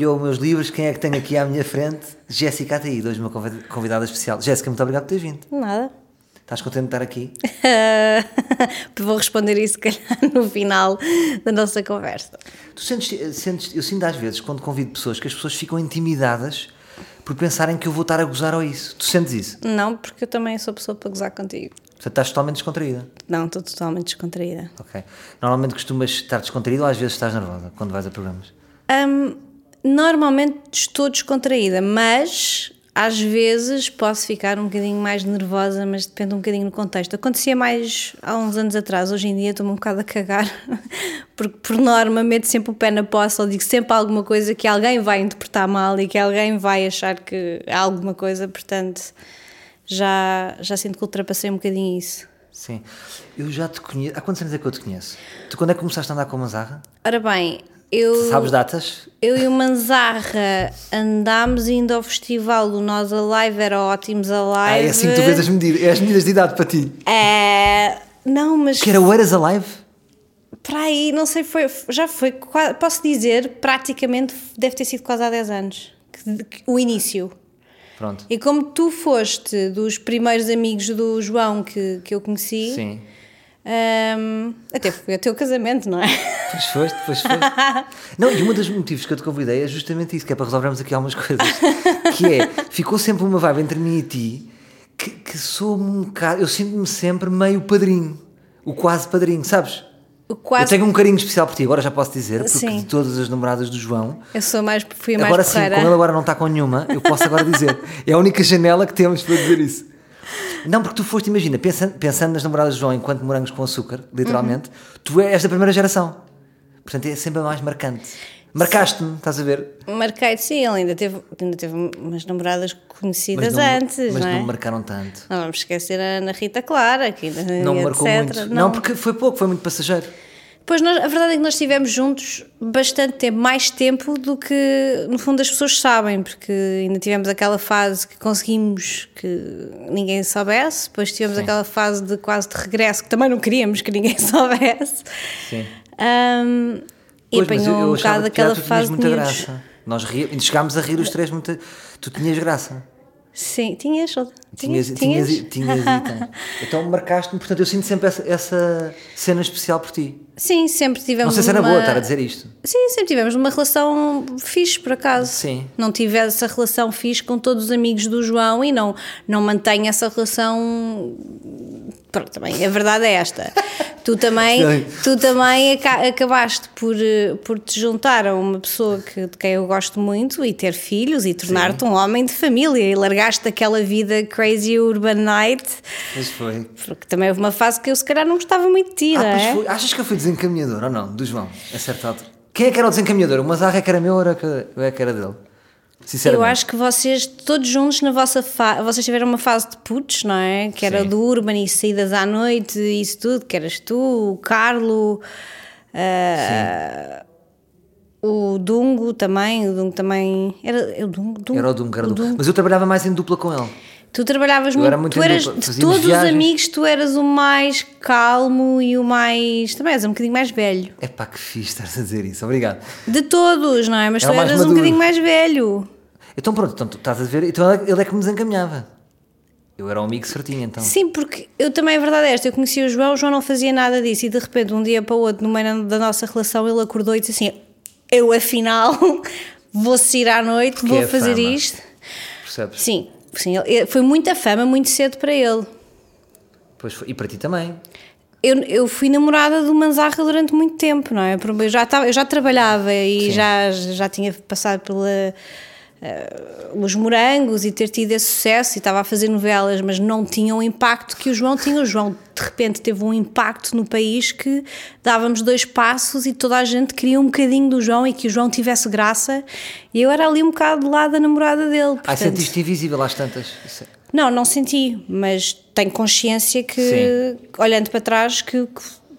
Yo Meus Livros, quem é que tenho aqui à minha frente? Jéssica Ataída, hoje uma convid- convidada especial. Jéssica, muito obrigado por teres vindo. Nada. Estás contente de estar aqui? Vou responder isso, se calhar, no final da nossa conversa. Tu sentes, sentes, eu sinto às vezes, quando convido pessoas, que as pessoas ficam intimidadas por pensarem que eu vou estar a gozar ou isso. Tu sentes isso? Não, porque eu também sou pessoa para gozar contigo. Portanto, estás totalmente descontraída. Não, estou totalmente descontraída. Ok. Normalmente costumas estar descontraída ou às vezes estás nervosa quando vais a programas? Hum, normalmente estou descontraída, mas às vezes posso ficar um bocadinho mais nervosa, mas depende um bocadinho do contexto. Acontecia mais há uns anos atrás, hoje em dia estou-me um bocado a cagar, porque por norma meto sempre o pé na poça ou digo sempre alguma coisa que alguém vai interpretar mal e que alguém vai achar que há alguma coisa, portanto já, já sinto que ultrapassei um bocadinho isso. Sim. Eu já te conheço. Há quantos anos é que eu te conheço? Tu quando é que começaste a andar com a Mazarra? Ora bem, eu. Sabes datas? Eu e o Manzarra andámos indo ao festival do Nós Alive, era ótimos Ah, Alive. é assim que tu vês as medidas. É as medidas de idade para ti. É, Não, mas Que era o Eras Alive? para aí, não sei, foi, já foi, posso dizer, praticamente deve ter sido quase há 10 anos. que- que- o início. Pronto. E como tu foste dos primeiros amigos do João que, que eu conheci, Sim. Hum, até foi o teu casamento, não é? Pois foste, pois foste. Não, e um dos motivos que eu te convidei é justamente isso, que é para resolvermos aqui algumas coisas. Que é, ficou sempre uma vibe entre mim e ti, que, que sou um bocado, eu sinto-me sempre meio padrinho. O quase padrinho, sabes? Quase, Eu tenho um carinho especial por ti, agora já posso dizer, porque Sim. de todas as namoradas do João, eu sou mais, fui a mais agora sim, porreira. como ele agora não está com nenhuma, eu posso agora dizer. É a única janela que temos para dizer isso. Não, porque tu foste, imagina, pensando, pensando nas namoradas do João enquanto morangos com açúcar, literalmente, Uhum. tu és da primeira geração. Portanto, é sempre a mais marcante. Marcaste-me, estás a ver? Marquei, sim, ele ainda teve, ainda teve umas namoradas conhecidas não, antes, mas não é? não me marcaram tanto. Não vamos esquecer a Ana Rita Clara, que ainda Não me etc. marcou muito. Não. porque foi pouco, foi muito passageiro. Pois nós, a verdade é que nós estivemos juntos bastante tempo, mais tempo do que no fundo as pessoas sabem, porque ainda tivemos aquela fase que conseguimos que ninguém soubesse, depois tivemos Sim. aquela fase de quase de regresso que também não queríamos que ninguém soubesse. Sim. E Pois, mas apanhou eu, eu um bocado aquela fase de muita miúdos. graça. Nós ri, chegámos a rir os três muito. Tu tinhas graça. Sim, tinhas, Tinhas, tinhas, tinhas, tinhas, e tens. Então marcaste-me, portanto eu sinto sempre essa, essa cena especial por ti. Sim, sempre tivemos Não sei se era uma... boa estar a dizer isto. Sim, sempre tivemos uma relação fixe, por acaso. Sim. Não tive essa relação fixe com todos os amigos do João e não, não mantenho essa relação. Pronto, também, a verdade é esta. tu também, Sim. tu também aca- acabaste por, por te juntar a uma pessoa que, de quem eu gosto muito e ter filhos e tornar-te um homem de família e largaste aquela vida crazy urban night, Mas foi. porque também houve uma fase que eu se calhar não gostava muito de ti, Ah, é? foi. Achas que eu fui desencaminhador ou não? Do João, a certa altura. Quem é que era o desencaminhador? O Mazarra é que era meu ou é que era dele? Sinceramente. Eu acho que vocês, todos juntos na vossa fase, vocês tiveram uma fase de putos, não é? Que era Sim. do Urban e saídas à noite, e isso tudo, que eras tu, o Carlo, ah, o Dungo também, o Dungo também. Era é o Dungo? Dungo? Era o Dunga, era o Dunga. Mas eu trabalhava mais em dupla com ele. Tu trabalhavas muito, era muito tu eras, dupla, de todos viagens. os amigos, tu eras o mais calmo e o mais. Também és um bocadinho mais velho. É pá, que fixe estás a dizer isso. Obrigado. De todos, não é? Mas Era tu eras um maduro. bocadinho mais velho. Então pronto, então, tu estás a ver. Então ele ele é que me desencaminhava. Eu era um amigo certinho então. Sim, porque eu também, a verdade é esta, eu conhecia o João, o João não fazia nada disso e de repente, um dia para o outro, no meio da nossa relação, ele acordou e disse assim: Eu afinal vou sair à noite, Porque vou é fazer fama. isto. Percebes? Sim, sim ele- foi muita fama muito cedo para ele. Pois foi. E para ti também. Eu, eu fui namorada do Manzarra durante muito tempo, não é? Eu já, estava, eu já trabalhava e Sim. já, já tinha passado pela, eh, os morangos e ter tido esse sucesso e estava a fazer novelas, mas não tinha o impacto que o João tinha. O João de repente teve um impacto no país que dávamos dois passos e toda a gente queria um bocadinho do João e que o João tivesse graça. E eu era ali um bocado do lado da namorada dele. Ah, portanto- sentiste invisível às tantas. É- não, não senti, mas tenho consciência que, olhando para trás, que,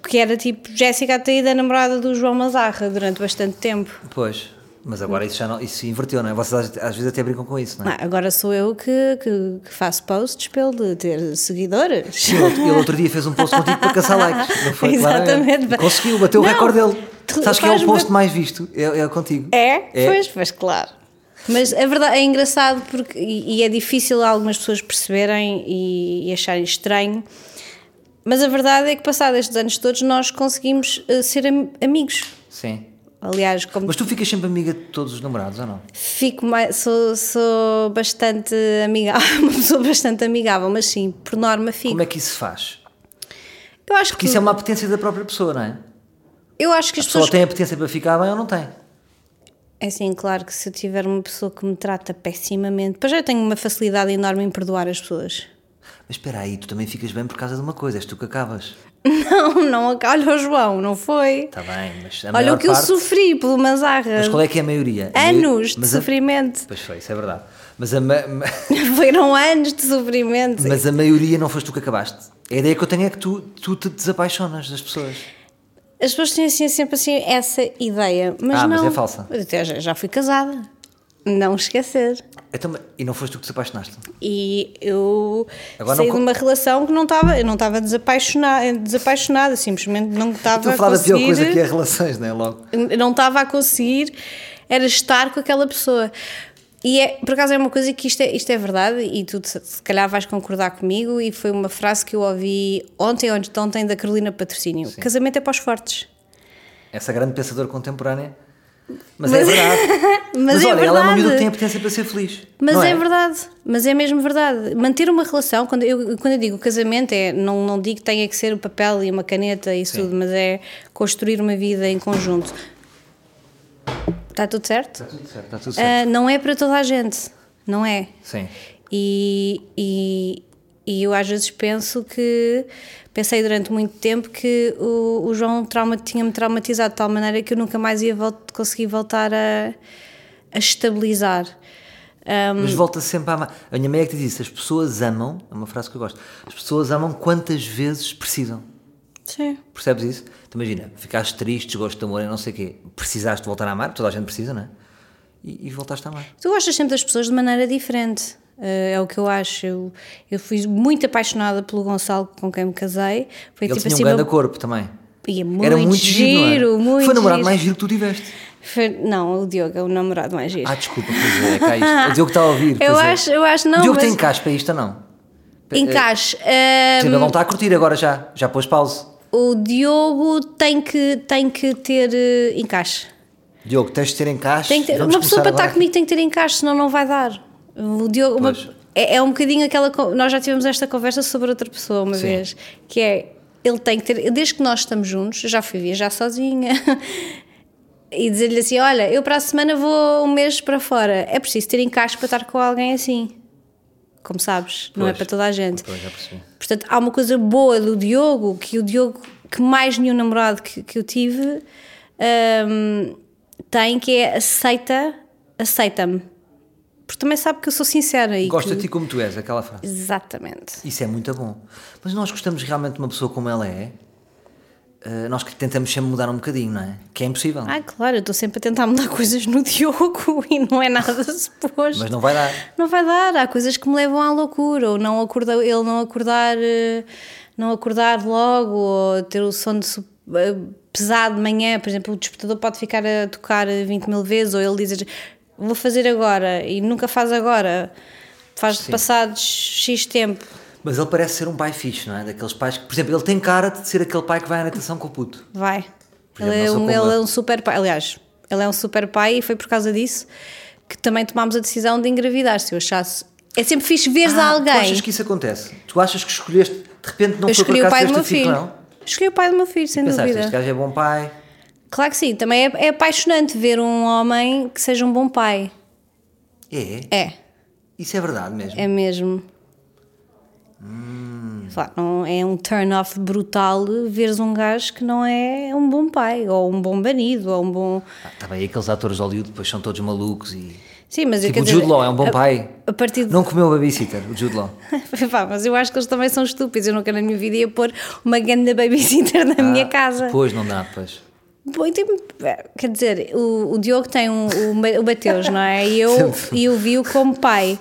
que era tipo Jéssica Ataída, a namorada do João Mazarra, durante bastante tempo. Pois. Mas agora isso já não, isso inverteu, não é? Vocês às, vezes até brincam com isso, não é? Ah, agora sou eu que, que, que faço posts para ele ter seguidores. Ele, ele outro dia fez um post contigo para caçar likes. Não foi? Exatamente. Claramente. Conseguiu, bateu o Não, recorde dele. tu Sabes que é o post mais visto? É, é contigo. É? É. Pois, pois, claro. Mas a verdade é engraçado porque, e, e é difícil algumas pessoas perceberem e, e acharem estranho, mas a verdade é que, passados estes anos todos, nós conseguimos eh, ser am- amigos. Sim. Aliás, como Mas tu ficas sempre amiga de todos os namorados, ou não? fico mais, sou, sou bastante amigável, uma pessoa bastante amigável, mas sim, por norma fico. Como é que isso se faz? Eu acho Porque que isso é uma apetência da própria pessoa, não é? eu acho que as A pessoa pessoas tem apetência para ficar bem ou não tem? É assim, claro que se eu tiver uma pessoa que me trata pessimamente, pois já eu tenho uma facilidade enorme em perdoar as pessoas. Mas espera aí, tu também ficas bem por causa de uma coisa, és tu que acabas. Não, não, olha o João, não foi? Está bem, mas a Olha o que eu parte... sofri pelo Mazarra. Mas qual é que é a maioria? Anos de a- sofrimento. Pois foi, isso é verdade. Mas a, ma- Foram anos de sofrimento. mas a maioria não foste tu que acabaste. A ideia que eu tenho é que tu, tu te desapaixonas das pessoas. As pessoas têm assim, sempre assim essa ideia, mas Ah, não. mas é falsa. Eu já, já fui casada. Não esquecer. Então, e não foste tu que te apaixonaste? E eu Agora saí não de uma relação que não estava, eu não estava desapaixonada, desapaixonada, simplesmente não estava Estou a a falar da pior coisa que é relações, não é? Logo. não estava a conseguir era estar com aquela pessoa. E é, por acaso é uma coisa que isto é, isto é verdade e tu se calhar vais concordar comigo e foi uma frase que eu ouvi ontem ou ontem da Carolina Patrocínio. Casamento é para os fortes. Essa grande pensadora contemporânea. Mas, Mas- é verdade. Mas é olha, ela é uma verdade. miúda que tem apetência para ser feliz. Mas não é? verdade, mas é mesmo verdade. Manter uma relação, quando eu, quando eu digo casamento, é, não, não digo que tenha que ser o papel e uma caneta e isso Sim. tudo, mas é construir uma vida em conjunto. Está tudo certo? Está tudo certo, está tudo certo. Ah, não é para toda a gente, não é? Sim. E, e, e eu às vezes penso que pensei durante muito tempo que o, o João trauma, tinha-me traumatizado de tal maneira que eu nunca mais ia vol- conseguir voltar a, a estabilizar. Hum. Mas volta sempre a amar. A minha mãe é que diz isso: as pessoas amam, é uma frase que eu gosto, as pessoas amam quantas vezes precisam. Sim. Percebes isso? Então imagina, ficaste triste, desgosto de amor e não sei o quê, precisaste de voltar a amar, toda a gente precisa, não é? E, e voltaste a amar. Tu gostas sempre das pessoas de maneira diferente. Eh, é o que eu acho. Eu, eu fui muito apaixonada pelo Gonçalo com quem me casei. Foi Ele tipo tinha assim. um grande corpo também. e é muito, Era muito giro, giro, é? muito Foi o namorado giro. mais giro que tu tiveste. Foi- não, o Diogo é o namorado mais giro. Ah, desculpa, pois é, cá isto. O Diogo está a ouvir. eu, é. acho, eu acho, não. o Diogo mas tem encaixe para isto ou não? encaixe. Exemplo, ele não está a curtir agora já, já pôs pausa. o Diogo tem que, tem que ter eh, encaixe. Diogo, tens de ter encaixe. Ter- uma pessoa para estar comigo tem que ter encaixe, senão não vai dar. O Diogo, uma- Pois. é, é um bocadinho aquela. Nós já tivemos esta conversa sobre outra pessoa uma Sim. vez, que é ele tem que ter. Desde que nós estamos juntos, já fui viajar sozinha. E dizer-lhe assim: Olha, eu para a semana vou um mês para fora. É preciso ter encaixe para estar com alguém assim. Como sabes, não é Pois. para toda a gente. Pois, já percebi. Portanto, há uma coisa boa do Diogo, que o Diogo, que mais nenhum namorado que, que eu tive, hum, tem, que é aceita, aceita-me. Porque também sabe que eu sou sincera. E Gosta que... de ti como tu és, aquela frase. Exatamente. Isso é muito bom. Mas nós gostamos realmente de uma pessoa como ela é. Uh, nós que tentamos sempre mudar um bocadinho, não é? Que é impossível. Ah, claro, eu estou sempre a tentar mudar coisas no Diogo e não é nada suposto. Mas não vai dar. Não vai dar, há coisas que me levam à loucura, ou não acordar, ele não acordar, eh, não acordar logo, ou ter o sono su- eh, pesado de manhã, por exemplo, o despertador pode ficar a tocar 20 mil vezes, ou ele dizer vou fazer agora e nunca faz agora, faz Sim. passados X tempo. Mas ele parece ser um pai fixe, não é? Daqueles pais que, por exemplo, ele tem cara de ser aquele pai que vai à natação com o puto. Vai. Por Ele exemplo, é, não um, ele é um super pai. Aliás, ele é um super pai e foi por causa disso que também tomámos a decisão de engravidar. Se eu achasse. É sempre fixe veres Ah, alguém. Tu achas que isso acontece? Tu achas que escolheste, de repente não eu foi por escolhi o acaso pai do meu filho filho. ele? Escolhi o pai do meu filho, sem Pensaste, dúvida. este gajo é bom pai. Claro que sim. Também é, é apaixonante ver um homem que seja um bom pai. É? É, Isso é verdade mesmo. é mesmo. Hum. Claro, não é um turn-off brutal veres um gajo que não é um bom pai, ou um bom marido, ou um bom. Ah, tá bem, aqueles atores de Hollywood depois são todos malucos e... Sim, mas Tipo, o Jude dizer, Law é um bom a- pai. A partir de Não comeu o babysitter, o Jude Law. Pá, mas eu acho que eles também são estúpidos. Eu nunca na minha vida ia pôr uma grande babysitter na minha Ah, casa. Pois, não dá, pois. Bom, tem- quer dizer, o, o Diogo tem um, o, o Mateus, não é? E eu, eu vi-o como pai.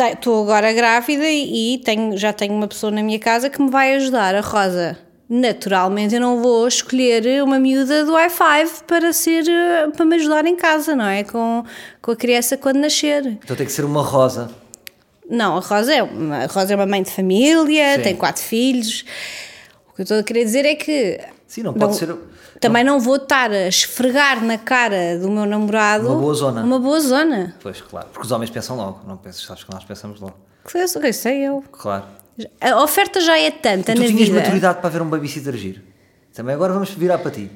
Estou agora grávida e, tenho, já tenho uma pessoa na minha casa que me vai ajudar, a Rosa. Naturalmente eu não vou escolher uma miúda do i5 para ser eh, para me ajudar em casa, não é? Com, com a criança quando nascer. Então tem que ser uma rosa. Não, a Rosa é uma, a Rosa é uma mãe de família, Sim. tem quatro filhos. O que eu estou a querer dizer é que. Sim, não pode ser- Também não vou estar a esfregar na cara do meu namorado Uma boa zona. Uma boa zona. Pois, claro. Porque os homens pensam logo. Não pensas, sabes que nós pensamos logo. Que eu sei, eu. Claro. A oferta já é tanta E tu na tinhas vida. maturidade para ver um babysitter giro. Também agora vamos virar para ti.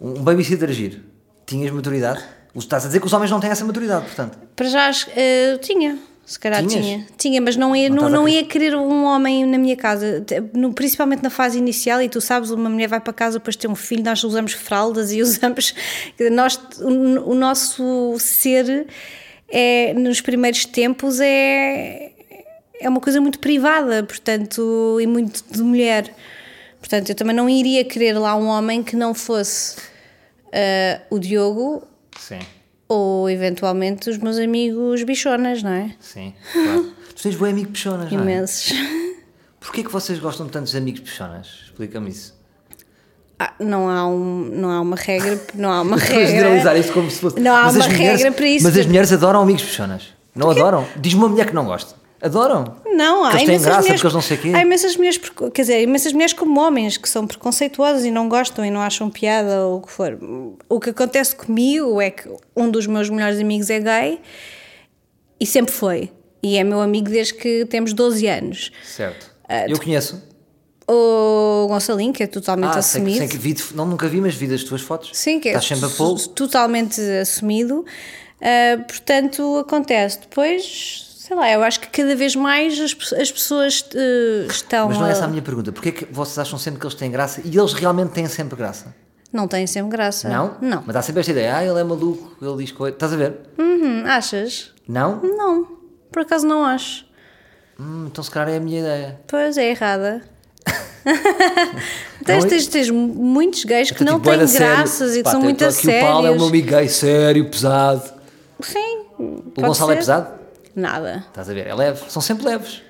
Um babysitter giro. Tinhas maturidade? Estás a dizer que os homens não têm essa maturidade, portanto. Para já acho- eh, tinha. Se calhar Tinhas? tinha. Tinha, mas não ia, Não não, não querer- ia querer um homem na minha casa. No- principalmente na fase inicial, e tu sabes, uma mulher vai para casa depois de ter um filho, nós usamos fraldas e usamos. Nós, o, o nosso ser é, nos primeiros tempos é, é uma coisa muito privada, portanto, e muito de mulher. Portanto, eu também não iria querer lá um homem que não fosse ah, o Diogo Sim, ou eventualmente os meus amigos bichonas, não é? sim, claro. tu tens bom amigo peixonas, não é? Imensos. Porquê que vocês gostam tanto dos amigos peixonas? Explica-me isso. Ah, não, há um, não há uma regra, não há uma regra. generalizar isto como se fosse. Não há Mas uma as mulheres- regra para isso. Mas as mulheres adoram amigos peixonas. Não adoram? Diz-me uma mulher que não gosta. Adoram. Não, há imensas graça, mulheres, porque eles não sei quê. Há imensas mulheres, quer dizer, imensas mulheres como homens que são preconceituosas e não gostam e não acham piada ou o que for. O que acontece comigo é que um dos meus melhores amigos é gay e sempre foi. E é meu amigo desde que temos 12 anos. Certo. Ah, Eu conheço. O Gonçalinho, que é totalmente Ah, sei, assumido. sei que vi, não, nunca vi, mas vi das tuas fotos. Sim, que é Estás sempre a totalmente assumido. Ah, portanto, acontece. Depois, sei lá, eu acho que cada vez mais as, as pessoas eh, estão. Mas não é essa a minha pergunta. Porquê é que vocês acham sempre que eles têm graça e eles realmente têm sempre graça? Não têm sempre graça. Não? Não. Mas há sempre esta ideia, ah, ele é maluco, ele diz coisa. Estás a ver? Hum, achas? Não? Não. Por acaso não acho. Hum, então se calhar é a minha ideia. Pois é errada. tens, Não, tens, tens muitos gays que Então, não tipo, têm da sério. graças e que Pá, são muito a aqui O Paulo é sérios. amigo gay, sério, pesado. Sim. O Gonçalo é ser. pesado? Nada. Estás a ver? É leve. São sempre leves.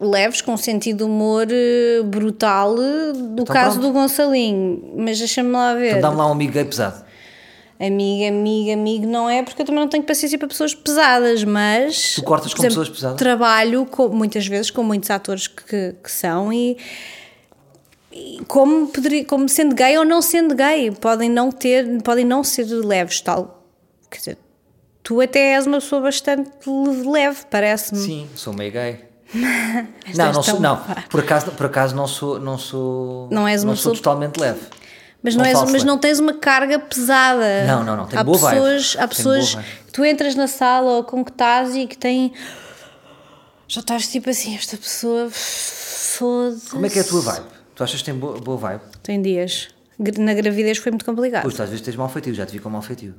leves, com sentido de humor eh, brutal, eh, do caso pronto. do Gonçalinho. Mas deixa-me lá ver. Então dá-me lá um amigo gay pesado. Amiga, amiga, amigo, não é porque eu também não tenho paciência para pessoas pesadas, mas. Tu cortas com pessoas pesadas? Trabalho com, muitas vezes com muitos atores que, que são e. e Como, poderia, como sendo gay ou não sendo gay, podem não ter, podem não ser leves, tal. Quer dizer, tu até és uma pessoa bastante le- leve, parece-me. Sim, sou meio gay. Não, não sou, não. Por acaso, por acaso não sou, não sou, Não és uma não sou totalmente leve. Mas Um não, és, mas leve. não tens uma carga pesada. Não, não, não, tenho há boa vibe. pessoas, Há Tenho pessoas vibe. que tu entras na sala ou com que estás e que têm. Já estás tipo assim, esta pessoa. Foda-se. Como é que é a tua vibe? Tu achas que tem boa, boa vibe? Tem dias. Na gravidez foi muito complicado. Pois às vezes tens mau feitio, já te vi com mau feitio.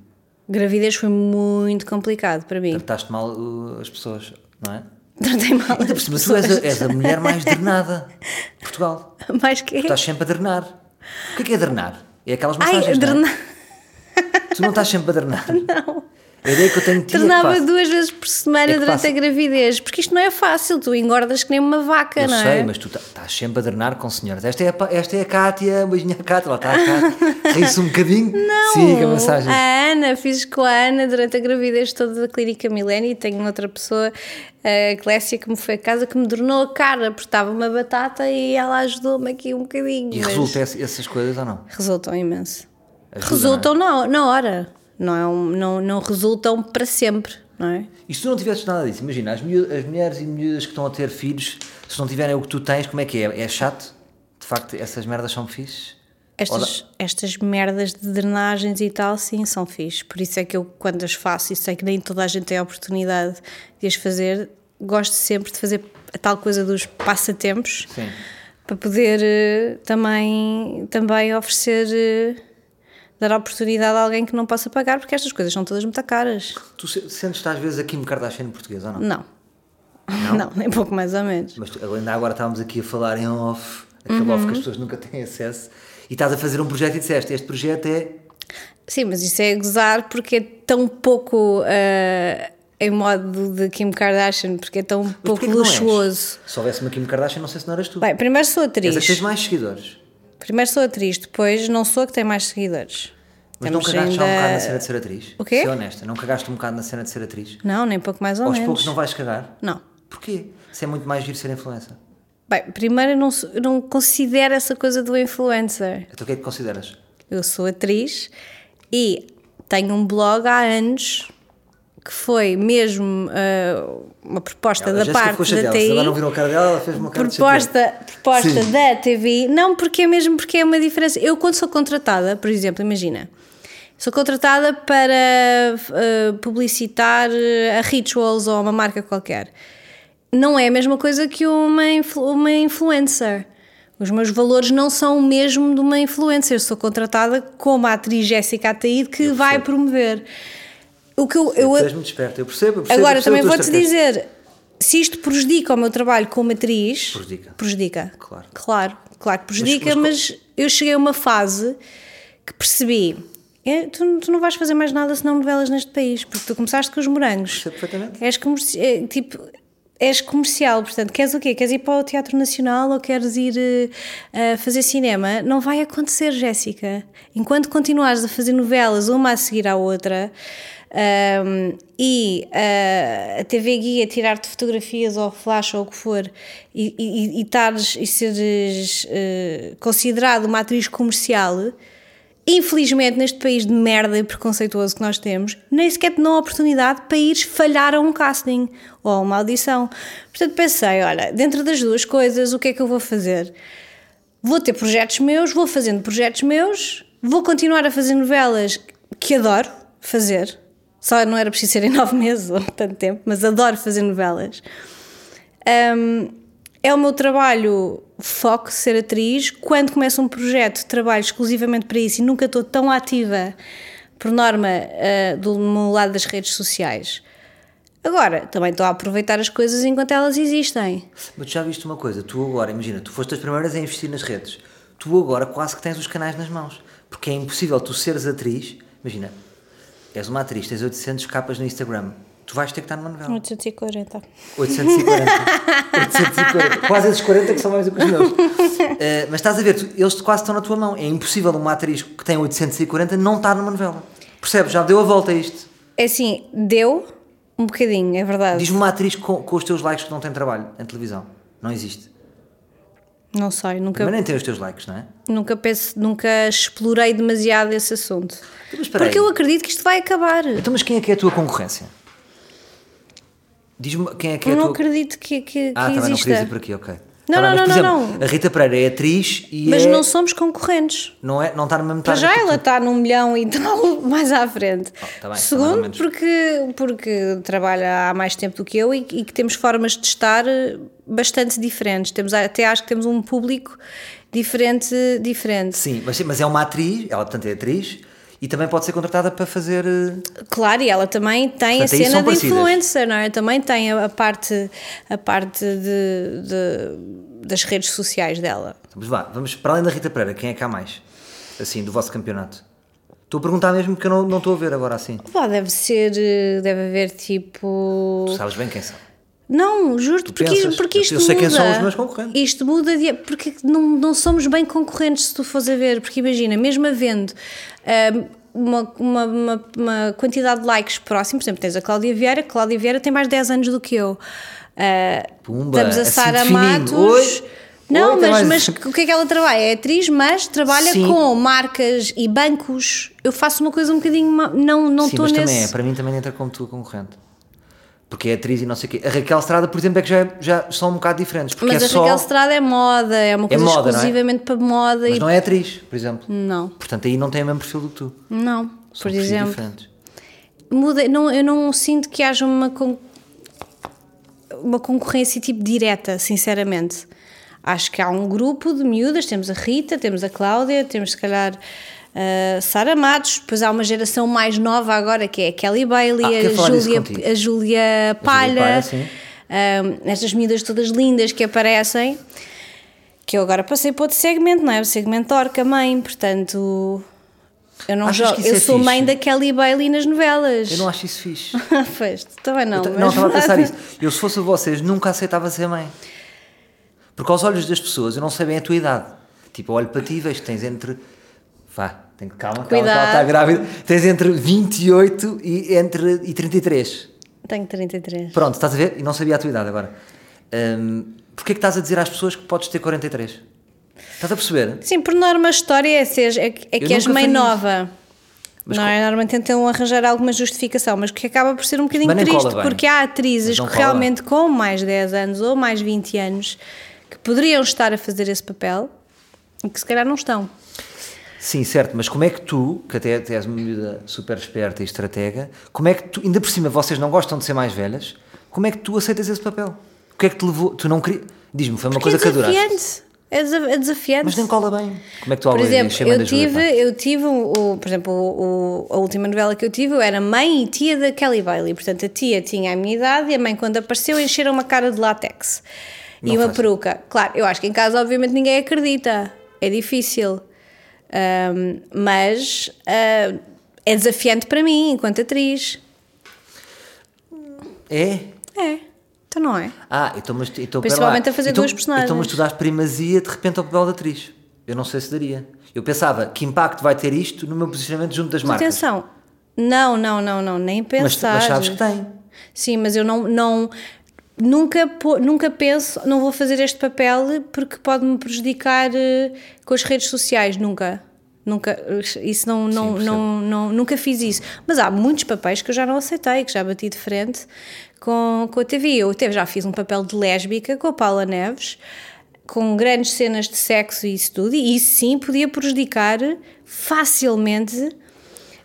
Gravidez foi muito complicado para mim. Trataste mal uh, as pessoas, não é? Tratei mal. Por cima, tu és a, és a mulher mais drenada de Portugal. Mais que. Tu estás sempre a drenar. O que é que é drenar? É aquelas Ai, massagens, não é? drenar. Tu não estás sempre a drenar. Não. A ideia que eu tenho de ti é que Treinava duas vezes por semana É durante faço. a gravidez, porque isto não é fácil, tu engordas que nem uma vaca, Eu não sei, é? mas tu tá- estás sempre a drenar com senhoras. Esta é a, esta é a Cátia, um beijinho à Cátia, lá está a Cátia. Ri-se um bocadinho. Não, Siga a mensagem. a Ana, fiz com a Ana durante a gravidez toda da clínica Milênio e tenho outra pessoa, a Clécia, que me foi a casa que me drenou a cara porque estava uma batata e ela ajudou-me aqui um bocadinho. E mas resulta esse- essas coisas ou não? Resultam imenso. Ajuda, resultam na, na hora, não, é um- não, não resultam para sempre, não é? E se tu não tivesses nada disso, imagina, as, as mulheres e miúdas que estão a ter filhos, se não tiverem o que tu tens, como é que é? É chato? De facto, essas merdas são fixes? Estas, estas merdas de drenagens e tal, sim, são fixe. Por isso é que eu, quando as faço, e sei que nem toda a gente tem a oportunidade de as fazer, gosto sempre de fazer a tal coisa dos passatempos Sim. para poder eh, também, também oferecer, eh, dar a oportunidade a alguém que não possa pagar, porque estas coisas são todas muito caras. Tu se- sentes-te às vezes a Kim Kardashian portuguesa ou não? Não. Não, nem pouco mais ou menos. Mas ainda agora estávamos aqui a falar em off aquele Uhum. off que as pessoas nunca têm acesso, e estás a fazer um projeto e disseste: Este projeto é. Sim, mas isso é gozar porque é tão pouco ah, em modo de Kim Kardashian, porque é tão Mas pouco não luxuoso. Se houvesse uma Kim Kardashian, não sei se não eras tu. Bem, primeiro sou atriz. tens mais seguidores. Primeiro sou atriz, depois não sou a que tem mais seguidores. Mas não Temos cagaste já um ainda- bocado na cena de ser atriz? O quê? Ser honesta, não cagaste um bocado na cena de ser atriz? Não, nem pouco mais ou Aos menos. poucos não vais cagar? Não. Porquê? Se é muito mais giro ser influencer. Bem, primeiro eu não, não considero essa coisa do influencer. Então o que é que consideras? Eu sou atriz e tenho um blog há anos que foi mesmo ah, uma proposta Ela, da parte da agora não TI. viram a cara dela, ela fez uma cara. Proposta, proposta Sim. da TV, não porque é mesmo porque é uma diferença. Eu, quando sou contratada, por exemplo, imagina, sou contratada para ah, publicitar a Rituals ou uma marca qualquer. Não é a mesma coisa que uma, influ- uma influencer. Os meus valores não são o mesmo de uma influencer. Sou contratada como a atriz Jéssica Ataíde que vai promover. O que eu, eu, és muito esperta, eu percebo. Eu percebo eu Agora, percebo a também vou-te dizer, se isto prejudica o meu trabalho como atriz... Prejudica. Prejudica. Claro. Claro, claro que prejudica, Mas- mas, eu cheguei a uma fase que percebi... é, tu, tu não vais fazer mais nada senão novelas neste país, porque tu começaste com os morangos. Percebo perfeitamente. És, comerci- é, tipo, és comercial, portanto, queres o quê? Queres ir para o Teatro Nacional ou queres ir a fazer cinema? Não vai acontecer, Jéssica. Enquanto continuares a fazer novelas uma a seguir à outra ahm, e ah, a TV Guia tirar-te fotografias ou flash ou o que for e, e, e, estares- e seres eh, considerado uma atriz comercial infelizmente, neste país de merda e preconceituoso que nós temos, nem sequer te dão a oportunidade para ires falhar a um casting ou a uma audição. Portanto, pensei: olha, dentro das duas coisas, o que é que eu vou fazer? Vou ter projetos meus, vou fazendo projetos meus, vou continuar a fazer novelas que adoro fazer. Só não era preciso ser em nove meses ou tanto tempo, mas adoro fazer novelas. Um, é o meu trabalho foco ser atriz. Quando começo um projeto, trabalho exclusivamente para isso e nunca estou tão ativa, por norma, uh, do meu lado das redes sociais. Agora, também estou a aproveitar as coisas enquanto elas existem. Mas já viste uma coisa, tu agora, imagina, tu foste as primeiras a investir nas redes. Tu agora quase que tens os canais nas mãos. Porque é impossível tu seres atriz. Imagina, és uma atriz, tens 800 capas no Instagram. Tu vais ter que estar numa novela. 840. 840. 840. Quase esses 40 que são mais do que os meus. Eh, mas estás a ver, tu- eles quase estão na tua mão. É impossível uma atriz que tem 840 não estar numa novela. Percebes? Já deu a volta a isto. É assim, deu um bocadinho, é verdade. Diz-me uma atriz com, com os teus likes que não tem trabalho em televisão. Não existe. Não sei, nunca, Mas nem tem os teus likes, não é? nunca, penso, nunca explorei demasiado esse assunto. Então, mas Porque aí. eu acredito que isto vai acabar. Então, mas quem é que é a tua concorrência? Diz-me quem é que é Eu a não tua. acredito que, que, ah, que também não exista. querias ir por aqui, ok. Não, Tá não, não, não. A Rita Pereira é atriz e Mas é, não somos concorrentes. não, é, não está no mesmo Para já ela está num milhão e tal mais à frente. tá bem, está mais ou Segundo, porque, porque trabalha há mais tempo do que eu e, e que temos formas de estar eh, bastante diferentes. Temos, até acho que temos um público diferente. diferente. Sim, mas, mas é uma atriz, ela portanto é atriz e também pode ser contratada para fazer. eh, Claro, e ela também tem Portanto, a cena de parecidas. influencer, não é? Também tem a, parte, a parte de, de- das redes sociais dela. Mas vá, vamos para além da Rita Pereira, quem é que há mais? Assim, do vosso campeonato. Estou a perguntar mesmo porque eu não, não estou a ver agora assim. Pá, deve ser, eh, deve haver tipo. Tu sabes bem quem são. Não, juro-te, porque, pensas? porque isto eu sei muda. quem são os meus concorrentes. Isto muda, de- porque não, não somos bem concorrentes se tu fores a ver, porque imagina, mesmo havendo uma, uma, uma, uma quantidade de likes próximo, por exemplo, tens a Cláudia Vieira, a Cláudia Vieira tem mais de 10 anos do que eu. Ah, Pumba, Estamos a assim Sara. Matos. Oi, Não, oi, mas, mais- mas o que é que ela trabalha? É atriz, mas trabalha Sim. com marcas e bancos. Eu faço uma coisa um bocadinho. Não não Sim, estou mas nesse. também é, para mim também entra como tua concorrente. Porque é atriz e não sei o quê. A Raquel Estrada, por exemplo, é que já, já são um bocado diferentes. Porque Mas é a só. Raquel Estrada é moda, é uma coisa moda, não é? exclusivamente para moda Mas e não é atriz, por exemplo. Não, Portanto, aí não tem o mesmo perfil do que tu. não. São Por exemplo, diferentes. muda, não, eu não sinto que haja uma, con- uma concorrência tipo direta, sinceramente. Acho que há um grupo de miúdas, temos a Rita, temos a Cláudia, temos se calhar a Sara Matos, depois há uma geração mais nova agora que é a Kelly Bailey, Ah, a, Júlia, a Júlia Palha, um, estas miúdas todas lindas que aparecem. que eu agora passei para outro segmento, não é? O segmento Orca Mãe, portanto. Eu não isso Eu é sou mãe fixe? da Kelly Bailey nas novelas. Eu não acho isso fixe. pois, também não. Eu não, estava a pensar isso. Eu, se fosse vocês, nunca aceitava ser mãe. Porque aos olhos das pessoas, eu não sei bem a tua idade. Tipo, olho para ti e vejo que tens entre. Vá, tem que calma, calma, ela Cuidado. está grávida. Tens entre 28 e, entre, e 33. Tenho 33. Pronto, estás a ver? E não sabia a tua idade agora. Hum, Porquê é que estás a dizer às pessoas que podes ter 43? Estás a perceber? Sim, por norma a história é, seres, é, que- é que és mãe nova. Mas não é? Normalmente tentam arranjar alguma justificação, mas que acaba por ser um bocadinho triste, bem. porque há atrizes que realmente com mais 10 anos ou mais 20 anos que poderiam estar a fazer esse papel e que se calhar não estão. Sim, certo, mas como é que tu, que até, até és uma miúda super esperta e estratega, como é que tu, ainda por cima vocês não gostam de ser mais velhas, como é que tu aceitas esse papel? O que é que te levou? Tu não querias. Diz-me, foi uma Porque coisa que é adoraste. desafiante. É desa- é desafiante. Mas nem cola bem. Como é que tu Por exemplo, eu tive, eu tive o, por exemplo, o, o- a última novela que eu tive, eu era mãe e tia da Kelly Bailey. Portanto, a tia tinha a minha idade e a mãe, quando apareceu, encheram uma cara de látex e Não uma faz. peruca. Claro, eu acho que em casa, obviamente, ninguém acredita. É difícil. Ahm, mas ah, é desafiante para mim, enquanto atriz. É? É, então não é? Ah, então, mas, então, Principalmente a fazer então, duas personagens. Então, mas tu dás primazia de repente ao papel de atriz. Eu não sei se daria. Eu pensava, que impacto vai ter isto no meu posicionamento junto das Mas marcas? atenção, não, não, não, não, nem mas, pensar. mas sabes que tem. Sim, mas eu não, não nunca, nunca penso, não vou fazer este papel porque pode-me prejudicar eh, com as redes sociais, nunca. Nunca, isso não, não, percebo. não, não, nunca fiz isso. Mas há muitos papéis que eu já não aceitei, que já bati de frente com, com a TV. Eu até já fiz um papel de lésbica com a Paula Neves, com grandes cenas de sexo e isso tudo, e isso sim podia prejudicar facilmente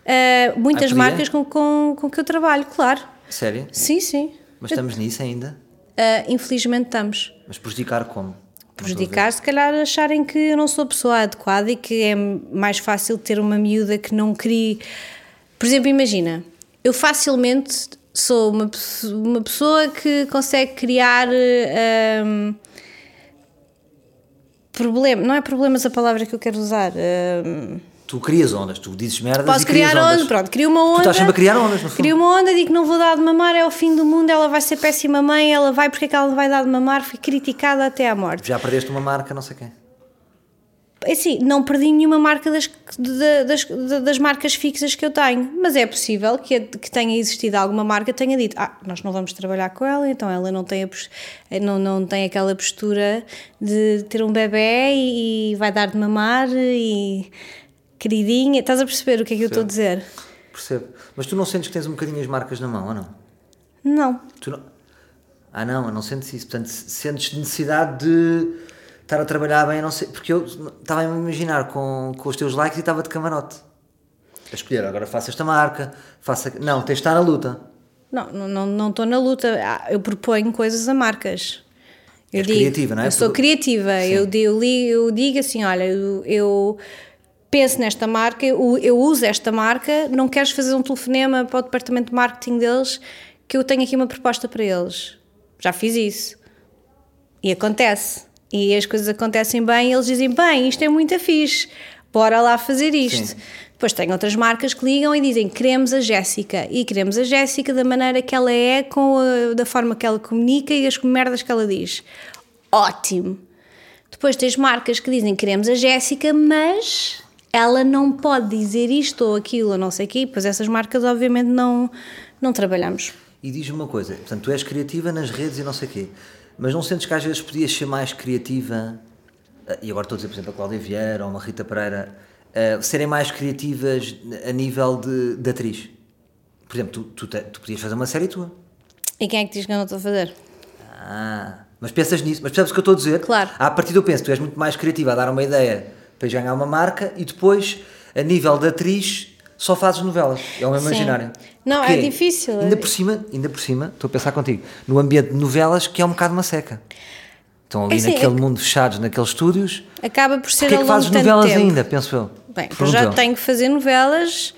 eh, muitas Ah, marcas com, com, com que eu trabalho, claro. Sério? Sim, sim. Mas estamos nisso ainda? Ah, infelizmente estamos. Mas prejudicar como? Prejudicar, se calhar acharem que eu não sou a pessoa adequada e que é mais fácil ter uma miúda que não crie. Por exemplo, imagina, eu facilmente sou uma, uma pessoa que consegue criar. ahm, problema, não é problemas a palavra que eu quero usar. ahm, Tu crias ondas, tu dizes merdas Posso criar ondas. ondas, pronto, crio uma onda. Tu estás sempre a criar ondas, no fundo. Crio uma onda, digo que não vou dar de mamar, é o fim do mundo, ela vai ser péssima mãe, ela vai, porque é que ela não vai dar de mamar? Fui criticada até à morte. Já perdeste uma marca, não sei quem. É assim, não perdi nenhuma marca das, da- das, da- das marcas fixas que eu tenho, mas é possível que, que tenha existido alguma marca tenha dito: Ah, nós não vamos trabalhar com ela, então ela não tem, a não, não tem aquela postura de ter um bebê e, e vai dar de mamar e queridinha. Estás a perceber o que é que eu estou a dizer? Percebo. Mas tu não sentes que tens um bocadinho as marcas na mão, ou não? Não. Tu não... Ah, não, eu não sentes isso. Portanto, se- sentes necessidade de estar a trabalhar bem, não sei. Porque eu estava a me imaginar com, com os teus likes e estava de camarote. A escolher, agora faço esta marca, faço. a- Não, tens de estar na luta. Não, não estou na luta. Ah, Eu proponho coisas a marcas. Eu És criativa, não é? Eu sou criativa. Eu, eu, eu digo assim: olha, eu, eu penso nesta marca, eu, eu uso esta marca, não queres fazer um telefonema para o departamento de marketing deles que eu tenho aqui uma proposta para eles. Já fiz isso. E acontece. E as coisas acontecem bem e eles dizem: bem, isto é muito fixe, bora lá fazer isto. Sim. Depois tem outras marcas que ligam e dizem: queremos a Jéssica. E queremos a Jéssica da maneira que ela é, com a- da forma que ela comunica e as merdas que ela diz. Ótimo. Depois tens marcas que dizem: queremos a Jéssica, mas ela não pode dizer isto ou aquilo, ou não sei o quê. Pois essas marcas, obviamente, não, não trabalhamos. E diz-me uma coisa, portanto, tu és criativa nas redes e não sei o quê, mas não sentes que às vezes podias ser mais criativa, eh, e agora estou a dizer, por exemplo, a Cláudia Vieira ou uma Rita Pereira, eh, serem mais criativas a nível de, de atriz? Por exemplo, tu, tu, tu podias fazer uma série tua. E quem é que diz que eu não estou a fazer? Ah, mas pensas nisso, mas percebes o que eu estou a dizer? Claro. À partida eu penso, tu és muito mais criativa a dar uma ideia para ganhar uma marca e depois, a nível de atriz, só fazes novelas. É o meu imaginário. Não, é difícil. Ainda por cima, ainda por cima, estou a pensar contigo, no ambiente de novelas que é um bocado uma seca. Estão ali É assim, naquele é- mundo fechados, naqueles estúdios. Acaba por ser Porquê é que fazes novelas tempo. ainda, penso eu? Bem, eu já tenho que fazer novelas,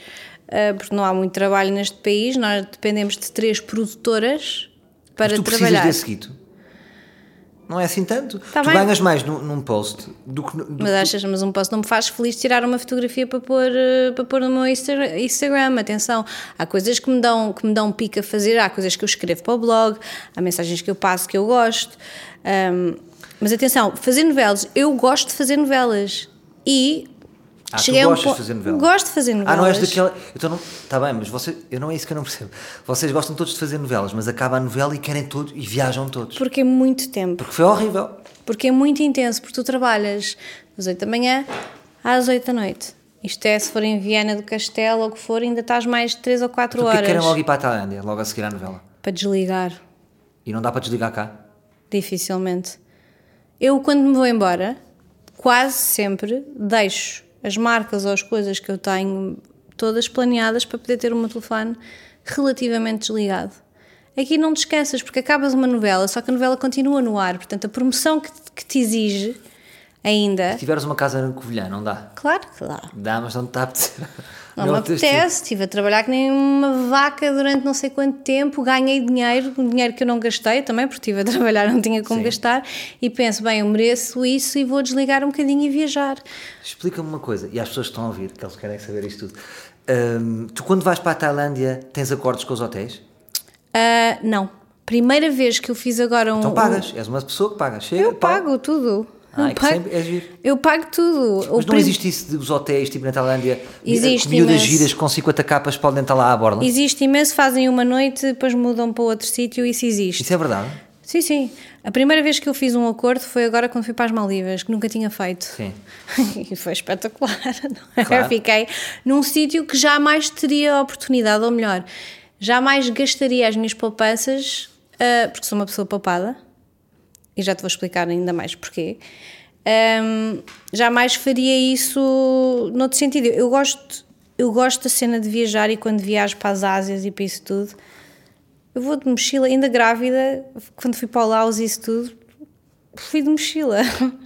ah, porque não há muito trabalho neste país, nós dependemos de três produtoras para Mas tu trabalhar. precisas desse guito. Não é assim tanto. Tá tu bem. ganhas mais num, num post do que. do Mas achas, mas um post não me faz feliz tirar uma fotografia para pôr, eh, para pôr no meu Insta- Instagram. Atenção, há coisas que me, dão, que me dão pico a fazer, há coisas que eu escrevo para o blog, há mensagens que eu passo que eu gosto. Ahm, mas atenção, fazer novelas, eu gosto de fazer novelas. E Ah, tu cheguei um gostas de po- fazer novelas? Gosto de fazer novelas. Ah, não és daquela. Então não. Está bem, mas você, eu não é isso que eu não percebo. Vocês gostam todos de fazer novelas, mas acaba a novela e querem todos e viajam todos. Porque é muito tempo. Porque foi horrível. Porque é muito intenso, porque tu trabalhas das 8 da manhã às 8 da noite. Isto é, se for em Viana do Castelo ou o que for, ainda estás mais de 3 ou 4 Porque horas querem logo ir para a Tailândia, logo a seguir à novela. para desligar. E não dá para desligar cá. Dificilmente. Eu, quando me vou embora, quase sempre deixo as marcas ou as coisas que eu tenho todas planeadas para poder ter o meu telefone relativamente desligado. Aqui não te esqueças, porque acabas uma novela, só que a novela continua no ar. Portanto, a promoção que, que te exige ainda. Se tiveres uma casa na Covilhã, não dá. Claro que dá. Dá, mas não te está a apetecer. Não me apetece, estive a trabalhar que nem uma vaca durante não sei quanto tempo, ganhei dinheiro, um dinheiro que eu não gastei também, porque estive a trabalhar, não tinha como Sim. gastar, e penso, bem, eu mereço isso e vou desligar um bocadinho e viajar. Explica-me uma coisa, e as pessoas que estão a ouvir, que eles querem saber isto tudo. Hum, tu, quando vais para a Tailândia, tens acordos com os hotéis? Ah, não. Primeira vez que eu fiz agora um. Então pagas, és uma pessoa que paga. Chega, Eu pá. pago tudo. Ah, é pago, sempre é giro. eu pago tudo. Mas O não existe isso dos hotéis, tipo na Tailândia, Existe miúdas imenso. giras com 50 capas podem estar lá à borda? Existe imenso, fazem uma noite, depois mudam para outro sítio, isso existe. Isso é verdade? Sim, sim. A primeira vez que eu fiz um acordo foi agora quando fui para as Maldivas, que nunca tinha feito. Sim. e foi espetacular. não é? Claro. Fiquei num sítio que jamais teria a oportunidade, ou melhor, jamais gastaria as minhas poupanças, ah, porque sou uma pessoa poupada, e já te vou explicar ainda mais porquê. Ahm, jamais faria isso noutro sentido. Eu gosto, eu gosto da cena de viajar e quando viajo para as Ásias e para isso tudo, eu vou de mochila, ainda grávida, quando fui para o Laos e isso tudo, fui de mochila,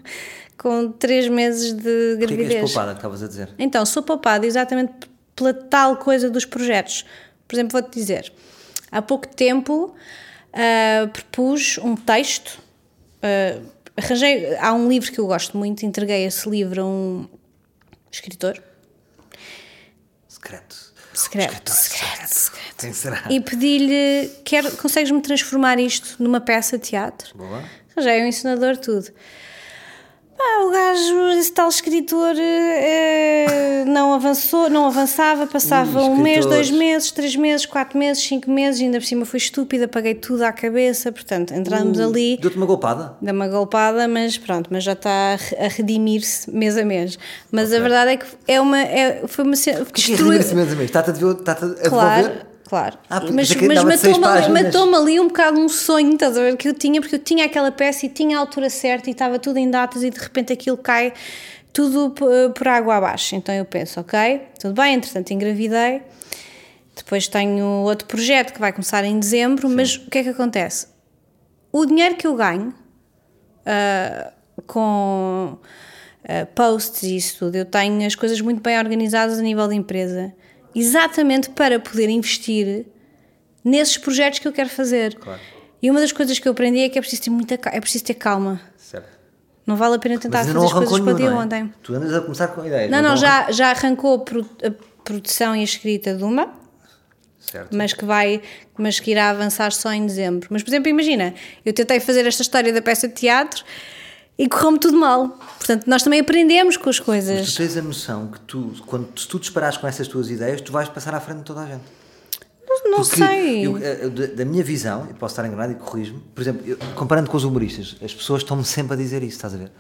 com três meses de Porquê que és gravidez. poupada, que estavas a dizer? Então, sou poupada exatamente pela tal coisa dos projetos. Por exemplo, vou-te dizer, há pouco tempo ah, propus um texto, ah, arranjei, há um livro que eu gosto muito, entreguei esse livro a um escritor, Secreto. secreto, Escritor secreto, secreto. Quem será? E pedi-lhe, consegues-me transformar isto numa peça de teatro? Boa. Já é um ensinador, tudo. Pá, o gajo, esse tal escritor, eh, não avançou, não avançava, passava Ui, um mês, dois meses, três meses, quatro meses, cinco meses, ainda por cima fui estúpida, paguei tudo à cabeça, portanto, entramos Uh, ali, Deu-te uma golpada? dá uma golpada, mas pronto, mas já está a re- a redimir-se mês a mês. Mas a verdade é que é uma, é, foi uma que é redimir-se mesmo amigo? Está-te a devolver? Está-te a devolver? claro. Ah, porque mas mas matou-me ali, matou-me ali um bocado um sonho, estás a ver, que eu tinha, porque eu tinha aquela peça e tinha a altura certa e estava tudo em datas e de repente aquilo cai tudo p- por água abaixo. Então eu penso, ok, tudo bem, entretanto engravidei, depois tenho outro projeto que vai começar em dezembro, mas o que é que acontece? O dinheiro que eu ganho ah, com ah, posts e isso tudo, eu tenho as coisas muito bem organizadas a nível de empresa, exatamente para poder investir nesses projetos que eu quero fazer. Claro. E uma das coisas que eu aprendi é que é preciso ter muita é preciso ter calma. Certo. Não vale a pena tentar fazer não as coisas para o dia não é? ontem. Tu andas a começar com ideias. Não, mas não, já, arran- já arrancou a produção e a escrita de uma, Certo. mas que vai, mas que irá avançar só em dezembro. Mas, por exemplo, imagina, eu tentei fazer esta história da peça de teatro e correu-me tudo mal. Portanto, nós também aprendemos com as Mas coisas. tu tens a noção que tu, quando se tu disparares com essas tuas ideias, tu vais passar à frente de toda a gente. Não Porque sei. eu, eh, da, minha visão, eu posso estar enganado e corrijo-me, por exemplo, eu- comparando com os humoristas, as pessoas estão-me sempre a dizer isso, estás a ver?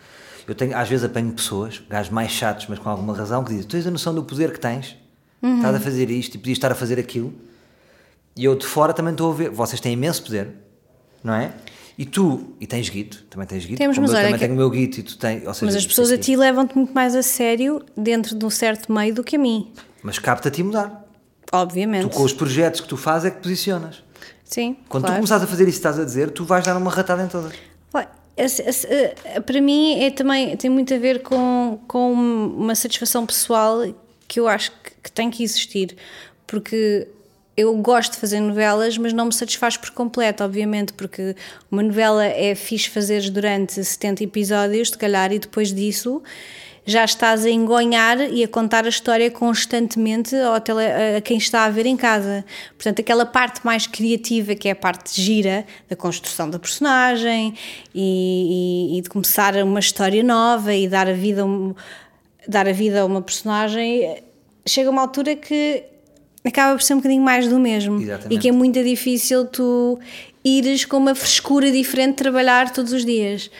Eu tenho, às vezes apanho pessoas, gajos mais chatos, mas com alguma razão, que dizem: Tu tens a noção do poder que tens, Uhum. estás a fazer isto e podias estar a fazer aquilo, e eu de fora também estou a ver, vocês têm imenso poder, não é? E tu, e tens guito, também tens guito, Temos, mas eu olha também que- tenho o meu guito e tu tens, ou seja, Mas as pessoas a ti levam-te muito mais a sério dentro de um certo meio do que a mim. Mas capta a ti mudar. Obviamente. Tu com os projetos que tu fazes é que posicionas. Sim. Quando tu claro. começares a fazer isso que estás a dizer, tu vais dar uma ratada em todas. Para mim é também tem muito a ver com, com uma satisfação pessoal que eu acho que, que tem que existir porque eu gosto de fazer novelas, mas não me satisfaz por completo, obviamente, porque uma novela é fixe fazeres durante 70 episódios, se calhar, e depois disso já estás a engonhar e a contar a história constantemente ao tele, a quem está a ver em casa. Portanto, aquela parte mais criativa, que é a parte gira da construção da personagem e, e, e de começar uma história nova e dar a vida, dar a vida a uma personagem, chega uma altura que acaba por ser um bocadinho mais do mesmo. Exatamente. E que é muito difícil tu ires com uma frescura diferente trabalhar todos os dias.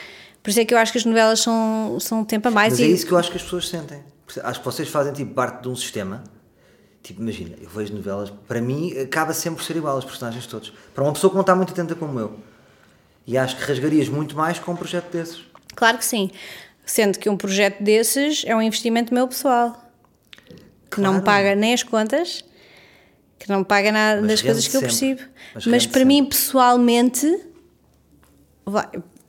Por isso é que eu acho que as novelas são, são um tempo a mais. Mas e... é isso que eu acho que as pessoas sentem. Acho que vocês fazem tipo parte de um sistema. Tipo, imagina, eu vejo novelas, para mim acaba sempre por ser igual, os personagens todos. Para uma pessoa que não está muito atenta como eu. E acho que rasgarias muito mais com um projeto desses. Claro que sim. Sendo que um projeto desses é um investimento meu pessoal. Que não me Claro. paga nem as contas, que não paga nada Mas das coisas que eu sempre. percebo. Mas Mas, para mim, pessoalmente, vai-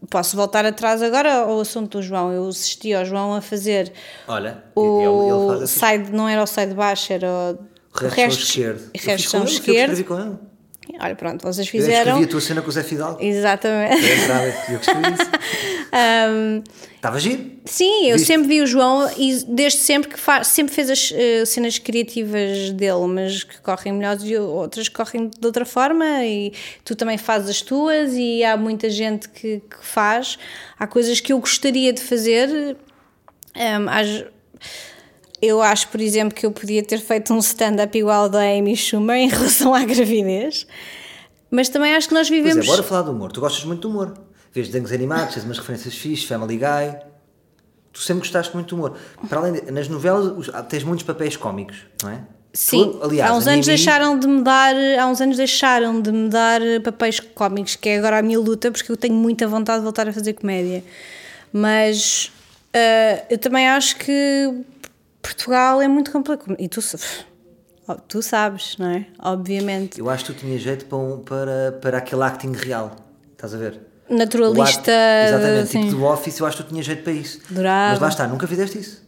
posso voltar atrás agora ao assunto do João. Eu assisti ao João a fazer Olha, o ele, ele assim. side, não era o side baixo, era o, O resto, são esquerdo. Eu fiz Resto com ele, eu esquerdo. escrevi com ele. Olha, pronto, vocês Eu fizeram. escrevi a tua cena com o Zé Fidalgo. Exatamente. Eu entrava, eu que escrevi isso. Estava giro. Sim, eu Viste? sempre vi o João e desde sempre que faz, sempre fez as eh, cenas criativas dele, mas que correm melhores e outras correm de outra forma e tu também fazes as tuas e há muita gente que, que faz. Há coisas que eu gostaria de fazer. hum, às- eu acho, por exemplo, que eu podia ter feito um stand-up igual ao da Amy Schumer em relação à gravidez, mas também acho que nós Pois vivemos. é, bora falar do humor. Tu gostas muito do humor. Vês desenhos animados, tens umas referências fixes, Family Guy. Tu sempre gostaste muito do humor. Para além de, nas novelas ah, tens muitos papéis cómicos, não é? Sim, Tu, aliás, há uns anos Mimi- deixaram de me dar, há uns anos deixaram de me dar papéis cómicos, que é agora a minha luta, porque eu tenho muita vontade de voltar a fazer comédia. Mas ah, eu também acho que Portugal é muito complicado. E tu, tu sabes, não é? Obviamente. Eu acho que tu tinhas jeito para, um- para, para aquele acting real. Estás a ver? Naturalista. Act- exatamente, sim. tipo do Office, eu acho que tu tinhas jeito para isso. Adorava. Mas lá está, nunca fizeste isso.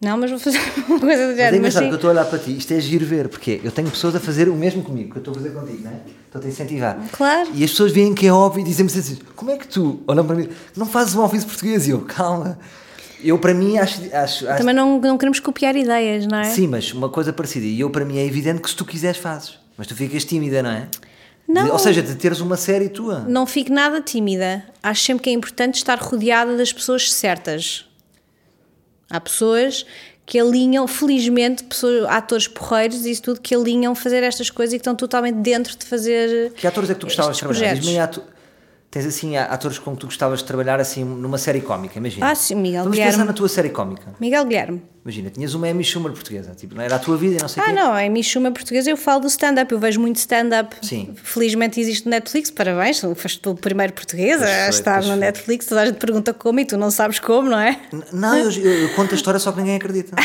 Não, mas vou fazer uma coisa do Mas é género. Mas engraçado sim. que eu estou a olhar para ti, isto é giro ver, porque eu tenho pessoas a fazer o mesmo comigo, que eu estou a fazer contigo, não é? Estou-te a incentivar. Claro. E as pessoas veem que é óbvio e dizem-me assim: como é que tu, olham para mim, não fazes um office português? E eu, calma. Eu, para mim, acho. acho, acho Também não, não queremos copiar ideias, não é? Sim, mas uma coisa parecida. E eu, para mim, é evidente que se tu quiseres, fazes. Mas tu ficas tímida, não é? Não. Ou seja, de teres uma série tua. Não fico nada tímida. Acho sempre que é importante estar rodeada das pessoas certas. Há pessoas que alinham, felizmente, pessoas, atores porreiros e isso tudo, que alinham fazer estas coisas e que estão totalmente dentro de fazer. Que atores é que tu gostavas de trabalhar? Diz-me Tens assim atores com que tu gostavas de trabalhar assim numa série cómica, imagina. Ah, sim, Miguel Vamos Guilherme. pensar na tua série cómica. Miguel Guilherme. Imagina, tinhas uma Amy Schumer portuguesa, tipo, não era a tua vida e não sei o Ah, quê. não, é Michuma portuguesa, eu falo do stand-up, eu vejo muito stand-up. Sim. Felizmente existe Netflix, parabéns, foste o primeiro português Pois a estar pois foi. Netflix, toda a gente pergunta como e tu não sabes como, não é? N- Não, eu, eu- eu conto a história só que ninguém acredita.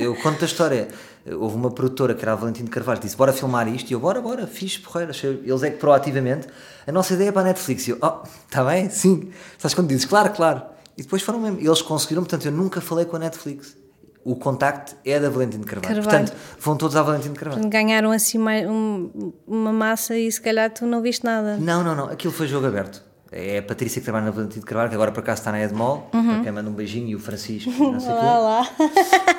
Eu conto a história. Houve uma produtora que era a Valentim de Carvalho que disse: Bora filmar isto. E eu, bora, bora, fixe, porreiro. Achei- Eles é que proativamente. A nossa ideia é para a Netflix. E eu, oh, está bem? Sim. Sabes quando dizes? Claro, claro. E depois foram mesmo. Eles conseguiram, portanto, eu nunca falei com a Netflix. O contacto é da Valentim de Carvalho. Carvalho. Portanto, vão todos à Valentim de Carvalho. Ganharam assim mais um- uma massa e se calhar tu não viste nada. Não, não, não. Aquilo foi jogo aberto. É a Patrícia que trabalha na Valentim de Carvalho, que agora por acaso está na Edmol. Para quem manda um beijinho. E o Francisco. Não sei o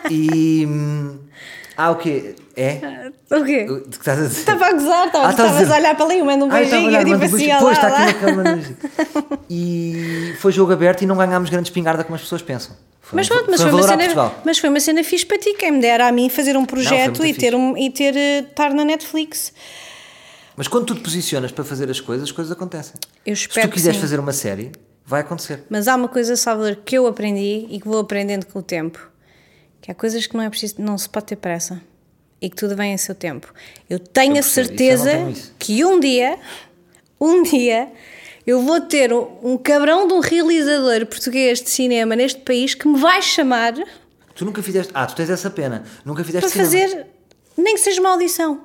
quê. E. Ah, o quê? É? O quê? O- que estás a dizer? Estava a gozar, estava, Ah, a dizer- a olhar para ali, manda um Ah, eu beijinho, olhar, eu tipo um assim, beijinho. Pois, está aqui na câmara. um beijinho. E foi jogo aberto e não ganhámos grande espingarda como as pessoas pensam. Foi Mas um- pronto, mas foi foi, um uma cena, mas foi uma cena fixe para ti, quem me dera a mim fazer um projeto muito e ter, um, e ter eh, estar na Netflix. Mas quando tu te posicionas para fazer as coisas, as coisas acontecem. Eu Se espero tu que quiseres fazer uma série, vai acontecer. Mas há uma coisa, Salvador, que eu aprendi e que vou aprendendo com o tempo, que há coisas que não é preciso, não se pode ter pressa e que tudo vem em seu tempo. Eu tenho Eu a não certeza que um dia, um dia, eu vou ter um, um cabrão de um realizador português de cinema neste país que me vai chamar Tu nunca fizeste. Ah, tu tens essa pena. Nunca fizeste para cinema. fazer, nem que seja uma audição.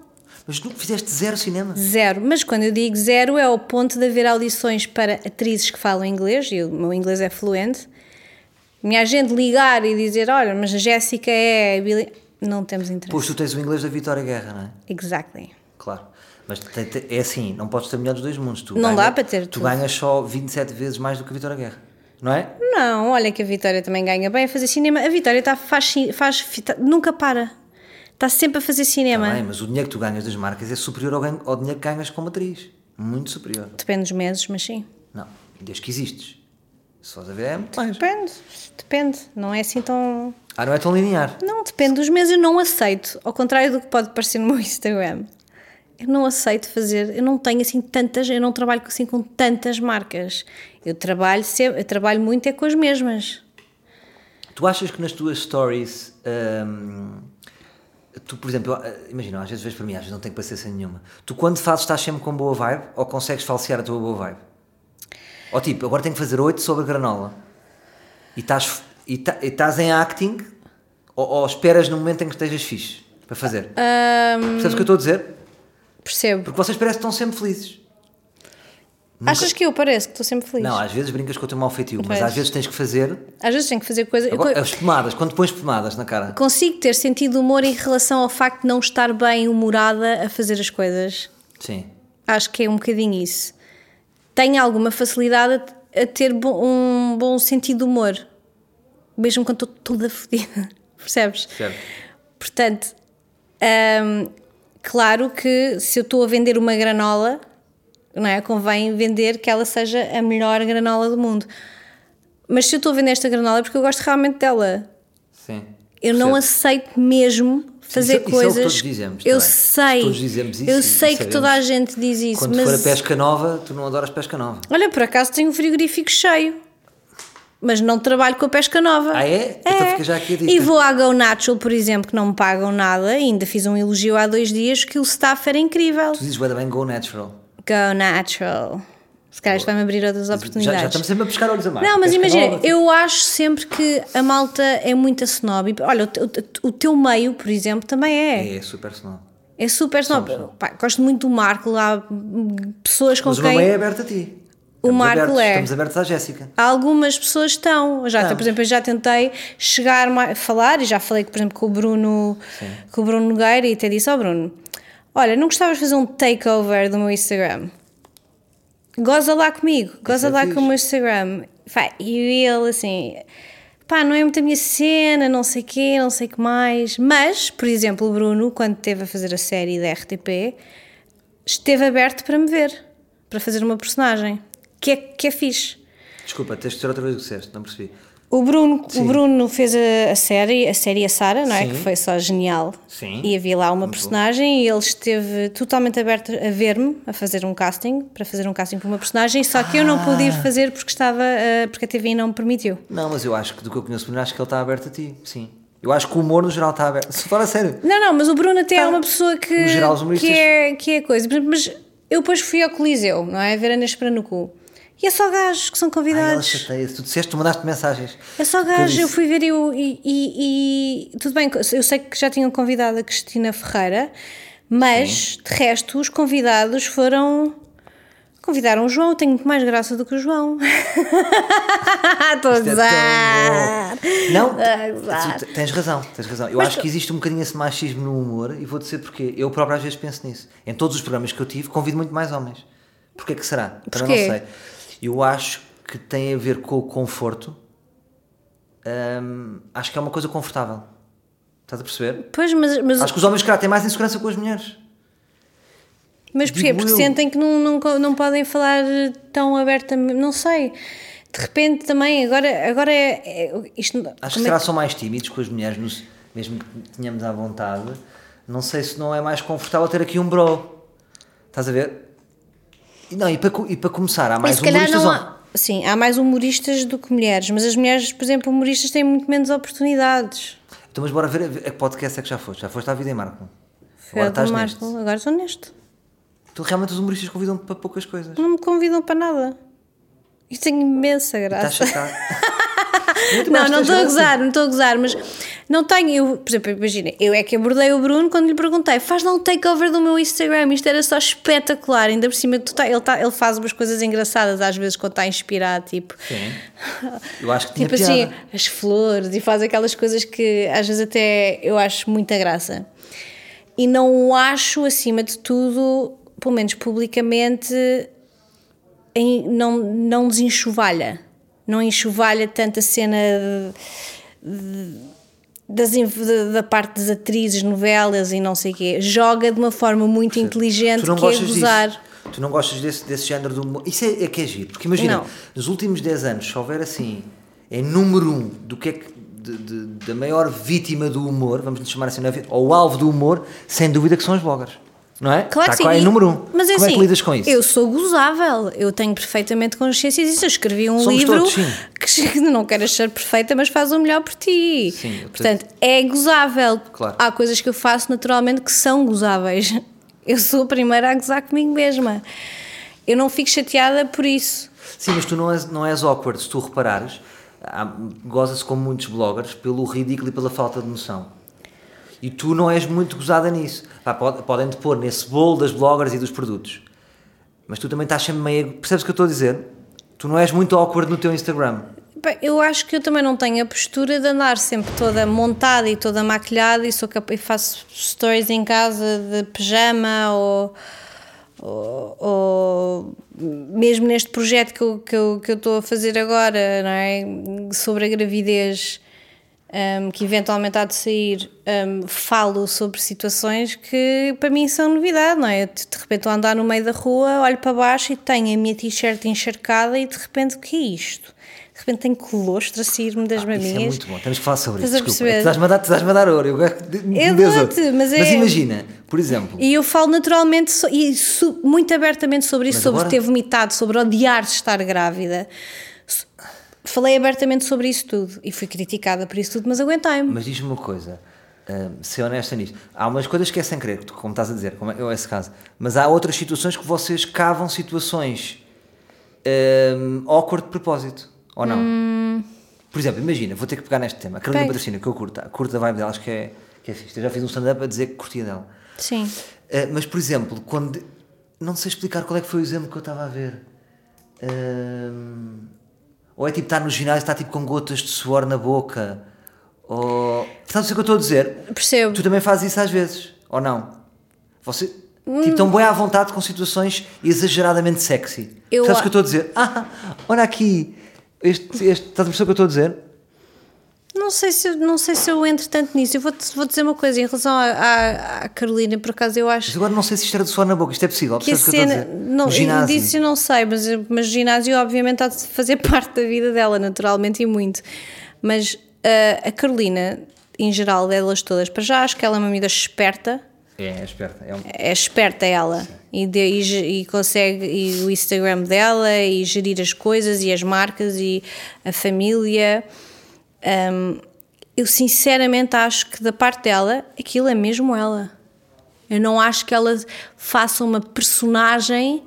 Mas nunca fizeste zero cinema. Zero. Mas quando eu digo zero, é ao ponto de haver audições para atrizes que falam inglês, e o meu inglês é fluente. Minha gente ligar e dizer: Olha, mas a Jéssica é. a Billie-" Não temos interesse. Pois tu tens o inglês da Vitória Guerra, não é? Exactly. Claro. Mas te- te- é assim, não podes ter melhor dos dois mundos. Tu Não ganha- dá para ter Tu tudo. ganhas só 27 vezes mais do que a Vitória Guerra, não é? Não, olha que a Vitória também ganha bem a fazer cinema. A Vitória tá, faz, faz, fita- nunca para. Está sempre a fazer cinema. Tá bem, mas o dinheiro que tu ganhas das marcas é superior ao, ganho- ao dinheiro que ganhas como atriz. Muito superior. Depende dos meses, mas sim. Não, desde que existes. Se fores a ver, é muito mais. Depende, depende. Não é assim tão. Ah, não é tão linear. Não, depende dos meses. Eu não aceito. Ao contrário do que pode parecer no meu Instagram. Eu não aceito fazer. Eu não tenho assim tantas. Eu não trabalho assim com tantas marcas. Eu trabalho, sempre, eu trabalho muito é com as mesmas. Tu achas que nas tuas stories. hum, tu, por exemplo, eu- imagina, às vezes vês para mim, às vezes não tenho paciência nenhuma. Tu, quando fazes, estás sempre com boa vibe ou consegues falsear a tua boa vibe? Ou tipo, agora tenho que fazer 8 sobre granola e estás, e estás em acting ou, ou esperas no momento em que estejas fixe para fazer? Percebes o que eu estou a dizer? Percebo. Porque vocês parecem que estão sempre felizes. Achas que eu pareço que estou sempre feliz? Não, às vezes brincas com o teu mau feitio, mas às vezes tens que fazer. Às vezes tenho que fazer coisas. Agora, as pomadas, quando pões pomadas na cara. Consigo ter sentido de humor em relação ao facto de não estar bem humorada a fazer as coisas. Sim. Acho que é um bocadinho isso. Tenho alguma facilidade a, a ter bo- um bom sentido de humor, mesmo quando estou toda fodida. Percebes? Certo. Portanto, hum, claro que se eu estou a vender uma granola, não é? Convém vender que ela seja a melhor granola do mundo. Mas se eu estou a vender esta granola é porque eu gosto realmente dela. Sim. Eu não Percebo. aceito mesmo fazer isso é o que coisas. todos dizemos eu também. sei. Todos dizemos isso eu sei que toda a gente diz isso, Quando mas for a pesca nova, tu não adoras pesca nova. olha, por acaso tenho um frigorífico cheio. Mas não trabalho com a pesca nova. Ah, é? Então fica já aqui a dica. E vou à Go Natural, por exemplo, que não me pagam nada. Ainda fiz um elogio há dois dias que o staff era incrível. Tu dizes, bem, go natural. Go Natural. Se calhar isto vai-me abrir outras Já, oportunidades. já estamos sempre a pescar olhos a mais. Não, mas imagina, eu acho sempre que a malta é muito snob. E, Olha, o, te- o teu meio, por exemplo, também é. É, super snob. É super snob. Pá, gosto muito do Marco, há pessoas com Mas o quem. meu meio é aberto a ti. O Marco abertos, é. Estamos abertos à Jéssica. Algumas pessoas estão. Já, por exemplo, eu já tentei chegar a falar e já falei, por exemplo, com o Bruno, com o Bruno Nogueira e até disse ao Bruno: Olha, não gostavas de fazer um takeover do meu Instagram? Goza lá comigo, goza é lá fixe. com o meu Instagram. E ele assim, pá, não é muito a minha cena, não sei quê, não sei o que mais. Mas, por exemplo, o Bruno, quando esteve a fazer a série da RTP, esteve aberto para me ver, para fazer uma personagem, que é, que é fixe. Desculpa, tens de dizer outra vez o que disseste, não percebi. O Bruno, o. Bruno fez a, a série, a série A Sara, não é? Sim. Que foi só genial. Sim. E havia lá uma Muito personagem e ele esteve totalmente aberto a ver-me, a fazer um casting, para fazer um casting para uma personagem, só que eu não pude Ah. ir fazer porque estava, ah, porque a TVI não me permitiu. Não, mas eu acho que do que eu conheço o Bruno, acho que ele está aberto a ti. Sim. Eu acho que o humor no geral está aberto. Se fala a sério. Não, não, mas o Bruno até é Tá. uma pessoa que, No geral, os humoristas- que, é, que é coisa. Mas eu depois fui ao Coliseu, não é? Ver a Nespera no cu. E é só gajos que são Ai, convidados. chateia-se. Tu disseste, tu mandaste mensagens. É só Que eu fui ver e, eu- e, e- e- tudo bem, eu sei que já tinham convidado a Cristina Ferreira, mas de resto os convidados foram. Convidaram o João, eu tenho muito mais graça do que o João. Estou a Isto é. Não, tu tens razão, tens razão. Eu acho que existe um bocadinho esse machismo no humor e vou dizer porque eu próprio às vezes penso nisso. Em todos os programas que eu tive, convido muito mais homens. Porquê que será? Também Porquê? não sei. Eu acho que tem a ver com o conforto. Hum, acho que é uma coisa confortável. Estás a perceber? Pois, mas, mas, Acho que os homens, calhar, têm mais insegurança com as mulheres. mas porquê? digo Porque eu. sentem que não, não, não podem falar tão abertamente, não sei. De repente também, agora, agora é. é- isto, Acho que como é será são mais tímidos com as mulheres, nos- mesmo que tenhamos à vontade. Não sei se não é mais confortável ter aqui um bro. Estás a ver? E, não, e, para, e para começar, há mais humoristas. não hom- há, sim, há mais humoristas do que mulheres, mas as mulheres, por exemplo, humoristas têm muito menos oportunidades. Então, mas bora ver a que podcast é que já foste. Já foste à vida em Marco. Foi Agora estás Marco, neste. agora estou neste. Tu realmente os humoristas convidam-te para poucas coisas. Não me convidam para nada. E tenho imensa Estás graça. chatado. Muito Não, não estou a gozar, não estou a gozar, mas Não tenho, eu, por exemplo, imagina, eu é que abordei o Bruno quando lhe perguntei, faz lá um takeover do meu Instagram, isto era só espetacular, ainda por cima tá, ele, tá, ele faz umas coisas engraçadas às vezes quando está inspirado, tipo. Sim. Eu acho que tinha Tipo piada. assim, as flores e faz aquelas coisas que às vezes até eu acho muita graça. E não o acho, acima de tudo, pelo menos publicamente, em- não, não desenxovalha. Não enxovalha tanto a cena de- das, da- parte das atrizes, novelas e não sei o quê. Joga de uma forma muito inteligente Tu não que é gostas gozar. disso. Tu não gostas desse, desse género de humor. Isso é, é que é giro. Porque imagina, Não. nos últimos 10 anos, se houver assim, é número um do que é que. de- de- da maior vítima do humor, vamos lhe chamar assim, é? ou o alvo do humor, sem dúvida que são as bloggers. Não é? Claro Está que sim. é E- número um. Mas é Como é assim, que lidas com isso? Eu sou gozável, eu tenho perfeitamente consciência disso. Eu escrevi um Somos livro todos, que não quero achar perfeita, mas faz o melhor por ti. Sim, Portanto, é gozável. Claro. Há coisas que eu faço naturalmente que são gozáveis. Eu sou a primeira a gozar comigo mesma. Eu não fico chateada por isso. Sim, mas tu não és, não és awkward, se tu reparares. Goza-se com muitos bloggers pelo ridículo e pela falta de noção. E tu não és muito gozada nisso. Pá, pode- Podem-te pôr nesse bolo das bloggers e dos produtos. Mas tu também estás sempre meio. Percebes o que eu estou a dizer? Tu não és muito awkward no teu Instagram. Bem, eu acho que eu também não tenho a postura de andar sempre toda montada e toda maquilhada e, sou e faço stories em casa de pijama ou, ou, ou mesmo neste projeto que eu, que, eu, que eu estou a fazer agora, não é? Sobre a gravidez, hum, que eventualmente há de sair, hum, falo sobre situações que para mim são novidade, não é? De repente estou a andar no meio da rua, olho para baixo e tenho a minha t-shirt encharcada e de repente o que é isto? De repente tenho colostro a sair-me das Isso maminhas. é muito bom. Temos que falar sobre Estás isso. Desculpa. Tu estás-me a dar, tu estás-me a dar ouro. Eu Eu dou-te, mas é- imagina, por exemplo. E eu falo naturalmente e muito abertamente sobre isso, Mas sobre agora- ter vomitado, sobre odiar-se estar grávida. Falei abertamente sobre isso tudo e fui criticada por isso tudo, mas aguentei-me. Mas diz-me uma coisa, hum, ser honesta nisto. Há umas coisas que é sem querer, como estás a dizer, como é, é esse caso. Mas há outras situações que vocês cavam situações hum, awkward de propósito, ou não? Por exemplo, imagina, vou ter que pegar neste tema. A Carolina Pega. Patrocínio, que eu curto, curto a vibe dela, acho que é, que é fixe. Eu já fiz um stand-up a dizer que curtia dela. Sim. Uh, mas, por exemplo, quando. Não sei explicar qual é que foi o exemplo que eu estava a ver. Um, ou é tipo estar no ginásio e estar tipo com gotas de suor na boca. Ou. Sabes o que eu estou a dizer? Percebo. Tu também fazes isso às vezes, ou não? Você. Tipo, estão bem à vontade com situações exageradamente sexy. Eu Sabes o que eu estou a dizer? Ah, olha aqui. Este, este, estás a perceber o que eu estou a dizer? Não sei se eu, não sei se eu entro tanto nisso. Eu vou, vou dizer uma coisa em relação à, Carolina, por acaso eu acho Mas agora não sei se isto era de suor na boca. Isto é possível. que a que eu cena. dizer? Não, ginásio. disso eu não sei, mas, mas o ginásio obviamente há de fazer parte da vida dela, naturalmente, e muito. Mas ah, a Carolina, em geral, delas todas, para já acho que ela é uma amiga esperta. É, é esperta. É um... É esperta ela e, de- e e consegue e o Instagram dela e gerir as coisas e as marcas e a família. Hum, eu sinceramente acho que da parte dela aquilo é mesmo ela. Eu não acho que ela faça uma personagem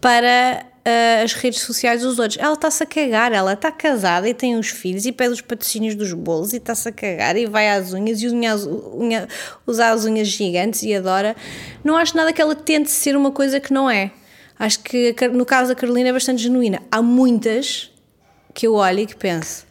para ah, as redes sociais dos outros. Ela está-se a cagar, ela está casada e tem os filhos e pede os patrocínios dos bolos e está-se a cagar e vai às unhas e unha, unha, usa as unhas gigantes e adora. Não acho nada que ela tente ser uma coisa que não é. Acho que no caso da Carolina é bastante genuína. Há muitas que eu olho e que penso.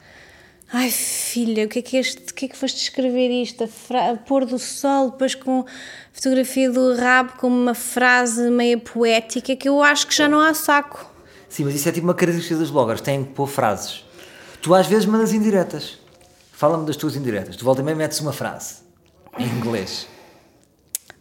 Ai filha, o que é que, este, o que, é que foste escrever isto? A, fra- a pôr do sol, depois com fotografia do rabo, com uma frase meio poética que eu acho que já não há saco. Sim, mas isso é tipo uma característica dos bloggers, têm que pôr frases. Tu às vezes mandas indiretas. Fala-me das tuas indiretas. Tu volta e meia metes uma frase em inglês.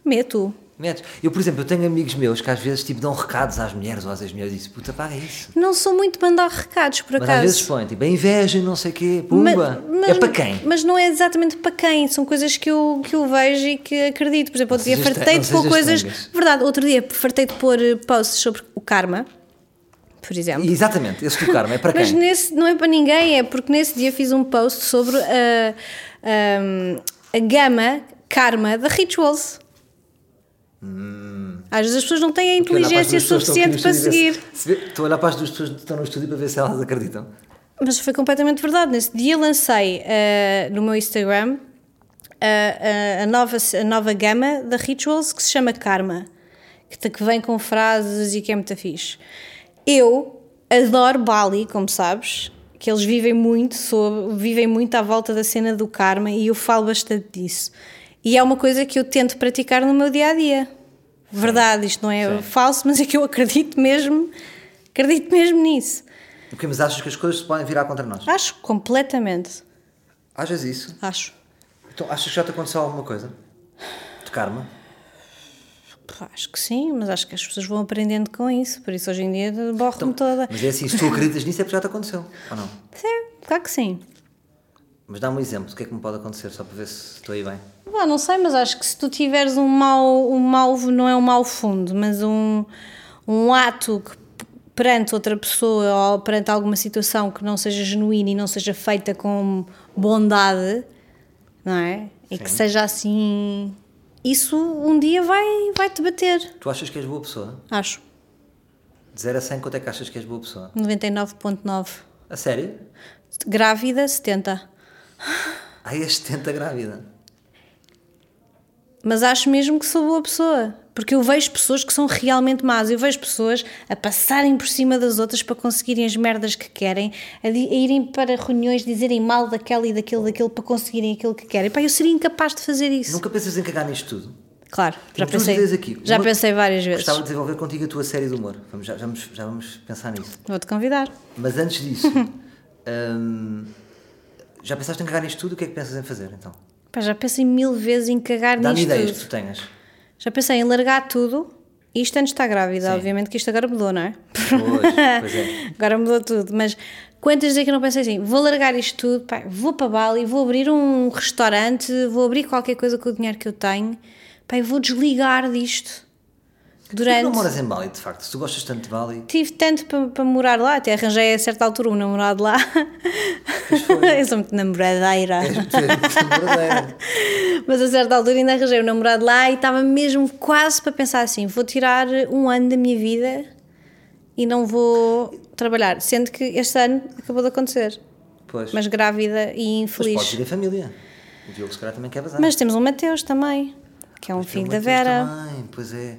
Meto. Metes. Eu, por exemplo, eu tenho amigos meus que às vezes tipo, dão recados às mulheres ou às mulheres e dizem, puta, paga isso. Não sou muito de mandar recados, por Mas às vezes acaso. põem, tipo, a inveja, não sei o quê, pumba. mas- é para quem? Mas não é exatamente para quem, são coisas que eu, que eu vejo e que acredito. Por exemplo, outro dia fartei de pôr coisas. Verdade, outro dia fartei de pôr eh, posts sobre o karma, por exemplo. Exatamente, esse do karma é para Mas quem? nesse, não é para ninguém, é porque nesse dia fiz um post sobre a, a, a gama karma da Rituals. Às vezes as pessoas não têm a inteligência suficiente para seguir. se- se Estou a olhar para as duas pessoas que estão no estúdio para ver se elas acreditam. Mas foi completamente verdade. Nesse dia lancei eh, no meu Instagram a, a, a nova, a nova gama da Rituals que se chama Karma, que, que vem com frases e que é muito fixe. Eu adoro Bali, como sabes, que eles vivem muito, sobre, vivem muito à volta da cena do karma e eu falo bastante disso. E é uma coisa que eu tento praticar no meu dia a dia. Verdade, isto não é Sim. falso, mas é que eu acredito mesmo, acredito mesmo nisso. Ok, mas achas que as coisas se podem virar contra nós? Acho completamente. Achas isso? Acho. Então, achas que já te aconteceu alguma coisa? De karma? Acho que sim, mas acho que as pessoas vão aprendendo com isso, por isso hoje em dia borro-me toda. Mas é assim, se tu acreditas nisso é porque já te aconteceu, ou não? Sim, claro que sim. Mas dá-me um exemplo do que é que me pode acontecer, só para ver se estou aí bem. Pá, não sei, mas acho que se tu tiveres um mau, um mau não é um mau fundo, mas um, um ato que perante outra pessoa ou perante alguma situação que não seja genuína e não seja feita com bondade, não é? E que seja assim, isso um dia vai, vai te bater, Tu achas que és boa pessoa? acho. De 0 a 100, quanto é que achas que és boa pessoa? 99.9. A sério? Grávida, 70. Ai, és 70 grávida. Mas acho mesmo que sou boa pessoa. Porque eu vejo pessoas que são realmente más. Eu vejo pessoas a passarem por cima das outras para conseguirem as merdas que querem, a, a irem para reuniões dizerem mal daquela e daquele, daquele para conseguirem aquilo que querem. Pá, eu seria incapaz de fazer isso. Nunca pensas em cagar nisto tudo? Claro, já pensei. aqui. Já Uma- pensei várias vezes. Gostava de desenvolver contigo a tua série de humor. Vamos, já, já vamos, já vamos pensar nisso. Vou-te convidar. Mas antes disso, hum, já pensaste em cagar nisto tudo? O que é que pensas em fazer então? Pá, já pensei mil vezes em cagar Dá-me nisto ideias tudo. que tu tenhas. Já pensei em largar tudo. Isto antes estar grávida, Sim. obviamente que isto agora mudou, não é? Pois, pois é. Agora mudou tudo, mas quantas vezes é que eu não pensei assim? Vou largar isto tudo, pá, vou para Bali, vou abrir um restaurante, vou abrir qualquer coisa com o dinheiro que eu tenho, pá, vou desligar disto. Tu Durante. não moras em Bali, de facto. Se tu gostas tanto de Bali, Tive tanto para, para morar lá, até arranjei a certa altura um namorado lá. eu sou muito namoradeira. és, tu és muito verdadeira. Mas a certa altura ainda arranjei um namorado lá e estava mesmo quase para pensar assim: vou tirar um ano da minha vida e não vou trabalhar. Sendo que este ano acabou de acontecer. Pois. Mas grávida e Mas infeliz. podes ir em família. O Diogo se calhar também quer vazar. Mas temos um Mateus também, que é um Mas filho da Vera. Também, pois é.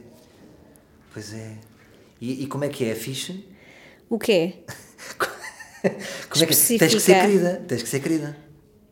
Pois é. E, e como é que é? É fixe? O quê? como é que Tens que ser querida. Tens que ser querida.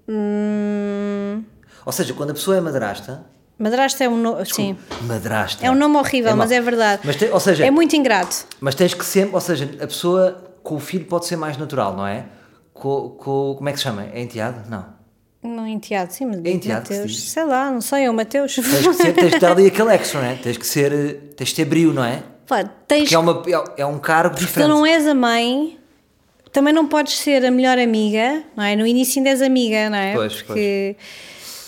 Hum, Ou seja, quando a pessoa é madrasta. madrasta é um nome. Sim. Madrasta. É um nome horrível, mau. mas é verdade. Mas te- ou seja, É muito ingrato. Mas tens que sempre, ou seja, a pessoa com o filho pode ser mais natural, não é? Com, com, como é que se chama? É enteado? Não. Não enteado, sim, mas enteado se Mateus. diz. Sei lá, não sei, é o Mateus. Tens que, ser, tens que dar ali aquele extra, não é? Tens que ser, tens que ter brio, não é? Pá, tens Que é, uma, é, é um cargo Tu diferente. não és a mãe, também não podes ser a melhor amiga, não é? No início ainda és amiga, não é? Pois, porque,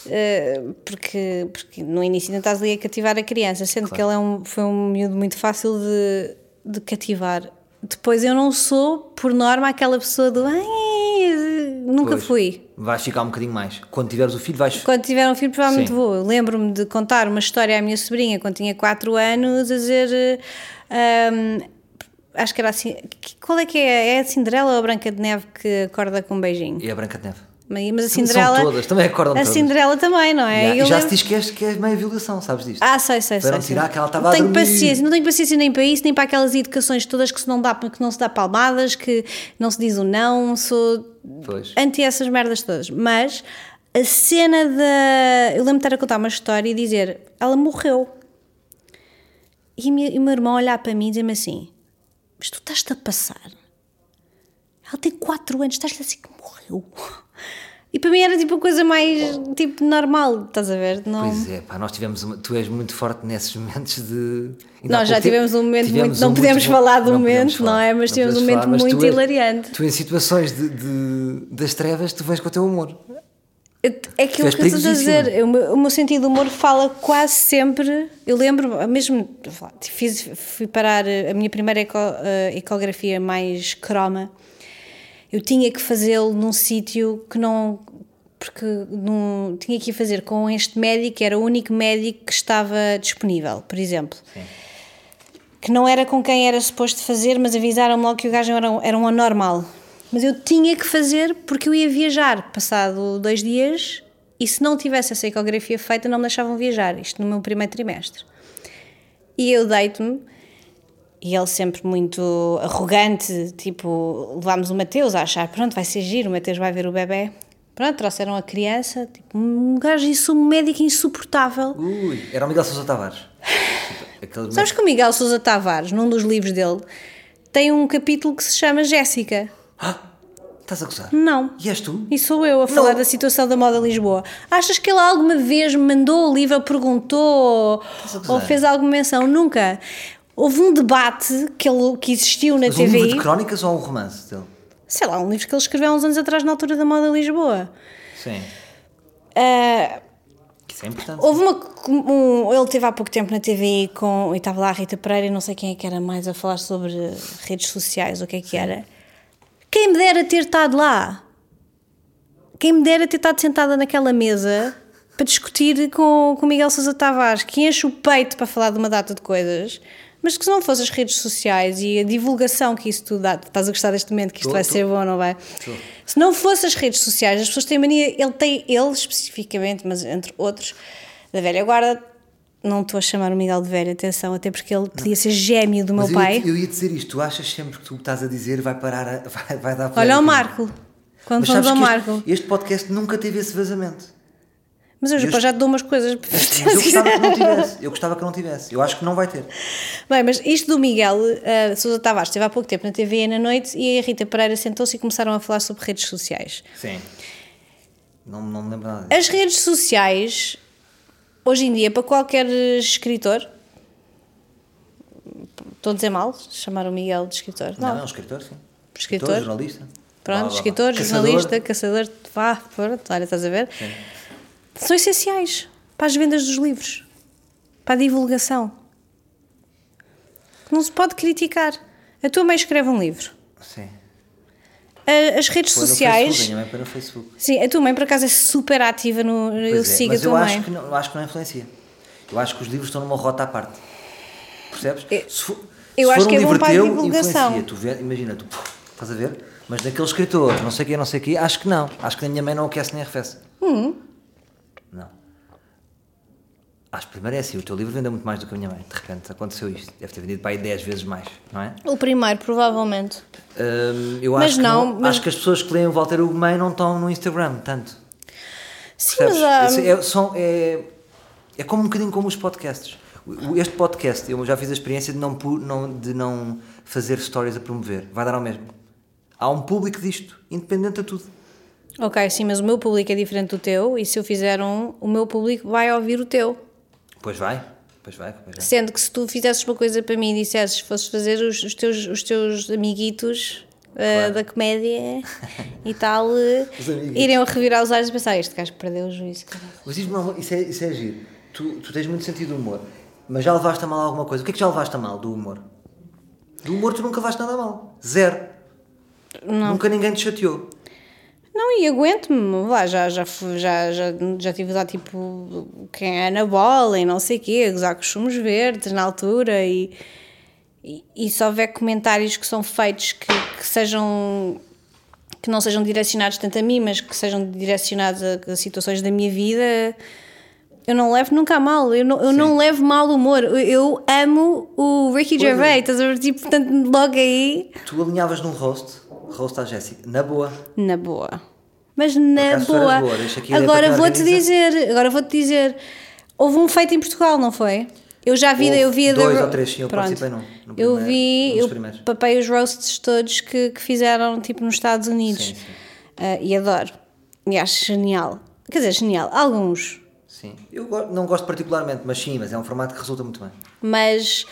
eh, porque, porque no início ainda estás ali a cativar a criança, sendo que ele é um, foi um miúdo muito fácil de, de cativar. Depois eu não sou, por norma, aquela pessoa do "Ai, nunca Pois. fui. Vais ficar um bocadinho mais. Quando tiveres o filho, vais. Quando tiver um filho, provavelmente Sim. vou. Lembro-me de contar uma história à minha sobrinha quando tinha 4 anos, a dizer. ahm, acho que era assim. Qual é que é? É a Cinderela ou a Branca de Neve que acorda com um beijinho? E a Branca de Neve. Mas a São- são Cinderela. todas, também acordam A todas. Cinderela também, não é? Já, e já lembro- se diz que, és, que é meio violação, sabes disto? Ah, sei, sei, Para sei. não sei. não tenho paciência, não tenho paciência nem para isso, nem para aquelas educações todas que se não, dá, que não se dá palmadas, que não se diz o não, sou Pois. anti essas merdas todas. Mas a cena da. Eu lembro de estar a contar uma história e dizer: ela morreu. E, minha- e o meu irmão olhar para mim e dizer-me assim: Mas tu estás-te a passar? Ela tem 4 anos, estás-lhe assim que morreu. E para mim era tipo a coisa mais tipo normal, estás a ver? Não... Pois é, pá, nós tivemos uma, tu és muito forte nesses momentos de. ainda Nós já tivemos um momento tivemos muito- não um podemos bom- falar do não momento, não é? Mas não tivemos um momento mas muito tu és- hilariante. Tu em situações de, de- das trevas, tu vens com o teu humor. É aquilo que eu estou a dizer. perigosíssima. O meu, sentido de humor fala quase sempre. Eu lembro, mesmo. Fiz, fui parar a minha primeira eco- eh, ecografia mais croma. Eu tinha que fazê-lo num sítio que não. Porque num, tinha que ir fazer com este médico, que era o único médico que estava disponível, por exemplo. Que não era com quem era suposto fazer, mas avisaram-me logo que o gajo era, era um anormal. Mas eu tinha que fazer porque eu ia viajar. Passado dois dias, e se não tivesse essa ecografia feita, não me deixavam viajar. Isto no meu primeiro trimestre. E eu deito-me, e ele sempre muito arrogante, tipo, levámos o Mateus a achar, pronto, vai ser giro, o Mateus vai ver o bebê. Pronto, trouxeram a criança, tipo, um gajo, isso, um médico insuportável. Ui, era o Miguel Sousa Tavares. Aquele Sabes que o Miguel Sousa Tavares, num dos livros dele, tem um capítulo que se chama Jéssica. Ah, estás a gozar? Não. E és tu? E sou eu a falar Não. da situação da moda Lisboa. Achas que ele alguma vez me mandou o livro, perguntou ou fez alguma menção? Nunca. Houve um debate que, ele, que existiu na Mas um livro de crónicas ou um romance dele? Sei lá, um livro que ele escreveu há uns anos atrás na altura da moda Lisboa. Sim. Ah, Isso é importante. houve uma. Um, ele teve há pouco tempo na TVI com. E estava lá a Rita Pereira e não sei quem é que era mais a falar sobre redes sociais, o que é que era. Quem me dera ter estado lá. Quem me dera ter estado sentada naquela mesa para discutir com com o Miguel Sousa Tavares, que enche o peito para falar de uma data de coisas, mas que se não fosse as redes sociais e a divulgação que isso tudo dá, estás a gostar deste momento, que isto Tô, vai tô. ser bom, não vai? Tô. Se não fosse as redes sociais, as pessoas têm mania, ele tem, ele especificamente, mas entre outros, da velha guarda, não estou a chamar o Miguel de velho, atenção, até porque ele podia ser gêmeo do meu eu, pai. Ia, eu ia dizer isto, tu achas sempre que tu estás a dizer vai parar, a, vai, vai dar Olha o Marco, quando fomos ao Marco. este, este podcast nunca teve esse vazamento. Mas eu este- já te dou umas coisas. Mas eu gostava que não tivesse. Eu gostava que não tivesse. Eu acho que não vai ter. Bem, mas isto do Miguel uh, Sousa Tavares esteve há pouco tempo na TV na noite e a Rita Pereira sentou-se e começaram a falar sobre redes sociais. Sim. Não, não me lembro nada disso. As redes sociais, hoje em dia, para qualquer escritor, estou a dizer mal, chamar o Miguel de escritor. Não, Não, é um escritor, sim. Escritor? jornalista. Blá, Pronto, blá, blá. escritor, Caçador. jornalista, caçador, vá, pronto, olha, estás a ver? São essenciais para as vendas dos livros, para a divulgação. Não se pode criticar. A tua mãe escreve um livro. Sim. A- As redes no sociais. Facebook, a minha mãe foi no Facebook. Sim, a tua mãe por acaso é super ativa no. eu Pois é, sigo a mas eu tua acho mãe. que, não, eu acho que não influencia. Eu acho que os livros estão numa rota à parte. Percebes? Eu- se for, eu se acho for que um é bom para a divulgação. Tu vê, imagina, tu estás a ver? Mas daquele escritor, não sei o quê, não sei o quê, acho que não. Acho que a minha mãe não aquece nem arrefece. Hum. Não. Acho que primeiro é assim, o teu livro vendeu muito mais do que a minha mãe. De repente aconteceu isto. Deve ter vendido para aí 10 vezes mais, não é? O primeiro, provavelmente. Hum, eu Mas acho que não, não, mas- acho que as pessoas que leem o Walter Hugo Mãe não estão no Instagram tanto. Sim, Percebes? mas há. É, são- é, é como um bocadinho como os podcasts. Este podcast, eu já fiz a experiência de não, não- de não fazer stories a promover. Vai dar ao mesmo. Há um público disto, independente de tudo. Ok, sim, mas o meu público é diferente do teu e se eu fizer um, o meu público vai ouvir o teu. Pois vai, pois vai, pois vai. Sendo que se tu fizesses uma coisa para mim e dissesses, fosses fazer os, os teus, os teus amiguitos eh, Claro. da comédia e tal, eh, iriam revirar os olhos e pensar: este gajo perdeu o juízo. caralho." Mas diz-me, isso é, isso é giro. Tu, tu tens muito sentido de humor, mas já levaste a mal alguma coisa? O que é que já levaste a mal do humor? Do humor tu nunca levaste nada a mal. Zero. Nunca ninguém te chateou. Não, e aguento-me, lá, já, já, já, já, já tive lá tipo quem é na bola e não sei o quê, a gozar com os sumos verdes na altura e, e, e se houver comentários que são feitos que, que sejam que não sejam direcionados tanto a mim, mas que sejam direcionados a, a situações da minha vida, eu não levo nunca a mal, eu não, eu não levo mal humor, eu, eu amo o Ricky Pois é. Gervais, estás a ver? Tipo, portanto, logo aí, Tu alinhavas num roast, roast à Jéssica, na boa. Na boa. Mas na boa. boa, agora vou-te dizer, agora vou-te dizer, houve um feito em Portugal, não foi? Eu já vi, Houve eu vi dois da- ou três, sim, eu participei num- no eu primeiro- vi, eu primeiros. papei os roasts todos que, que fizeram tipo nos Estados Unidos. Sim, sim. Ah, e adoro. E acho genial. Quer dizer, genial. Alguns. Sim. Eu não gosto particularmente, mas sim, mas é um formato que resulta muito bem. mas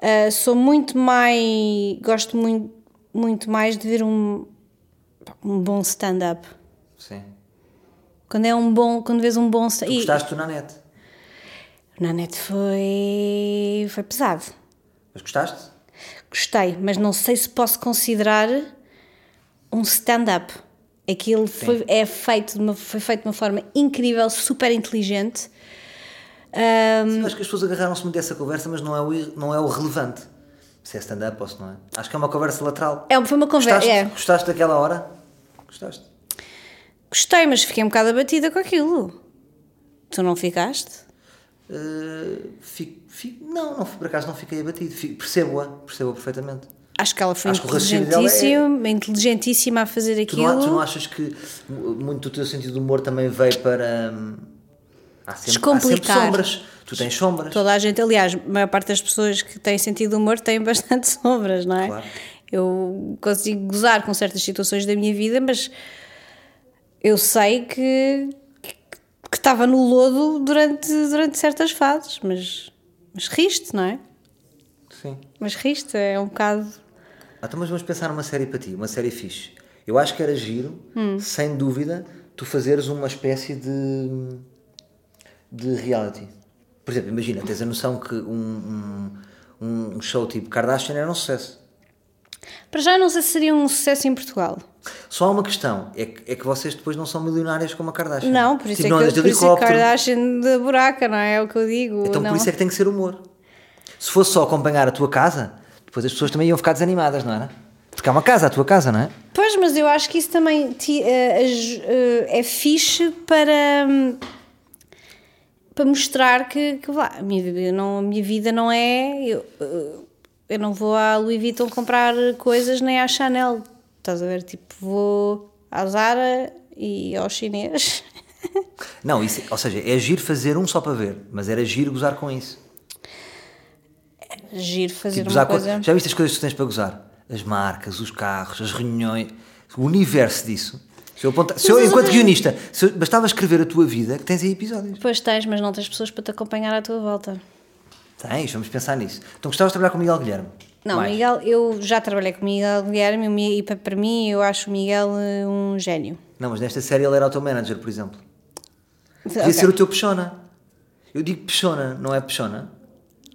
ah, sou muito mais gosto muito, muito mais de ver um, um bom stand-up Sim. quando é um bom quando vês um bom Tu stand gostaste tu na net, na net foi foi pesado mas gostaste? gostei mas não sei se posso considerar um stand-up aquilo foi, é feito de uma, foi feito de uma forma incrível super inteligente Sim, acho que as pessoas agarraram-se muito dessa conversa, mas não é o, não é o relevante. Se é stand-up ou se não é. Acho que é uma conversa lateral. é, foi uma conversa Gostaste, é. gostaste daquela hora? Gostaste? Gostei, mas fiquei um bocado abatida com aquilo. Tu não ficaste? Uh, fico, fico- não, não, por acaso não fiquei abatido. Percebo-a, percebo-a perfeitamente. Acho que ela foi Acho raciocínio dela é- inteligentíssima, inteligentíssima a fazer Tu não, aquilo. tu não achas que mu- muito do teu sentido de humor também veio para. hum, Há sempre, há sempre Descomplicar. sombras. Tu tens sombras. Toda a gente, aliás, a maior parte das pessoas que têm sentido humor têm bastante sombras, não é? Claro. Eu consigo gozar com certas situações da minha vida, mas eu sei que que estava no lodo durante, durante certas fases, mas, mas riste, não é? Sim. Mas riste, é um bocado. Ah, então, mas vamos pensar numa série para ti, uma série fixe. Eu acho que era giro, Hum. sem dúvida, tu fazeres uma espécie de, de reality. Por exemplo, imagina, tens a noção que um, um, um show tipo Kardashian era um sucesso. Para já não sei se seria um sucesso em Portugal. Só há uma questão, é que, é que vocês depois não são milionárias como a Kardashian. Não, por isso Tipo, é que, andas de por isso é. Kardashian da buraca, não é? É o que eu digo. Então não. por isso é que tem que ser humor. Se fosse só acompanhar a tua casa, depois as pessoas também iam ficar desanimadas, não era? Porque há uma casa, a tua casa, não é? Pois, mas eu acho que isso também eh, aj- eh, é fixe para, hum, para mostrar que, que vá, a, minha, vida não, a minha vida não é. Eu, eu não vou à Louis Vuitton comprar coisas nem à Chanel. Estás a ver? Tipo, vou à Zara e ao chinês. Não, isso, ou seja, é giro fazer um só para ver, mas era giro gozar com isso. Giro fazer Tipo, uma coisa. Já viste as coisas que tu tens para gozar? As marcas, os carros, as reuniões, o universo disso. Se eu, apontar, se eu enquanto guionista, se eu- bastava escrever a tua vida, que tens aí episódios. Depois tens, mas não tens pessoas para te acompanhar à tua volta. Tens, vamos pensar nisso. Então gostavas de trabalhar com o Miguel Guilherme? Não, Mais. Miguel, eu já trabalhei com o Miguel Guilherme e pa- para mim eu acho o Miguel eh, um gênio. Não, mas nesta série ele era o teu manager, por exemplo. Podia Ok. ser o teu peixona. Eu digo peixona, não é peixona?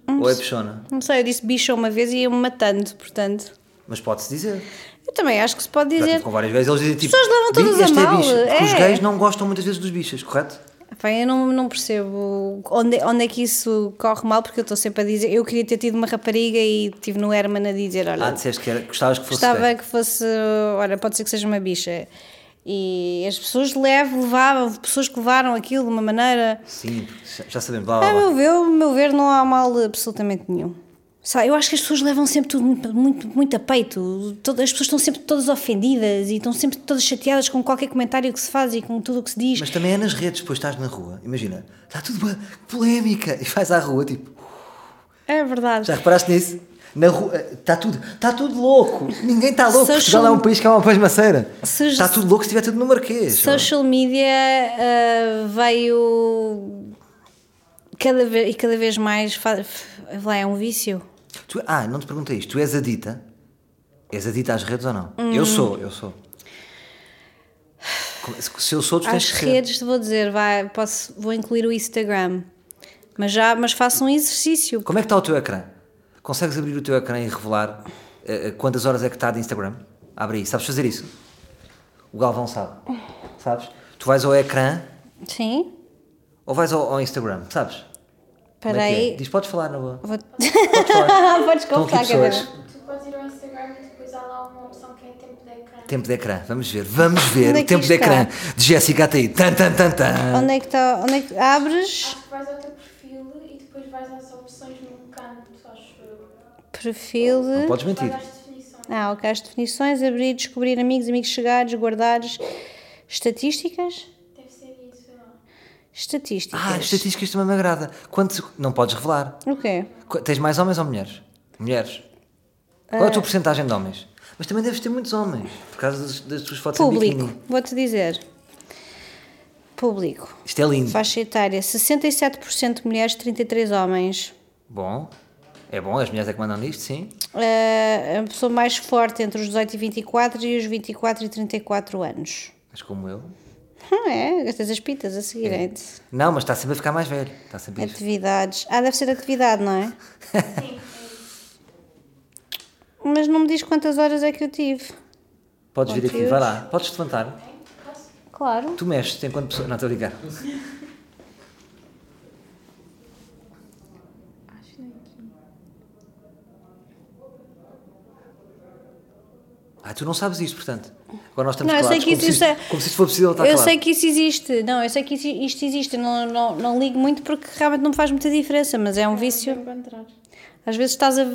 Ou é peixona? Não sei, eu disse bicho uma vez e ia-me matando, portanto. Mas pode-se dizer. Eu também acho que se pode dizer. com várias vezes eles dizem tipo. pessoas levam todas "Bi- a este mal, É bicho. Porque os é. gays não gostam muitas vezes dos bichos, correto? Pá, eu não, não percebo onde, onde é que isso corre mal, porque eu estou sempre a dizer. Eu queria ter tido uma rapariga e estive no Herman a dizer: olha, Ah, disseste que era, gostavas que fosse gostava que fosse. Olha, pode ser que seja uma bicha. E as pessoas levam, levavam, pessoas que levaram aquilo de uma maneira. Sim, já- já sabemos. Blá, blá, A blá. meu ver, a meu ver, não há mal absolutamente nenhum. Sabe, eu acho que as pessoas levam sempre tudo muito, muito, muito a peito. Todas, as pessoas estão sempre todas ofendidas e estão sempre todas chateadas com qualquer comentário que se faz e com tudo o que se diz. Mas também é nas redes, depois estás na rua. Imagina, está tudo uma polémica. E vais à rua, tipo, É verdade. já reparaste nisso? Na rua, está tudo, está tudo louco. Ninguém está louco. Social- Portugal é um país que é uma pasmaceira. Se- Está tudo louco se estiver tudo no Marquês. Social media ah, veio cada vez, e cada vez mais. fa- Lá é um vício. Tu- ah, não te perguntei isto. Tu és adita? És adita às redes ou não? Eu Hum. sou, eu sou. Se eu sou, tu tens Às redes, vou dizer, vai, posso, vou incluir o Instagram. Mas já mas faço um exercício. Como é que está o teu ecrã? Consegues abrir o teu ecrã e revelar eh, quantas horas é que está de Instagram? Abre aí. Sabes fazer isso? O Galvão sabe. Sabes? Tu vais ao ecrã Sim. ou vais ao, ao Instagram, sabes? Espera é é? aí. Diz, podes falar na boa. Vou... Podes falar. Podes contar. Tu podes ir ao Instagram e depois há lá uma opção que é tempo de ecrã. Tempo de ecrã. Vamos ver. Vamos ver Onde é o que tempo de está? ecrã de Jéssica ATI. Tan, tan, tan, tan. Onde é que está? Onde é que abres? Acho que vais ao teu perfil e depois vais às opções num canto, acho. Perfil. Não podes mentir. Ah, ok. As definições, abrir, descobrir amigos, amigos chegados, guardares. Estatísticas? Deve ser isso, sei lá. Estatísticas. Ah, estatísticas também me agrada. Quantos... Não podes revelar. O quê? Qu- Tens mais homens ou mulheres? Mulheres. Qual é a tua porcentagem de homens? Mas também deves ter muitos homens, por causa das, das tuas fotos Público. Vou-te dizer. Público. Isto é lindo. Faixa etária: 67% mulheres, 33 homens. Bom. É bom, as mulheres é que mandam nisto, sim. Ah, a pessoa mais forte entre os 18 e 24 e os 24 e 34 anos. Mas como eu. Hum, é, gastas as pitas a seguirem-te. Não, mas está sempre a ficar mais velho. Está sempre. Atividades. Ah, deve ser atividade, não é? Sim, é isso. Mas não me diz quantas horas é que eu tive. Podes vir aqui, vai lá. Podes te levantar. Posso? Claro. Tu mexes enquanto pessoa. Não, estou a ligar. É. Ah, tu não sabes isto, portanto. Agora nós estamos Não, eu sei que como, isso se é- isto, como se isto for possível estar eu claro. sei que isso existe. Não, eu sei que isso- isto existe. Não, não, não ligo muito porque realmente não me faz muita diferença, mas é um vício. Encontrar. Às vezes estás a.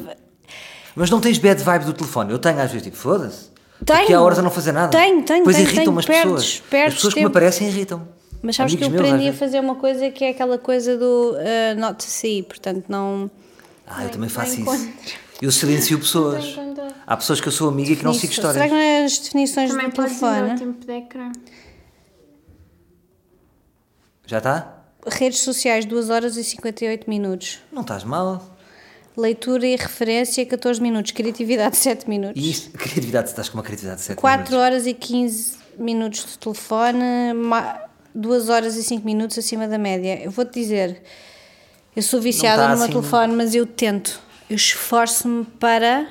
Mas não tens bad vibe do telefone. Eu tenho às vezes tipo, foda-se. Tenho. Aqui há horas a não fazer nada. Tenho, tenho, Depois tenho, irritam-me as pessoas. Perdes- as pessoas que me tempo. aparecem irritam. Mas sabes que eu Amigos meus, aprendi a fazer uma coisa que é aquela coisa do uh, not to see, portanto não. Ah, eu também faço isso. Eu silencio pessoas. Há pessoas que eu sou amiga e que não sigo Será histórias. que não é as definições Também do pode telefone? tempo de ecrã. Já está? Redes sociais, 2 horas e 58 minutos. Não estás mal. Leitura e referência, 14 minutos. Criatividade, 7 minutos. E isto, criatividade, estás com uma criatividade de 7 4 minutos. horas e 15 minutos de telefone, 2 horas e 5 minutos acima da média. Eu vou-te dizer, eu sou viciada tá no meu assim- telefone, mas eu tento. Eu esforço-me para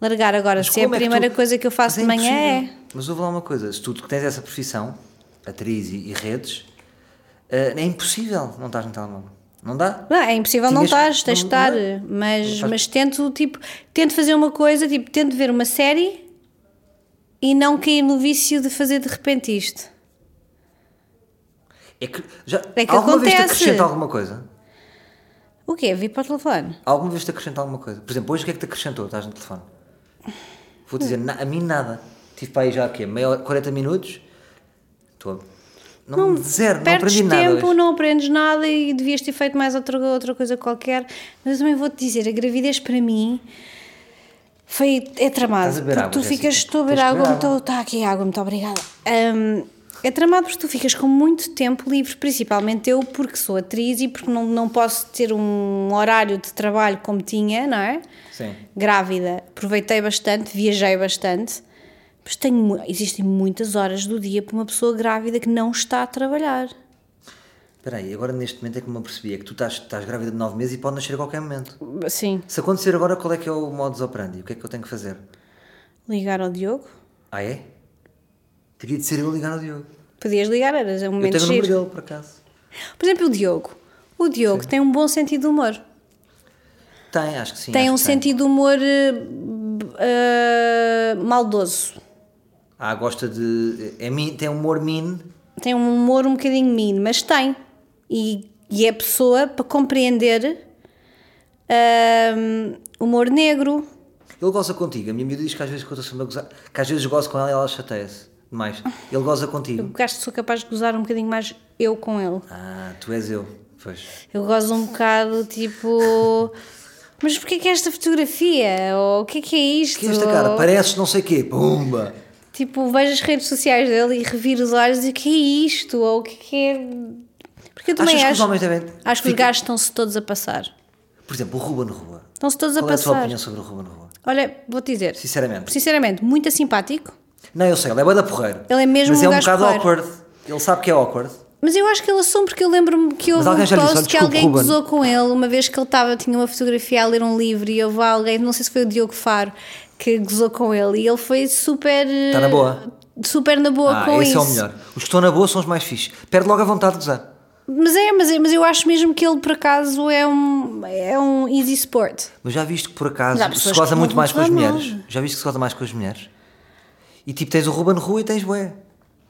largar agora. Mas Se é a que primeira tu- coisa que eu faço Mas de manhã é. Mas ouve lá uma coisa, se tu tens essa profissão, atriz e, e redes, eh, é impossível não estás no telemóvel. Não dá? Não, é impossível não Tinhas- estás, tens de não- estar, não- mas, faz- mas tento, tipo, tento fazer uma coisa, tipo, tento ver uma série e não cair no vício de fazer de repente isto. É que, já, É que alguma vez te acontece. acrescenta alguma coisa? O quê? Vir para o telefone? Alguma vez te acrescenta alguma coisa? Por exemplo, hoje o que é que te acrescentou? Estás no telefone. Vou dizer, na- a mim nada. Tive para aí já meia hora, 40 minutos. Estou. Não, zero, não Perdes aprendi nada. tempo, hoje. não aprendes nada e devias ter feito mais outra, outra coisa qualquer. Mas eu também vou-te dizer, a gravidez para mim foi, é tramado. Estás a beber porque água, tu ficas, estou a beber Tens que água, beber água. está aqui água, muito obrigada. É tramado porque tu ficas com muito tempo livre, principalmente eu, porque sou atriz e porque não, não posso ter um horário de trabalho como tinha, não é? Sim. grávida, aproveitei bastante, viajei bastante, mas tenho, existem muitas horas do dia para uma pessoa grávida que não está a trabalhar. Espera aí, agora neste momento é que me apercebi. É que tu estás, estás grávida de 9 meses e pode nascer a qualquer momento. Sim, Se acontecer agora, qual é que é o modus operandi? O que é que eu tenho que fazer? ligar ao Diogo. Ah, é? Teria de ser eu a ligar ao Diogo. Podias ligar, era um Eu momento tenho o número giro. dele, por acaso. Por exemplo, o Diogo. O Diogo tem um bom sentido de humor. Tem, acho que sim. tem um sentido de humor eh, eh, maldoso. Ah, gosta de. É, min- tem humor mean. Tem um humor um bocadinho mean, mas tem. E, e é pessoa para compreender eh, humor negro, Ele goza contigo. A minha miúda diz que às vezes quando eu estou a gozar, que às vezes gozo com ela e ela chateia-se demais. Ele goza Eu contigo. acho que sou capaz de gozar um bocadinho mais eu com ele. Ah, tu és eu. Pois. Eu gozo um bocado tipo. Mas porquê que é esta fotografia? Ou o que é que é isto? Que é esta cara? Ou, Pareces não sei quê. Pumba! Tipo, vejo as redes sociais dele e reviro os olhos e o que é isto? Ou o que é que é. Porque eu também Achas que acho. os homens devem. Acho que os Fica- gajos estão-se todos a passar. Por exemplo, o Ruben Rua. Estão-se todos a Qual é a tua passar. opinião sobre o Ruben Rua? Olha, vou-te dizer. Sinceramente. Sinceramente, muito simpático. Não, eu sei, ele é bué da porreiro. Ele é mesmo Mas um é um bocado porreiro. awkward. Ele sabe que é awkward. Mas eu acho que ele assume porque eu lembro-me que houve um disse, post "Olha, que alguém Ruben." gozou com ele uma vez que ele estava, tinha uma fotografia a ler um livro e houve alguém, não sei se foi o Diogo Faro, que gozou com ele e ele foi super. Está na boa. Super na boa ah, com esse isso. é o melhor. Os que estão na boa são os mais fixes. Perde logo a vontade de gozar. Mas é, mas é, mas eu acho mesmo que ele por acaso é um, é um easy sport. Mas já viste que por acaso se goza muito mais com as mulheres? Já viste que se goza mais com as mulheres? E tipo, tens o Ruben Rua e tens bué.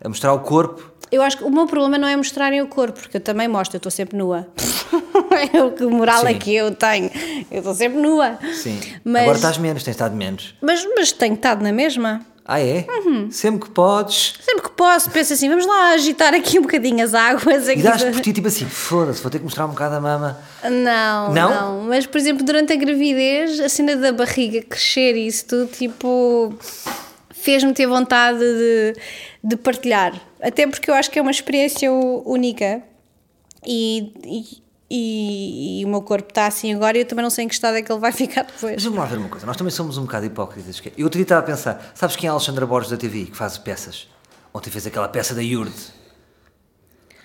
A mostrar o corpo. Eu acho que o meu problema não é mostrarem o corpo, porque eu também mostro, eu estou sempre nua. é o que moral é Sim. que eu tenho. Eu estou sempre nua. Sim. Mas, Agora estás menos, tens estado menos. mas, mas tenho estado na mesma. Ah, é? Uhum. Sempre que podes. Sempre que posso, penso assim, vamos lá agitar aqui um bocadinho as águas. Aqui E dás por ti tipo assim, foda-se, vou ter que mostrar um bocado a mama. Não, Não? não, Mas, por exemplo, durante a gravidez, a cena da barriga crescer e isso tudo, tipo, fez-me ter vontade de, de partilhar. Até porque eu acho que é uma experiência única e, e, e- e o meu corpo está assim agora e eu também não sei em que estado é que ele vai ficar depois. Mas vamos lá ver uma coisa, nós também somos um bocado hipócritas. é- Eu outro dia estava a pensar, sabes quem é a Alexandra Borges da TV que faz peças? Ontem fez aquela peça da Yurde.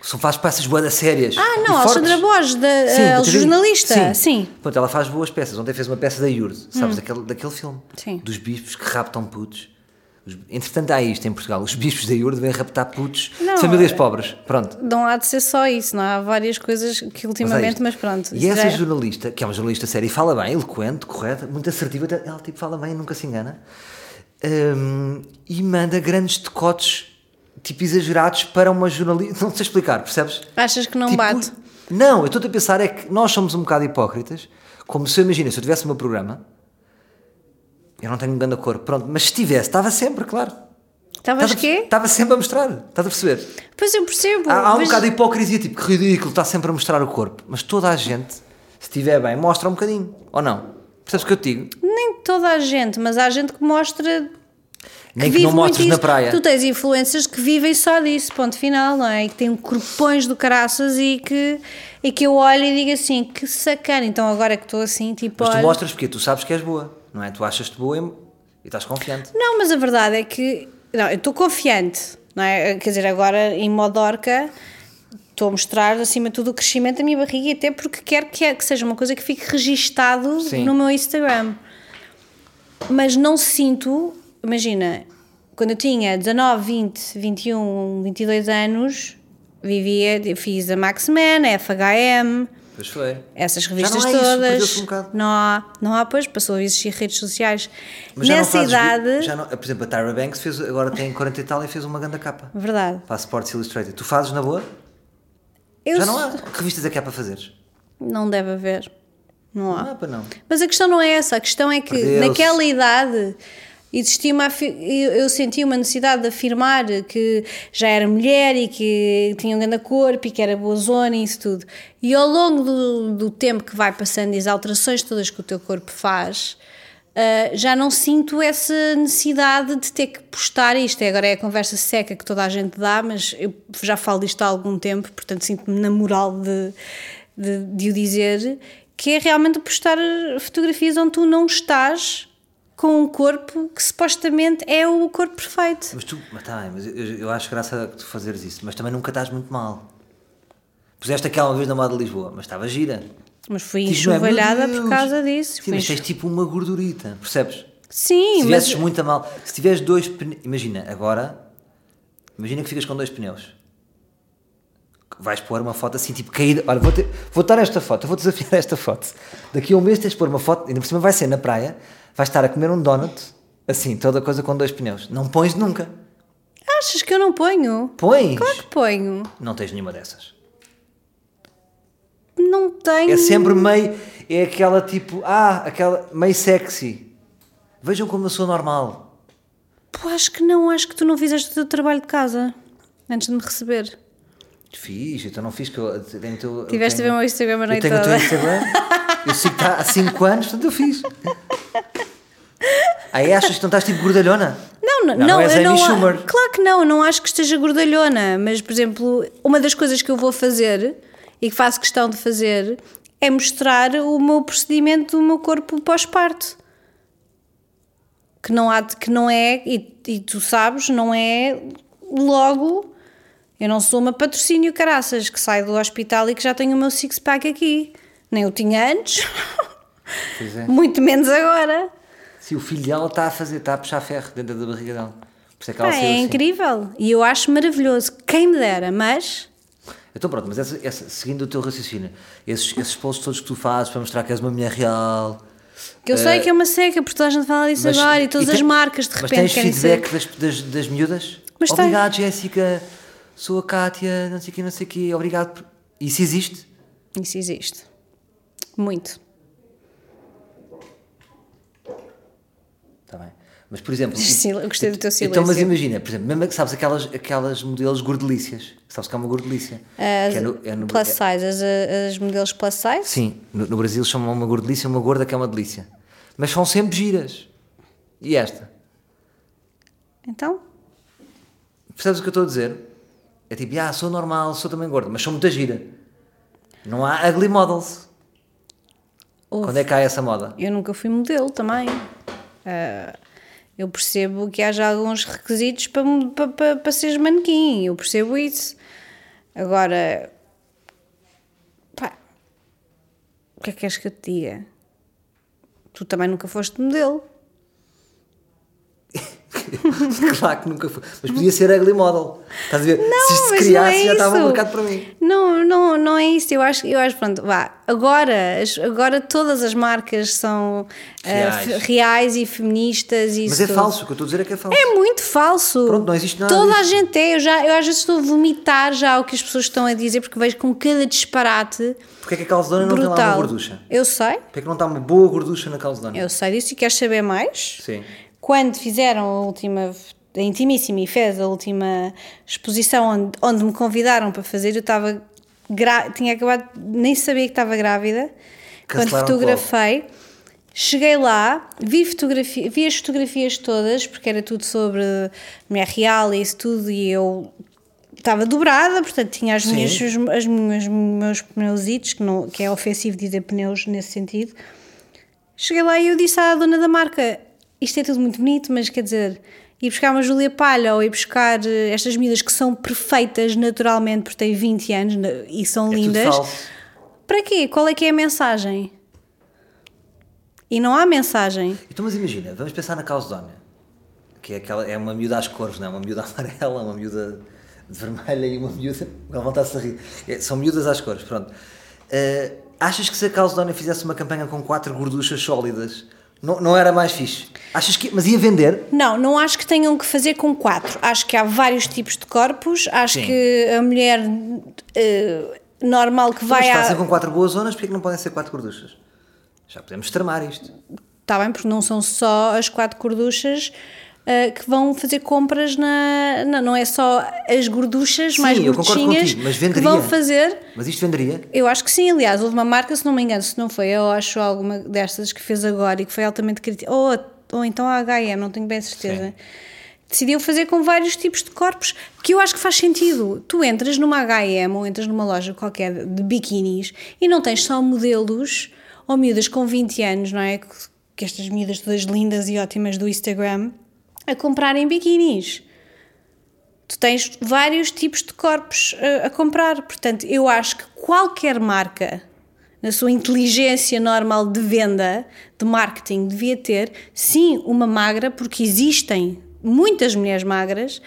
São faz peças boas sérias. Ah, não, a. Alexandra Borges, da, Sim, da TV. jornalista, sim. Pronto, ela faz boas peças. Ontem fez uma peça da Yurde, sabes, daquele, daquele filme. Sim. Dos bispos que raptam putos. Entretanto, há isto em Portugal. Os bispos da Yurde vêm raptar putos Não, de famílias é- pobres. Pronto. Não há de ser só isso, não há várias coisas que Mas é ultimamente, isto. mas, pronto. E essa é- jornalista, que é uma jornalista séria e fala bem, eloquente, correta, muito assertiva, ela tipo fala bem, nunca se engana. hum, e manda grandes decotes, tipo exagerados, para uma jornalista. Não sei explicar, percebes? Achas que não Tipo, bate? Não, eu estou a pensar é que nós somos um bocado hipócritas, como se eu imagina, se eu tivesse o meu programa, eu não tenho um grande cor, pronto, mas se tivesse, estava sempre, claro. Estavas Estava- quê? Estava sempre a mostrar, estás a perceber? Pois eu percebo. Há, há um mas bocado de hipocrisia, tipo, que ridículo, está sempre a mostrar o corpo, mas toda a gente, se estiver bem, mostra um bocadinho, ou não? Percebes o que eu te digo? Nem toda a gente, mas há gente que mostra. Nem que vive não mostres na praia. Tu tens influências que vivem só disso, ponto final, não é? E que têm corpões do caraças e que, e que eu olho e digo assim, que sacana. Então agora que estou assim, tipo, Mas tu mostras porque tu sabes que és boa, não é? Tu achas-te boa e, estás confiante. Não, mas a verdade é que. Não, eu estou confiante, não é? Quer dizer, agora em modo orca estou a mostrar acima de tudo o crescimento da minha barriga, e até porque quero que, que seja uma coisa que fique registado Sim. no meu Instagram. Mas não sinto, imagina, quando eu tinha 19, 20, 21, 22 anos, vivia, fiz a Max Man, a FHM, Pois foi. essas revistas isso, todas. perdeu-se um não há, não há, pois, passou a existir redes sociais. Mas já Nessa vi- idade, já não- por exemplo, a Tyra Banks fez, agora tem 40 e tal e fez uma grande capa verdade. para a Sports Illustrated. Tu fazes na boa? Eu já não há. Que revistas é que há para fazeres? Não deve haver. Não há. Não há para não. Mas a questão não é essa. A questão é que naquela idade existia uma. Eu, eu senti uma necessidade de afirmar que já era mulher e que tinha um grande corpo e que era boa zona e isso tudo. E ao longo do, do tempo que vai passando e as alterações todas que o teu corpo faz. ah, já não sinto essa necessidade de ter que postar isto. Agora é a conversa seca que toda a gente dá, mas eu já falo disto há algum tempo, portanto sinto-me na moral de, de, de o dizer, que é realmente postar fotografias onde tu não estás com um corpo que supostamente é o corpo perfeito. Mas tu, mas tá mas eu, eu acho graça a tu fazeres isso, mas também nunca estás muito mal. Puseste aquela uma vez na moda de Lisboa, mas estava gira. Mas fui Tipo, é, enxovalhada por causa disso. Sim, mas tens tipo uma gordurita, percebes? Sim, Se mas tivesses muito a mal, se tiveres dois pneus, imagina, agora, imagina que ficas com dois pneus. Vais pôr uma foto assim, tipo caída. Olha, vou, ter, vou dar esta foto, vou desafiar esta foto. Daqui a um mês tens de pôr uma foto, ainda por cima vai ser na praia, vais estar a comer um donut, assim, toda coisa com dois pneus. Não pões nunca. achas que eu não ponho? Pões! Claro que ponho. Não tens nenhuma dessas. Não tenho. É sempre meio. É aquela tipo. Ah, aquela. meio sexy. Vejam como eu sou normal. Pô, acho que não, acho que tu não fizeste o teu trabalho de casa antes de me receber. Fiz, então não fiz que eu tenho teu. eu Tiveste a ver o meu Instagram a Eu noite tenho o teu. Instagram. Eu sigo há 5 anos, portanto eu fiz. Aí achas que não estás tipo gordalhona? Não, não, Não, não, és eu Amy não, Schumer. Claro que não, não acho que esteja gordalhona, mas por exemplo, uma das coisas que eu vou fazer e que faço questão de fazer é mostrar o meu procedimento do meu corpo pós-parto. Que não há, que não é, e, e tu sabes, não é logo. Eu não sou uma patrocínio caraças que sai do hospital e que já tenho o meu six-pack aqui. Nem eu tinha antes, Pois é. muito menos agora. Sim, o filho dela está a fazer, está a puxar ferro dentro da barriga dela. Por isso é que ela Pá, saiu é assim. incrível e eu acho maravilhoso. Quem me dera, mas Então pronto, mas essa, essa- seguindo o teu raciocínio, esses, esses posts todos que tu fazes para mostrar que és uma mulher real. que eu sei que é uma seca, porque toda a gente fala disso mas- agora e todas as tem- marcas de Mas repente tens querem feedback ser. das, das, das miúdas? Mas tem. obrigado, Jéssica. Sou a Kátia, não sei o quê, não sei o quê. Obrigado. Por... Isso existe? Isso existe. Muito. Está bem. Mas, por exemplo... Sil- eu gostei do teu Então, mas silêncio. imagina, por exemplo, mesmo que sabes aquelas, aquelas modelos gordelícias. Sabes que é uma gordelícia? As que é no- é no- plus é- size, as, as modelos plus size. Sim, no, no Brasil chamam uma gordelícia uma gorda que é uma delícia. Mas são sempre giras. E esta? Então, Percebes o que eu estou a dizer? É tipo, ah, sou normal, sou também gorda, mas sou muita gira. Não há ugly models. houve. Quando é que há essa moda? eu nunca fui modelo também. Ah, eu percebo que haja alguns requisitos para, para, para, para seres manequim. Eu percebo isso. Agora, pá, o que é que queres que eu te diga? Tu também nunca foste modelo. claro que nunca foi. Mas podia ser ugly model. Estás a ver? se isto se não criasse, é já estava marcado para mim. Não, não, não é isso. Eu acho, eu acho pronto, vá. Agora, agora todas as marcas são ah, Reais. fe- reais e feministas e Mas é tudo. falso, o que eu estou a dizer é que é falso. É muito falso. Pronto, não existe nada Toda a disso. gente é. Eu, já, eu às vezes estou a vomitar já o que as pessoas estão a dizer porque vejo com cada disparate Porquê é que a calzedona não tem lá uma gorducha? Eu sei, Porquê é que não está uma boa gorducha na calzedona? eu sei disso e queres saber mais? Sim. Quando fizeram a última, a Intimíssima e fez a última exposição onde, onde me convidaram para fazer, eu estava. gra- Tinha acabado, nem sabia que estava grávida. Quando Cancelaram fotografei, cheguei lá, vi, fotografia, vi as fotografias todas, porque era tudo sobre mulher real e isso tudo, e eu estava dobrada, portanto tinha as Sim. minhas, os, as minhas, meus pneusitos, que, não, que é ofensivo dizer pneus nesse sentido. Cheguei lá e eu disse à dona da marca: Isto é tudo muito bonito, mas quer dizer, ir buscar uma Júlia Palha ou ir buscar eh, estas medidas que são perfeitas naturalmente porque têm 20 anos e são É lindas. Para quê? Qual é que é a mensagem? E não há mensagem. Então, mas imagina, vamos pensar na calzedona, que é, aquela, é uma miúda às cores, não é? Uma miúda amarela, uma miúda de vermelha e uma miúda. Ela volta-se a rir. É, são miúdas às cores, pronto. Eh, achas que se a calzedona fizesse uma campanha com quatro gorduchas sólidas, não, não era mais fixe? Achas que. Mas ia vender? Não, não acho que tenham que fazer com quatro. Acho que há vários tipos de corpos. Acho Sim. que a mulher eh, normal que vai mas fazem com quatro boas zonas, porque que não podem ser quatro gorduchas? Já podemos tramar isto. Está bem, porque não são só as quatro gorduchas ah, que vão fazer compras na, na- Não é só as gorduchas Sim, mais gordinhas contigo, mas que venderia. vão fazer. Mas isto venderia? Eu acho que sim, aliás, houve uma marca, se não me engano, se não foi, eu acho alguma destas que fez agora e que foi altamente criticada, ou, ou então a H&M, não tenho bem certeza. Sim. Decidiu fazer com vários tipos de corpos, que eu acho que faz sentido. Tu entras numa H&M ou entras numa loja qualquer de biquinis e não tens só modelos ou miúdas com 20 anos, não é? Que, que estas miúdas todas lindas e ótimas do Instagram a comprarem biquinis tu tens vários tipos de corpos uh, a comprar. Portanto, eu acho que qualquer marca, na sua inteligência normal de venda, de marketing, devia ter, sim, uma magra, porque existem muitas mulheres magras.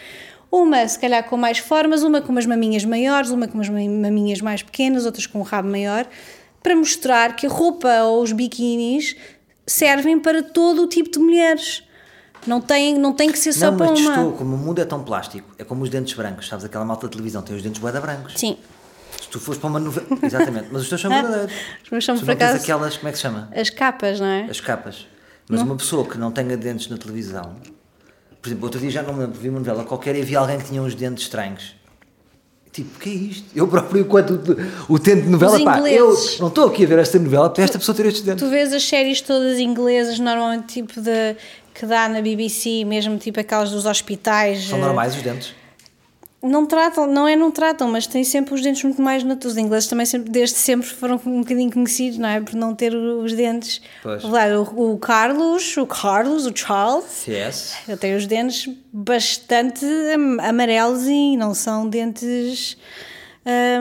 Uma, se calhar, com mais formas, uma com umas maminhas maiores, uma com umas maminhas mais pequenas, outras com um rabo maior, para mostrar que a roupa ou os biquinis servem para todo o tipo de mulheres. Não tem, não tem que ser só não, para mas uma. estou, como o mundo é tão plástico, é como os dentes brancos, sabes? Aquela malta de televisão tem os dentes bué da brancos. Sim. Se tu fores para uma novela. Exatamente, mas os teus são verdadeiros. Os meus são, por não tens acaso- aquelas, como é que se chama? As capas, não é? As capas. Mas uma pessoa que não tenha dentes na televisão, por exemplo, outro dia já não me lembro, vi uma novela qualquer e vi alguém que tinha uns dentes estranhos. Tipo, o que é isto? Eu próprio, enquanto o, o tempo de novela, pá, eu não estou aqui a ver esta novela para esta pessoa ter estes dentes. Tu vês as séries todas inglesas, normalmente tipo de que dá na BBC, mesmo tipo aquelas dos hospitais. São eh, normais os dentes? Não tratam, não é não tratam, mas têm sempre os dentes muito mais naturais. Os ingleses também sempre, desde sempre foram um bocadinho conhecidos, não é? Por não ter os dentes. Pois. O, o Carlos, o Carlos, o Charles, Yes. ele tem os dentes bastante am- amarelos e não são dentes.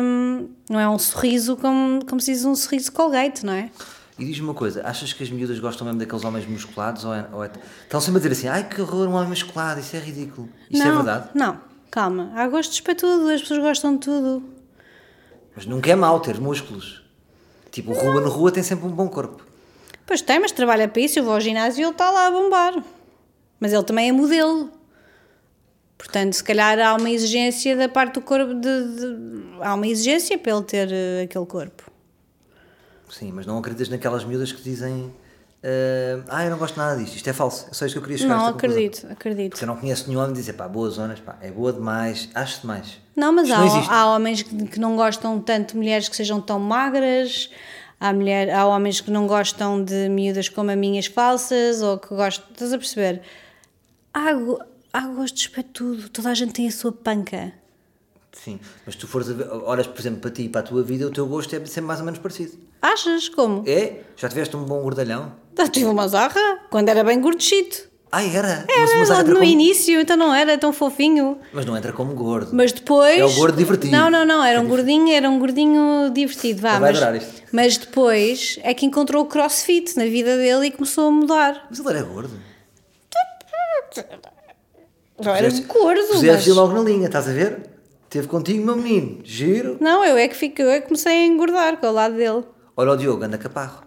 hum, não é um sorriso como, como se diz um sorriso Colgate, não é? E diz-me uma coisa, achas que as miúdas gostam mesmo daqueles homens musculados? Ou é, ou é- Estão sempre a dizer assim, ai que horror, um homem musculado, isso é ridículo. Isto não, é verdade? Não, calma. Há gostos para tudo, as pessoas gostam de tudo. Mas nunca é mau ter músculos. Tipo, o Ruben Rua tem sempre um bom corpo. Pois tem, mas trabalha para isso. Eu vou ao ginásio e ele está lá a bombar. Mas ele também é modelo. Portanto, se calhar há uma exigência da parte do corpo. De, de- há uma exigência para ele ter eh, aquele corpo. Sim, mas não acreditas naquelas miúdas que dizem ah, ah, eu não gosto nada disto, isto é falso. É só isto que eu queria chegar a não, esta conclusão. acredito, acredito. Porque eu não conheço nenhum homem dizer, pá, boas zonas, pá, é boa demais, acho demais. Não, mas há, não há homens que, que não gostam tanto de mulheres que sejam tão magras, há, mulher, há homens que não gostam de miúdas com maminhas falsas, ou que gostam. Estás a perceber? Há, há gostos para tudo, toda a gente tem a sua panca. Sim, mas tu fores a ver, olhas, por exemplo, para ti e para a tua vida, o teu gosto é sempre mais ou menos parecido. Achas? Como? É? Já tiveste um bom gordalhão? Eu tive uma zarra quando era bem gordechito. Ai, era? Era mas no como- início, então não era tão fofinho. mas não entra como gordo. Mas depois. É o gordo divertido. Não, não, não, era É um gordinho, era um gordinho divertido, vá. Ele vai Mas, adorar isto. mas depois é que encontrou o crossfit na vida dele e começou a mudar. Mas ele era gordo. Já era Puseste- gordo, mas... logo na linha, estás a ver? Teve contigo, meu menino. Giro. Não, eu é que fico, eu é que comecei a engordar com o lado dele. Olha o Diogo, anda caparro.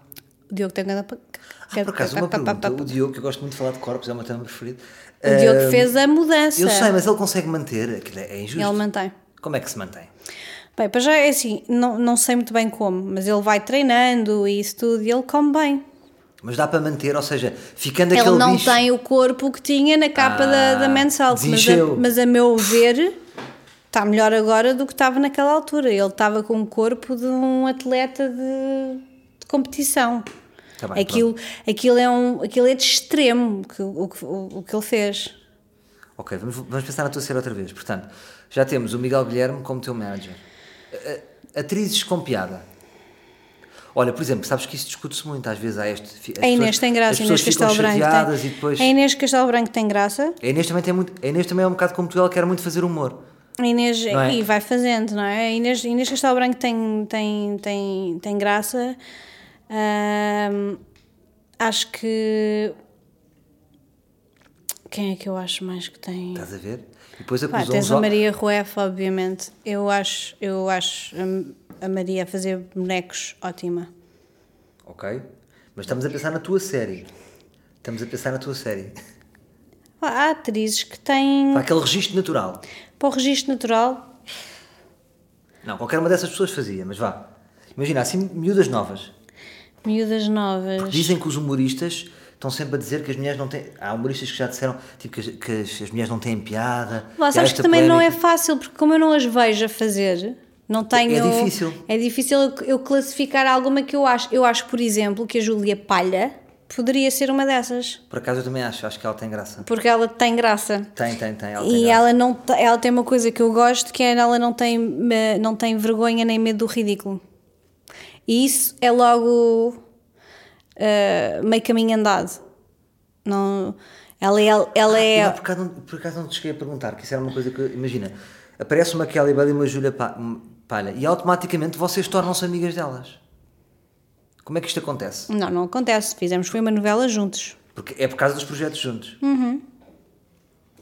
O Diogo tem ganda Ah, por acaso, uma pergunta. O Diogo, que eu gosto muito de falar de corpos, é o meu tema preferido. O Diogo Ah, fez a mudança. Eu sei, mas ele consegue manter. Aquilo é injusto. Ele mantém. Como é que se mantém? Bem, para já é assim, não, não sei muito bem como, mas ele vai treinando e isso tudo e ele come bem. Mas dá para manter, ou seja, ficando Ele aquele não bicho... tem o corpo que tinha na capa da, da Ah, Men's Health, mas a, mas a meu ver está melhor agora do que estava naquela altura. Ele estava com o corpo de um atleta de, de competição. Tá bem, aquilo, aquilo, é um, aquilo é de extremo que, o, que- o, o que ele fez. Ok, vamos, vamos pensar na tua série outra vez. Portanto, já temos o Miguel Guilherme como teu manager. Atrizes com piada. Olha, por exemplo, sabes que isso discute-se muito às vezes. Há este, A Inês pessoas- tem graça, a Inês Castelo Branco tem. depois... A Inês Castelo Branco tem graça. A Inês também tem muito... A Inês também é um bocado como tu, ela quer muito fazer humor. A Inês, é? e vai fazendo, não é? A Inês, Inês Castelo Branco tem, tem, tem, tem graça. Acho que. Quem é que eu acho mais que tem? Estás a ver? E depois Pá, tens a Maria Rueff, obviamente. Eu acho, eu acho a- Maria a fazer bonecos ótima. Ok? Mas estamos a pensar na tua série. Estamos a pensar na tua série. Há atrizes que têm. Para aquele registro natural. Para o registro natural, Não, qualquer uma dessas pessoas fazia, mas vá. Imagina, assim, miúdas novas. miúdas novas. Dizem que os humoristas estão sempre a dizer que as mulheres não têm. Há humoristas que já disseram tipo, que, as, que as- as mulheres não têm piada. Lá, há sabes que também não é polémica. fácil, porque como eu não as vejo a fazer, não tenho. É difícil. É difícil eu- eu classificar alguma que eu acho. Eu acho, por exemplo, que a Júlia Palha poderia ser uma dessas, Por acaso eu também acho, acho que ela tem graça. porque ela tem graça. Tem, tem, tem. Ela tem E graça. ela não ela tem uma coisa que eu gosto que é ela não tem me- não tem vergonha nem medo do ridículo. E isso é logo eh, meio caminho andado. Não, ela é, ela E é lá, por, acaso, não- por acaso não te cheguei a perguntar, que isso era uma coisa que. Imagina, aparece uma Kelly Bell e uma Júlia Pa- Palha e automaticamente vocês tornam-se amigas delas. Como é que isto acontece? Não, não acontece. Fizemos foi uma novela juntos. Porque é por causa dos projetos juntos. Uhum.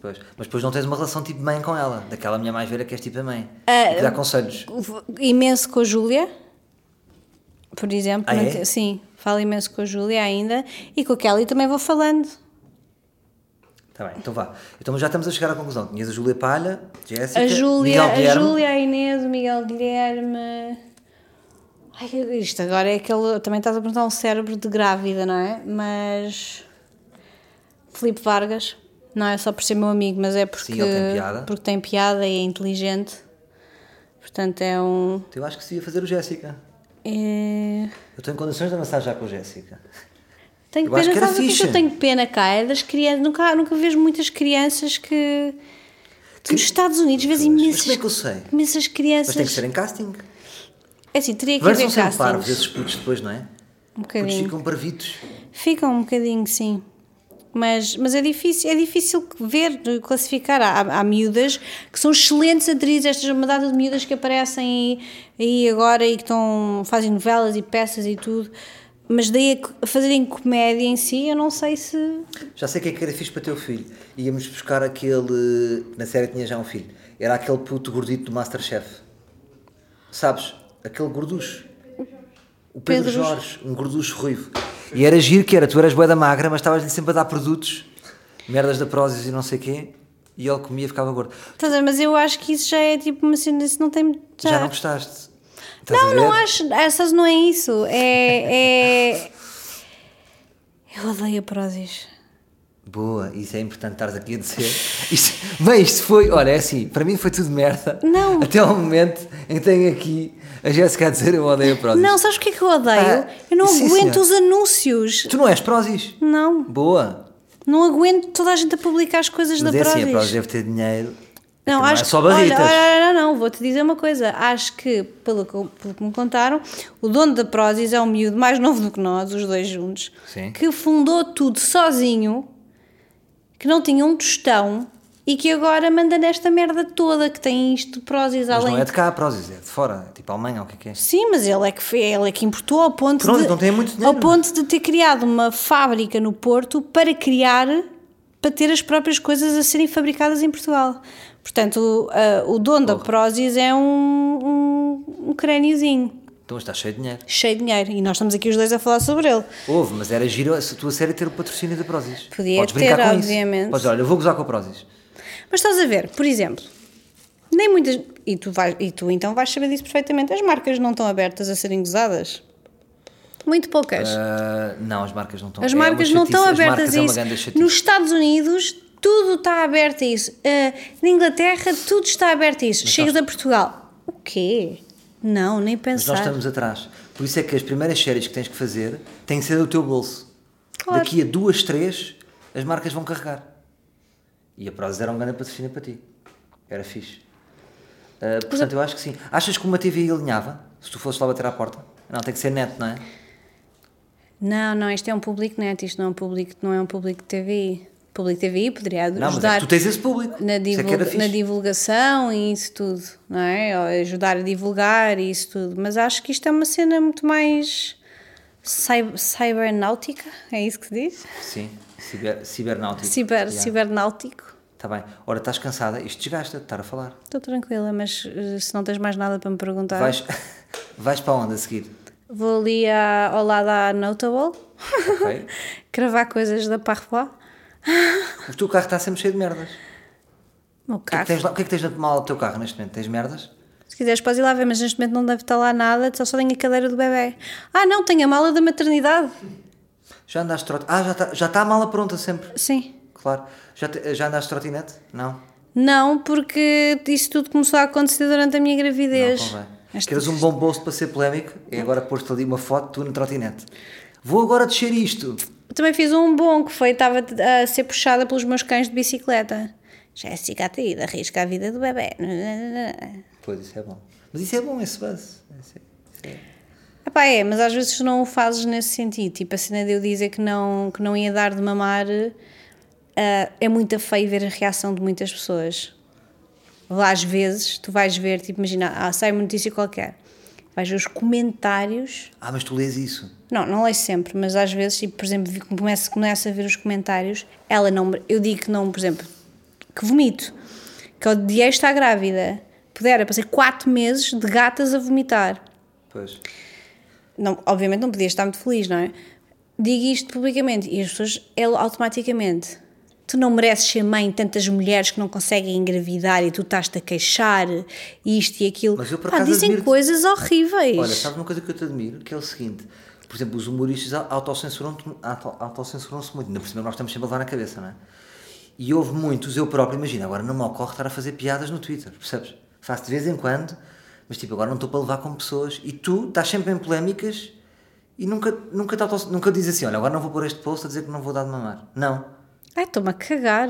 Pois. Mas depois não tens uma relação tipo mãe com ela, daquela minha mais velha que és tipo a mãe. E que dá conselhos. Imenso com a Júlia, por exemplo. Ah, não é? te- Sim, falo imenso com a Júlia ainda. E com a Kelly também vou falando. Tá bem, então vá. Então já estamos a chegar à conclusão. Tinhas a Júlia Palha, Jéssica, A Júlia, Miguel a. Júlia, a Inês, o Miguel Guilherme. Ai, isto agora é aquele. Também estás a perguntar um cérebro de grávida, não é? Mas. Filipe Vargas. Não é só por ser meu amigo, mas é porque. Sim, ele tem piada. Porque tem piada e é inteligente. Portanto, é um. Eu acho que se ia fazer o Jéssica. é- Eu estou em condições de avançar já com o Jéssica. Tenho Eu acho pena, que era o que é que eu tenho pena cá? É das crianças. Nunca, nunca vejo muitas crianças que. que nos Estados Unidos vês Mas imensas, como é que eu sei? imensas crianças. Mas tem que ser em casting. É assim, teria que Mas haver sempre parvos castings. esses putos depois, não é? Um Putos bocadinho. ficam parvitos. Ficam um bocadinho, sim. Mas, mas é difícil, é difícil ver, classificar. Há, há miúdas que são excelentes atrizes, estas uma data de miúdas que aparecem aí, agora e que estão, fazem novelas e peças e tudo. Mas daí a fazerem comédia em si, eu não sei se. Já sei o que é que era fixe para teu filho. Íamos buscar aquele. Na série tinha já um filho. Era aquele puto gordito do Masterchef. Sabes? Aquele gorducho. O Pedro, Pedro Jorge, um gorducho ruivo. E era giro que era, tu eras bué da magra, mas estavas-lhe sempre a dar produtos, merdas da Prozis e não sei quê, e ele comia e ficava gordo. Estás a ver? Mas eu acho que isso já é tipo uma cena, isso não tem. Já, não gostaste? Estás Não, não acho. Essas não é isso. É. é... Eu odeio a Prozis. Boa, isso é importante estares aqui a dizer. Isto, bem, isto foi, olha, é assim, para mim foi tudo merda. Não. Até ao momento em que tenho aqui a Jéssica a dizer eu odeio a Prozis. Não, sabes o que é que eu odeio? Ah, eu não sim, aguento senhor. os anúncios. Tu não és Prozis? Não. Boa. Não aguento toda a gente a publicar as coisas Mas da é assim, a Prozis. Prozis deve ter dinheiro. Não, Não acho é só barritas. Olha, olha, não, não, vou-te dizer uma coisa. Acho que, pelo, que- pelo que me contaram, o dono da Prozis é um miúdo mais novo do que nós, os dois juntos, Sim. que fundou tudo sozinho, que não tinha um tostão e que agora manda nesta merda toda, que tem isto de Prozis Mas além. não é de cá a Prozis, é de fora, tipo Alemanha, o que é que é? Sim, mas ele é que, ele é que importou ao ponto, Pronto, de, então tem muito dinheiro. ao ponto de ter criado uma fábrica no Porto para criar, para ter as próprias coisas a serem fabricadas em Portugal. Portanto, o, ah, o dono da Prozis é um, um, um crâniozinho, Então está cheio de dinheiro. cheio de dinheiro. E nós estamos aqui os dois a falar sobre ele. Houve, mas era giro a tua série ter o patrocínio da Prozis. Podia Podes ter, brincar com obviamente. Isso. Podes, olha, eu vou gozar com a Prozis. Mas estás a ver, por exemplo, nem muitas. E tu, vais, e tu então vais saber disso perfeitamente. As marcas não estão abertas a serem gozadas. Muito poucas. Ah, não, as marcas não estão As é marcas não chatice, estão as abertas a é isso. chatice. Nos Estados Unidos, tudo está aberto a isso. Ah, na Inglaterra, tudo está aberto a isso. Chegas a Portugal. O quê? Não, nem Mas nós pensar. estamos atrás. Por isso é que as primeiras séries que tens que fazer têm que ser do teu bolso. Claro. Daqui a duas, três, as marcas vão carregar. E a Prozis era um grande patrocínio para ti. Era fixe. Ah, portanto, eu acho que sim. Achas que uma TV alinhava? Se tu fosses lá bater à porta? Não, tem que ser net, não é? Não, não, isto é um público net, isto não é um público, não é um público de TVI. Público TVI poderia Não, mas é ajudar. tu tens esse público. na, é era divulga- fixe. na divulgação e isso tudo, não é? Ou ajudar a divulgar e isso tudo. Mas acho que isto é uma cena muito mais cyber, cybernáutica, é isso que se diz? Sim, ciber, cibernáutico. Ciber, Yeah. Cibernáutico. Tá bem. Ora, estás cansada, isto desgasta de estar a falar. Estou tranquila, mas eh, se não tens mais nada para me perguntar, Vais, vais para onde a seguir? vou ali à- ao lado à Notable, Ok? cravar coisas da Parfois. O teu carro está sempre cheio de merdas. O meu O que, é carro. que tens lá, o que é que tens de mal ao teu carro neste momento? Tens merdas? Se quiseres, podes ir lá ver, mas neste momento não deve estar lá nada, só só tenho a cadeira do bebê. Ah, não, tenho a mala da maternidade. Já andaste trotinete? Ah, já está já está a mala pronta sempre. Sim. Claro. Já, te- já andaste trotinete? Não. Não, porque isso tudo começou a acontecer durante a minha Não gravidez. convém. Esta- Queres um bom bolso para ser polémico? E agora pôs-te ali uma foto, tu no trotinete. Vou agora descer isto. Também fiz um bom que foi, estava a ser puxada pelos meus cães de bicicleta. Jéssica Ataída, arrisca a vida do bebê. Pois, isso é bom. Mas isso é bom, esse buzz. É- é- Epá, é, mas às vezes não o fazes nesse sentido. Tipo, a cena de eu dizer que não, que não ia dar de mamar ah, é muito feio ver a reação de muitas pessoas. Lá às vezes tu vais ver, tipo, imagina, ah, sai uma notícia qualquer, vais ver os comentários Ah, mas tu lês isso. Não, não leio sempre, mas às vezes, tipo, por exemplo, começo, começo a ver os comentários, ela não, eu digo que não, por exemplo, que vomito, que odiei estar grávida, pudera, passei 4 meses de gatas a vomitar. Pois. Não, obviamente não podia estar muito feliz, não é? Digo isto publicamente e as pessoas, ela automaticamente, tu não mereces ser mãe de tantas mulheres que não conseguem engravidar e tu estás-te a queixar, isto e aquilo. Mas eu, por Pá, dizem coisas horríveis. Olha, sabes uma coisa que eu te admiro? Que é o seguinte. Por exemplo, os humoristas autocensuram-se auto- autocensuram-se muito. Ainda por cima nós estamos sempre a levar na cabeça, não é? E houve muitos, eu próprio, imagina, agora não me ocorre estar a fazer piadas no Twitter, percebes? Faço de vez em quando, mas tipo, agora não estou para levar com pessoas. E tu estás sempre em polémicas e nunca, nunca, te nunca dizes assim, olha, agora não vou pôr este post a dizer que não vou dar de mamar. Não. Ai, estou-me a cagar.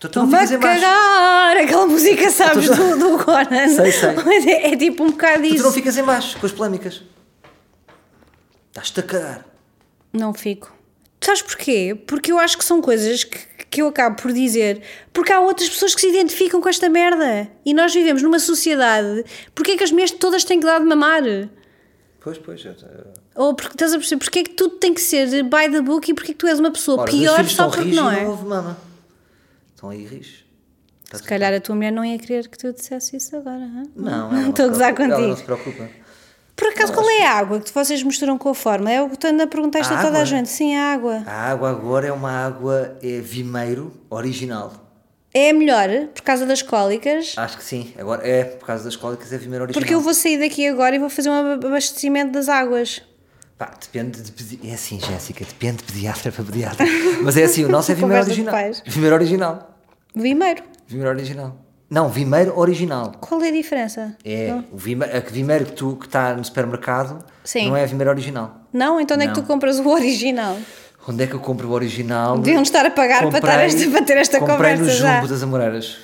Tu, tu não Estou-me a cagar! Aquela música, sabes, Tu- do, do Conan. Sei, sei. É, é tipo um bocado Tu, isso. não ficas em baixo com as polémicas. Estás-te a cagar. Não fico. Sabes porquê? Porque eu acho que são coisas que, que eu acabo por dizer porque há outras pessoas que se identificam com esta merda. E nós vivemos numa sociedade. Porquê é que as mulheres todas têm que dar de mamar? Pois, pois. eu- Ou porque estás a perceber? Porquê é que tudo tem que ser by the book e porquê é que tu és uma pessoa Ora, pior só porque não é? não houve mama. Estão aí rijos. Está Se calhar a tua mulher não ia querer que tu dissesse isso agora. hã? Não, não Estou a gozar preocupa- Ela não contigo. se preocupa. Por acaso, qual é a água que vocês misturam com a fórmula? É o que tu a perguntar isto A a toda a gente. Sim, a água. A água agora é uma água é vimeiro original. É melhor por causa das cólicas. Acho que sim. Agora é, por causa das cólicas, é vimeiro original. Porque eu vou sair daqui agora e vou fazer um abastecimento das águas. Pá, depende de É assim, Jéssica, depende de pediatra para pediatra. Mas é assim, o nosso é vimeiro original. Vimeiro original. Vimeiro. Vimeiro original. Não, vimeiro original. Qual é a diferença? É, Não? o vimeiro, a que vimeiro que tu que está no supermercado Sim. não é vimeiro original. Não? Então onde é que tu Não. compras o original? Onde é que eu compro o original? Deviam estar a pagar para, estar esta- para ter esta comprei conversa no já. Jumbo das Amoreiras.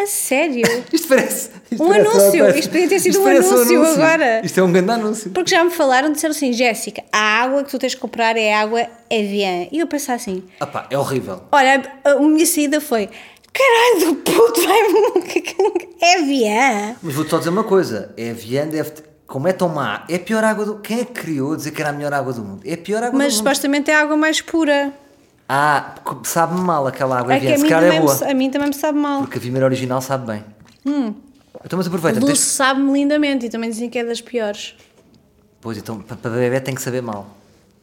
A sério? Isto parece. Isto Um parece anúncio. parece- Isto podia ter sido um parece anúncio agora. Isto é um grande anúncio. Porque já me falaram, disseram assim, Jéssica, a água que tu tens de comprar é água Evian. E eu pensei assim, Ah pá, é horrível. olha, a a minha saída foi, caralho do puto, vai Evian. Mas vou-te só dizer uma coisa: é Evian deve ter- Como é tão má, é a pior água do Quem é que criou dizer que era a melhor água do mundo? É a pior água Mas do mundo. supostamente é a água mais pura. Ah, porque sabe-me mal aquela água É Evian. Se calhar é me, boa. a mim também me sabe mal. Porque a Vimeira original sabe bem. Então, mas aproveita. Dulce Tens... sabe-me lindamente e também dizem que é das piores. Pois, então, para bebê tem que saber mal.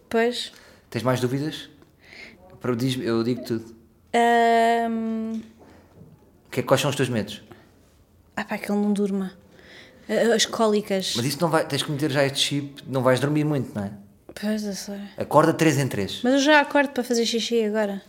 Pois. Tens mais dúvidas? Para, diz eu digo tudo. O que é, quais são os teus medos? Ah, pá, que ele não durma. As cólicas. Mas isso não vai, tens que meter já este chip, não vais dormir muito, não é? Pois, eu sei. Acorda 3 em 3. Mas eu já acordo para fazer xixi agora.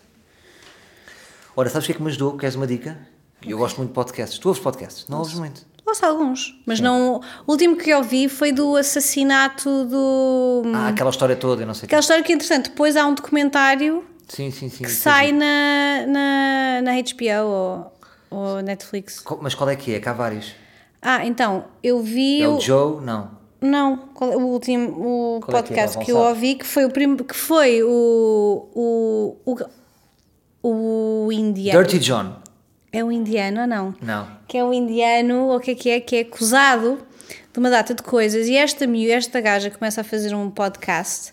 Ora, sabes o que é que me ajudou? Queres uma dica? Eu gosto muito de podcasts. Tu ouves podcasts? Não ouves muito. Ouço alguns. Mas não. O último que eu vi foi do assassinato do. Ah, aquela história toda, eu não sei. Aquela história que é interessante. Depois há um documentário Sim, sim, sim. que sai na, na, na HBO ou, ou Netflix. Mas qual é que é? Que há vários. Ah, então, eu vi. É o- o Joe? Não. Não, qual é o último o podcast que eu ouvi que foi o prim, que foi o o, o, o indiano. Dirty John? É o indiano ou não? Não. Que é o indiano, ou o que é que é, que é acusado de uma data de coisas e esta esta gaja começa a fazer um podcast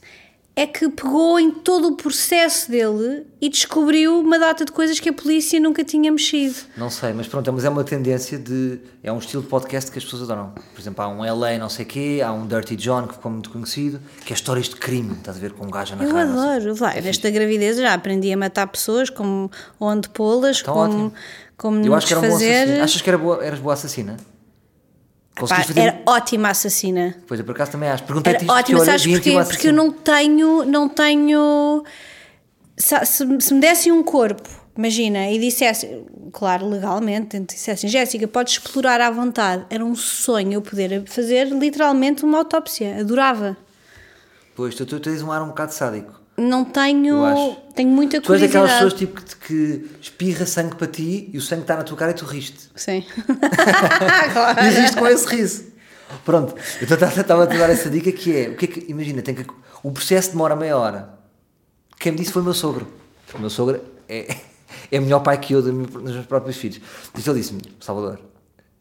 é que pegou em todo o processo dele e descobriu uma data de coisas que a polícia nunca tinha mexido. Não sei, mas pronto, mas é uma tendência de. É um estilo de podcast que as pessoas adoram. Por exemplo, há um LA não sei quê, há um Dirty John que ficou muito conhecido, que é histórias de crime, estás a ver, com um gajo a Eu sei. adoro. Vai, nesta gravidez já aprendi a matar pessoas, como onde pô-las, Então, como, ótimo. como Eu acho que era um bom assassino. Achas que era boa, eras boa assassina? Pá, fazer. era ótima assassina. Pois eu por acaso também acho. Perguntei-te isto ótima, sabes porquê? Porque eu não tenho, não tenho. Se, se me dessem um corpo, imagina, e dissesse, claro, legalmente, dissessem, Jéssica, podes explorar à vontade. Era um sonho eu poder fazer literalmente uma autópsia. Adorava. Pois, tu, tu tens um ar um bocado sádico. Não tenho. Eu. Tenho muita Tu és curiosidade. daquelas pessoas tipo que, que espirra sangue para ti e o sangue está na tua cara e tu riste. Sim. E claro. riste com esse riso. Pronto, então estava a te dar essa dica que é, o que é que, imagina, tem que, o processo demora meia hora. Quem me disse foi o meu sogro. O meu sogro é, é melhor pai que eu dos meus próprios filhos. Então ele disse-me, Salvador,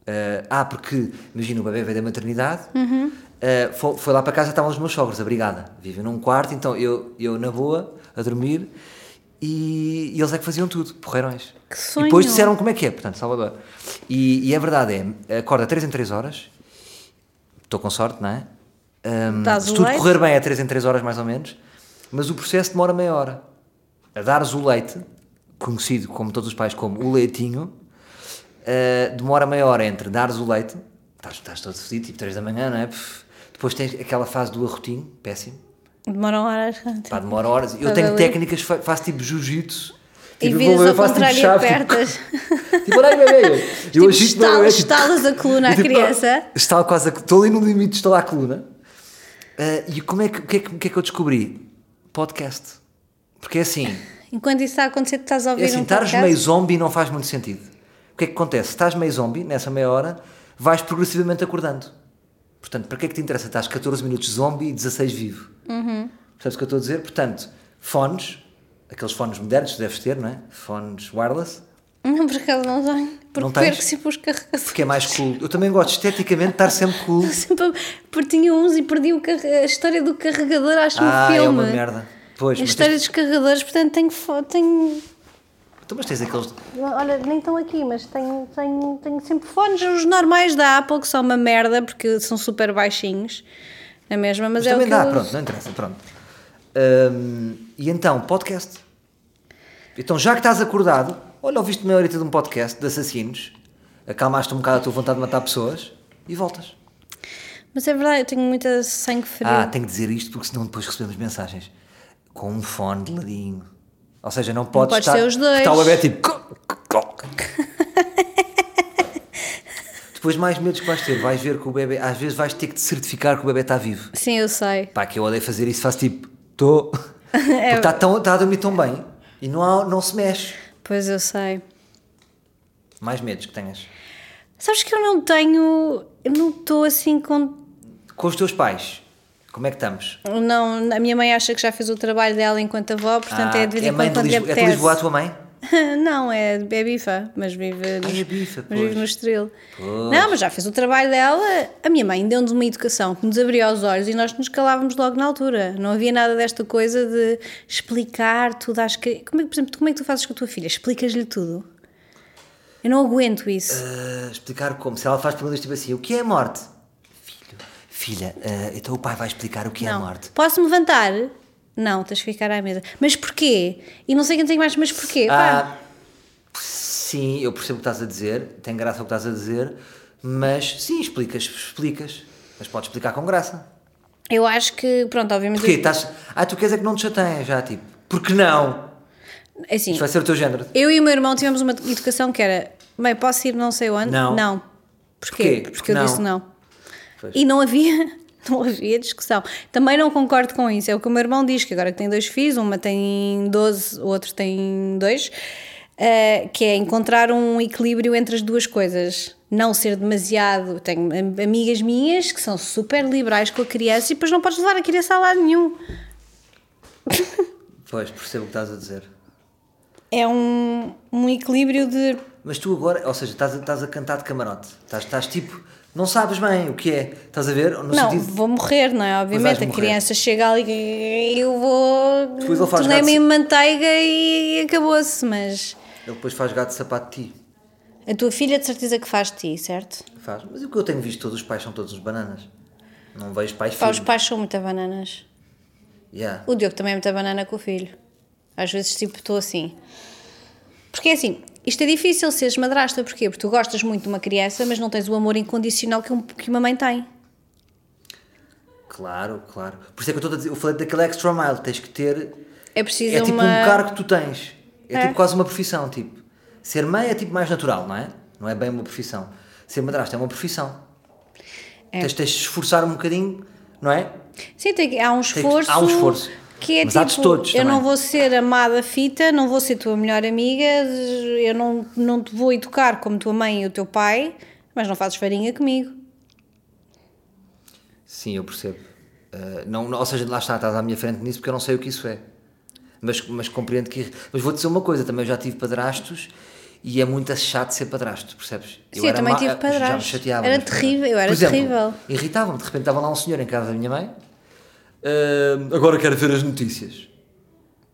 eh, ah, porque, imagina, o bebê veio da maternidade, eh, foi, foi lá para casa, estavam os meus sogros, a brigada. Vivem num quarto, então eu, eu na boa, a dormir, e, e eles é que faziam tudo, porreirões. Que E depois sonho! disseram como é que é, portanto, Salvador. E, e a verdade é, acorda 3 em 3 horas, estou com sorte, não é? Ahm, Dás se tudo leite? correr bem é 3 em 3 horas mais ou menos, mas o processo demora meia hora. A dares o leite, conhecido como todos os pais como o leitinho, ah, demora meia hora entre dares o leite, estás, estás todo fedido, tipo 3 da manhã, não é? Pff, depois tens aquela fase do arrotinho, péssimo, Demoram horas. pá, demora horas. Eu tenho valer. técnicas, fa- faço tipo jiu-jitsu. E Tipo, viras vou- ao faço tipo contrário e apertas. Tipo, tipo olha aí, bebê. Eu Tipo, agito estalas- tipo, estalas a coluna à tipo, criança. Estalo quase a, estou ali no limite de estalar a coluna. Ah, e como é que, o, que é que, o que é que eu descobri? Podcast. Porque é assim, Enquanto isso está a acontecer, tu estás a ouvir é assim, um podcast. meio zombie não faz muito sentido. O que é que acontece? Estás meio zombie, nessa meia hora, vais progressivamente acordando. Portanto, para que é que te interessa? Estás 14 minutos zombie e 16 vivo. Uhum. Percebes o que eu estou a dizer? Portanto, fones, aqueles fones modernos que deves ter, não é? Fones wireless, Não, por acaso não tenho. Porque Não tens? perco sempre os carregadores. porque é mais cool. Eu também gosto esteticamente de estar sempre cool. Sempre, porque tinha uns e perdi a história do carregador, acho ah, um filme. é uma merda. Pois, A história tens, dos carregadores, portanto tenho, tenho. Então, mas tens aqueles. Olha, nem estão aqui, mas tenho, tenho, tenho sempre fones, os normais da Apple, que são uma merda, porque são super baixinhos. Na mesma, mas, Mas é o também que dá, eu pronto, não interessa, pronto. Hum, e então, podcast. Então, já que estás acordado, olha, ouviste meia horita de um podcast de assassinos, acalmaste um bocado a tua vontade de matar pessoas e voltas. Mas é verdade, eu tenho muita sangue frio. Ah, tenho que dizer isto porque senão depois recebemos mensagens com um fone de ladinho. Ou seja, não podes pode estar. ser os dois. Está o bebê tipo. depois mais medos que vais ter, vais ver que o bebê, às vezes vais ter que te certificar que o bebê está vivo. Sim, eu sei. Pá, que eu odeio fazer isso, faço tipo, estou. É Porque está tão- está a dormir tão bem e não, há- não se mexe. Pois eu sei. Mais medos que tenhas. Sabes que eu não tenho. Eu não estou assim com. Com os teus pais, como é que estamos? Não, a minha mãe acha que já fez o trabalho dela enquanto avó, portanto Ah, é de vez em mãe quando quando lhe é de. Lisboa a tua mãe? não, é, é bifa, mas vive, Ah, nos- é bifa, mas vive no Estoril. Pois. Não, mas já fez o trabalho dela. A minha mãe deu-nos uma educação que nos abria os olhos e nós nos calávamos logo na altura. Não havia nada desta coisa de explicar tudo às crianças. Como é, que, por exemplo, como é que tu fazes com a tua filha? Explicas-lhe tudo. Eu não aguento isso. Ah, explicar como? Se ela faz perguntas tipo assim: o que é a morte? Filha, ah, então o pai vai explicar o que é a não. morte. Posso-me levantar? Não, tens que ficar à mesa. Mas porquê? E não sei quem tem mais, mas porquê? Ah, sim, eu percebo o que estás a dizer, tem graça o que estás a dizer, mas sim, explicas, explicas. Mas podes explicar com graça. eu acho que, pronto, obviamente. Porquê? Estás... Ah, tu queres é que não te chateiem já, tipo. Porque não? É Assim, Isto vai ser o teu género. eu e o meu irmão tivemos uma educação que era: mãe, posso ir não sei onde? Não. Não. Porquê? Porquê? Porque eu Não. disse não. Pois. E não havia, não havia discussão. Também não concordo com isso. É o que o meu irmão diz, que agora que tem dois filhos, uma tem 12, o outro tem dois, eh, que é encontrar um equilíbrio entre as duas coisas. Não ser demasiado. Tenho am- amigas minhas que são super liberais com a criança e depois não podes levar a criança a lado nenhum. Pois, percebo o que estás a dizer. É um, um equilíbrio de. Mas tu agora, ou seja, estás a, estás a cantar de camarote. Estás, estás tipo, não sabes bem o que é. Estás a ver? No Não, sentido. vou morrer, não é? Obviamente, a morrer. criança chega ali e eu vou. Tornei-me em manteiga e acabou-se. Mas Ele depois faz gato de sapato de ti. a tua filha de certeza que faz de ti, certo? Faz. Mas o que eu tenho visto, todos os pais são todos uns bananas. Não vejo pais Pá, os filhos. pais são muito bananas. Yeah. O Diogo também é muita banana com o filho. Às vezes, tipo, estou assim. Porque é assim, isto é difícil seres madrasta. Porquê? Porque tu gostas muito de uma criança, mas não tens o amor incondicional que, um- que uma mãe tem. Claro, claro. Por isso é que eu estou a dizer, eu falei daquele extra mile, tens que ter. É preciso É tipo uma. um cargo que tu tens. É, É. tipo quase uma profissão, tipo. Ser mãe é tipo mais natural, não é? Não é bem uma profissão. Ser madrasta é uma profissão. É. Tens, tens de esforçar um bocadinho, não é? Sim, tem há um esforço. há um esforço. Que é Mas tipo, todos eu também. não vou ser amada fita, não vou ser tua melhor amiga, eu não, não te vou educar como tua mãe e o teu pai, mas não fazes farinha comigo. Sim, eu percebo. Uh, não, não- ou seja, lá está, estás à minha frente nisso porque eu não sei o que isso é. Mas, mas compreendo que. Mas vou dizer uma coisa, também eu já tive padrastos e é muito chato ser padrasto, percebes? Sim, eu também tive Já me padrastos. chateava. Era terrível, eu era exemplo, terrível. Irritava-me, de repente estava lá um senhor em casa da minha mãe, uh, agora quero ver as notícias.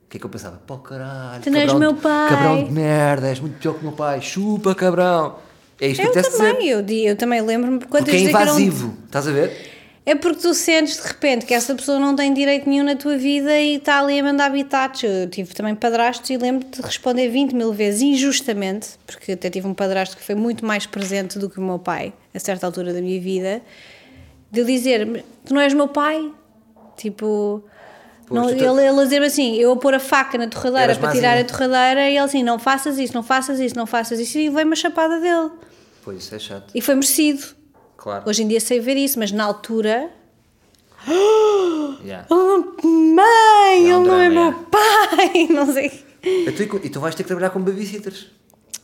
O que é que eu pensava? Pô, caralho. Tu não és meu pai. Cabrão de merda, és muito pior que o meu pai. Chupa, cabrão. É isto que Eu eu apetece dizer. também, eu, eu também lembro-me quando Porque é que um- invasivo, estás a ver? É porque tu sentes de repente que essa pessoa não tem direito nenhum na tua vida e está ali a mandar habitats. Eu tive também padrastos e lembro-te de responder 20 mil vezes injustamente, porque até tive um padrasto que foi muito mais presente do que o meu pai a certa altura da minha vida, de eu dizer: Tu não és meu pai? Tipo. Pois, não, te- ele, ele dizer assim, eu a pôr a faca na torradeira para tirar a torradeira e ele assim, não faças isso, não faças isso, não faças isso, e veio uma chapada dele. Pois isso é chato. E foi merecido. Claro. Hoje em dia sei ver isso, mas na altura Yeah. Oh, mãe, ele não é meu pai, não sei. E tu, e tu vais ter que trabalhar como babysitters.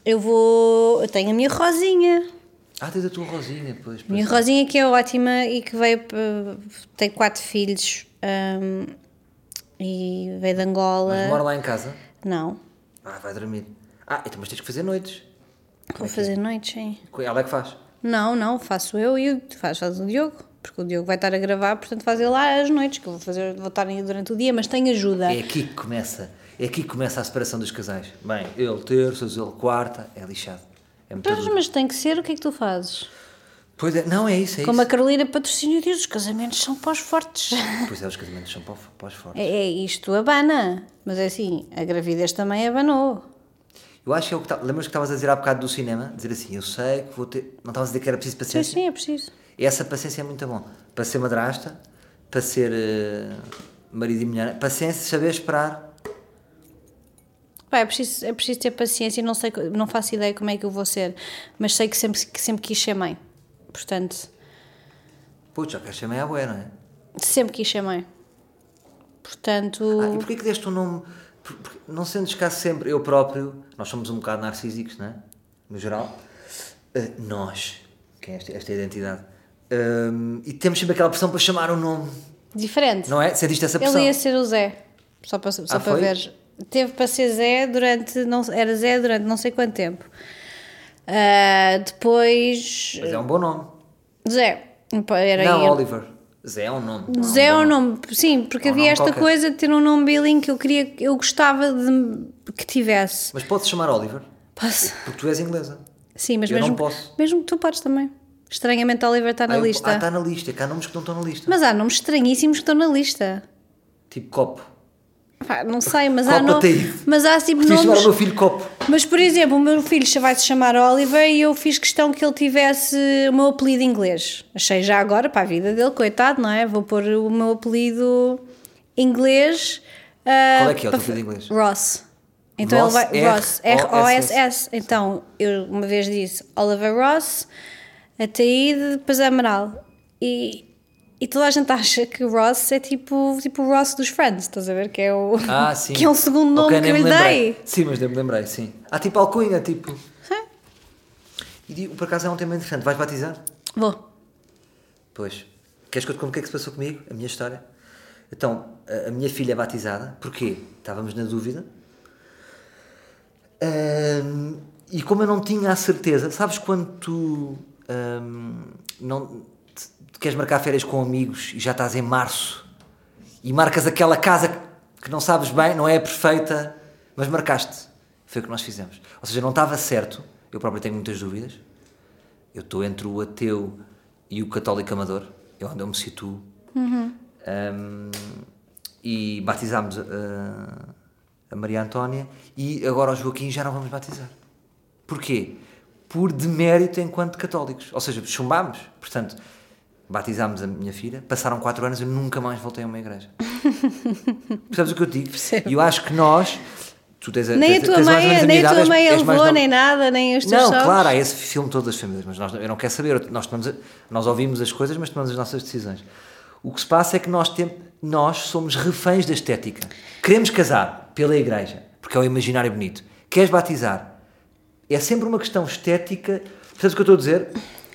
Eu vou. Eu tenho a minha Rosinha. Ah, tens a tua Rosinha, pois. pois. Minha Rosinha que é ótima e que veio. p- tem quatro filhos hum, e veio de Angola. Mas mora lá em casa? Não, Ah, vai dormir. Ah, então mas tens que fazer noites. vou fazer noites, sim. Ela é que faz. Não, não, faço eu e faz, faz o Diogo. Porque o Diogo vai estar a gravar, portanto faz ele lá as noites, que eu vou fazer, vou estar durante o dia, mas tem ajuda. É aqui que começa. É aqui que começa a separação dos casais. Bem, ele terças, ele quarta, é lixado. É muito Pois, duro. mas tem que ser, o que é que tu fazes? Pois é, não é isso, é Como a isso. Carolina Patrocínio diz, os casamentos são pós-fortes. Pois é, os casamentos são pós- pós-fortes. É, é isto abana, mas é assim, a gravidez também abanou. Eu acho que é o que tá- lembras que estavas a dizer há bocado do cinema? Dizer assim, eu sei que vou ter. Não estavas a dizer que era preciso Sim, paciência? sim, é preciso. E essa paciência é muito bom. Para ser madrasta, para ser eh, marido e mulher. Paciência, saber esperar. Pá, é, preciso, é preciso ter paciência e não, sei, não faço ideia como é que eu vou ser, mas sei que sempre, que sempre quis ser mãe. Portanto, Putz, já queres ser meia boa, não é? sempre quis ser mãe. Portanto, Ah, e porquê que deste o nome? Por- porque não sentes cá sempre, eu próprio, nós somos um bocado narcísicos, não é? No geral. Eh, nós, que é esta, esta identidade. E temos sempre aquela pressão para chamar o nome, diferente. não é? Sentiste essa Ele pressão? ia ser o Zé, só para, só Ah, para ver. Teve para ser Zé durante. Não, era Zé durante não sei quanto tempo. Ah, depois. Mas é um bom nome. Zé. Era não, eu. Oliver. Zé é um nome. não Zé é um nome, sim, porque É um havia nome esta qualquer. coisa de ter um nome billing que eu queria, eu gostava de que tivesse. Mas pode-se chamar Oliver, Posso? porque tu és inglesa. Sim, mas Eu não mesmo, posso. mesmo que tu podes também. Estranhamente, Oliver está na Ah, lista. Ah, está na lista, que há nomes que não estão na lista. Mas há nomes estranhíssimos que estão na lista. Tipo copo. Pá, não sei, mas há, no... Mas há tipo Podia chamar o nomes. meu filho copo. Mas, por exemplo, o meu filho vai se chamar Oliver e eu fiz questão que ele tivesse o meu apelido em inglês. Achei já agora, para a vida dele, coitado, não é? Vou pôr o meu apelido inglês. ah, Qual é que é o teu apelido inglês? Ross. Então Ross, ele vai. R- Ross. R-O-S-S. O-S-S. Então, eu uma vez disse Oliver Ross, Ataíde, depois Amaral. E. E toda a gente acha que o Ross é tipo, tipo o Ross dos Friends, estás a ver? Que é o, Ah, sim. que é o segundo nome Ok, que eu lhe dei. Sim, mas me lembrei, sim. Há tipo alcunha, tipo. E digo, por acaso é um tema interessante. Vais batizar? Vou. Pois. Queres que eu te conte o que é que se passou comigo? A minha história? Então, a, a minha filha é batizada. Porquê? Estávamos na dúvida. Ahm, e como eu não tinha a certeza, sabes quando tu ahm, não queres marcar férias com amigos e já estás em março e marcas aquela casa que não sabes bem, não é perfeita, mas marcaste. Foi o que nós fizemos. Ou seja, não estava certo. Eu próprio tenho muitas dúvidas. Eu estou entre o ateu e o católico amador. É onde eu me situo. Um, e batizámos a, a Maria Antónia e agora o Joaquim já não vamos batizar. Porquê? Por demérito enquanto católicos. Ou seja, chumbámos. Portanto, batizámos a minha filha. Passaram quatro anos e eu nunca mais voltei a uma igreja. Percebes o que eu digo? Percebo. E eu acho que nós... Tu tens, Nem a tua tens mais ou mãe, nem a tua mãe és levou, nem nada, nem os teus Não, sogros. claro, há esse filme Todas as Famílias, mas nós, eu não quero saber, nós, tomamos, a- nós ouvimos as coisas, mas tomamos as nossas decisões. O que se passa é que nós, tem, nós somos reféns da estética. Queremos casar pela igreja, porque é o imaginário bonito. Queres batizar? É sempre uma questão estética. Percebes o que eu estou a dizer?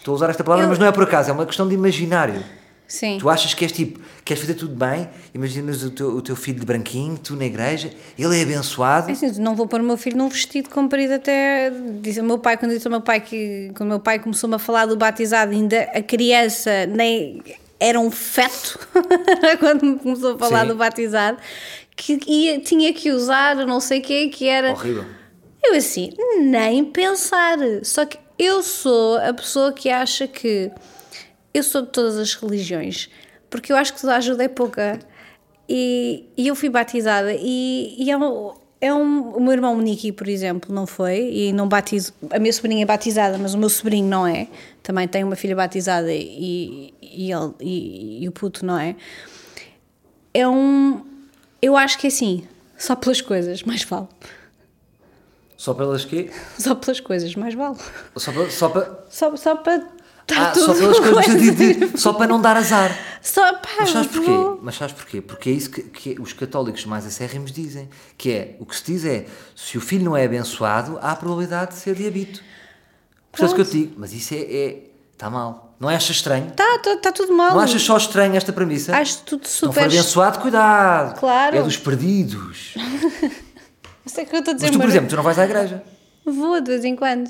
Estou a usar esta palavra, Eu- mas não é por acaso, é uma questão de imaginário. Sim. Tu achas que és tipo, queres fazer tudo bem, imaginas o teu, o teu filho de branquinho, tu na igreja, ele é abençoado. É assim, não vou pôr o meu filho num vestido comprido até. Disse o meu pai, quando disse ao meu pai que. Quando o meu pai começou-me a falar do batizado, ainda a criança nem. Era um feto quando me começou a falar Sim. do batizado, que ia, tinha que usar não sei o quê, que era. Horrível. Eu assim, nem pensar. Só que eu sou a pessoa que acha que eu sou de todas as religiões, porque eu acho que toda a ajuda é pouca. E, e eu fui batizada e, e é um, é um. O meu irmão Niki, por exemplo, não foi, e não batizo. A minha sobrinha é batizada, mas o meu sobrinho não é. Também tem uma filha batizada e, e, ele, e, e o puto não é. É um. Eu acho que é assim, só pelas coisas, mais vale. Só pelas quê? Só pelas coisas, mais vale. Só para, só para, Só, só para ah, tudo só pelas coisas coisa de- de- só para não dar azar. Só pá, Mas sabes porquê? vou- Mas sabes porquê? Porque é isso que, que os católicos mais acérrimos dizem. Que é, o que se diz é, se o filho não é abençoado, há a probabilidade de ser diabito. Percebes o que eu te digo? Mas isso é, é, está mal. Não achas estranho? Tá, tá, tá tudo mal. Não achas só estranho esta premissa? Acho tudo Se não for super. abençoado, cuidado. Claro. É dos perdidos. Sei que eu estou a dizer, Mas tu, por exemplo, tu não vais à igreja. vou de vez em quando.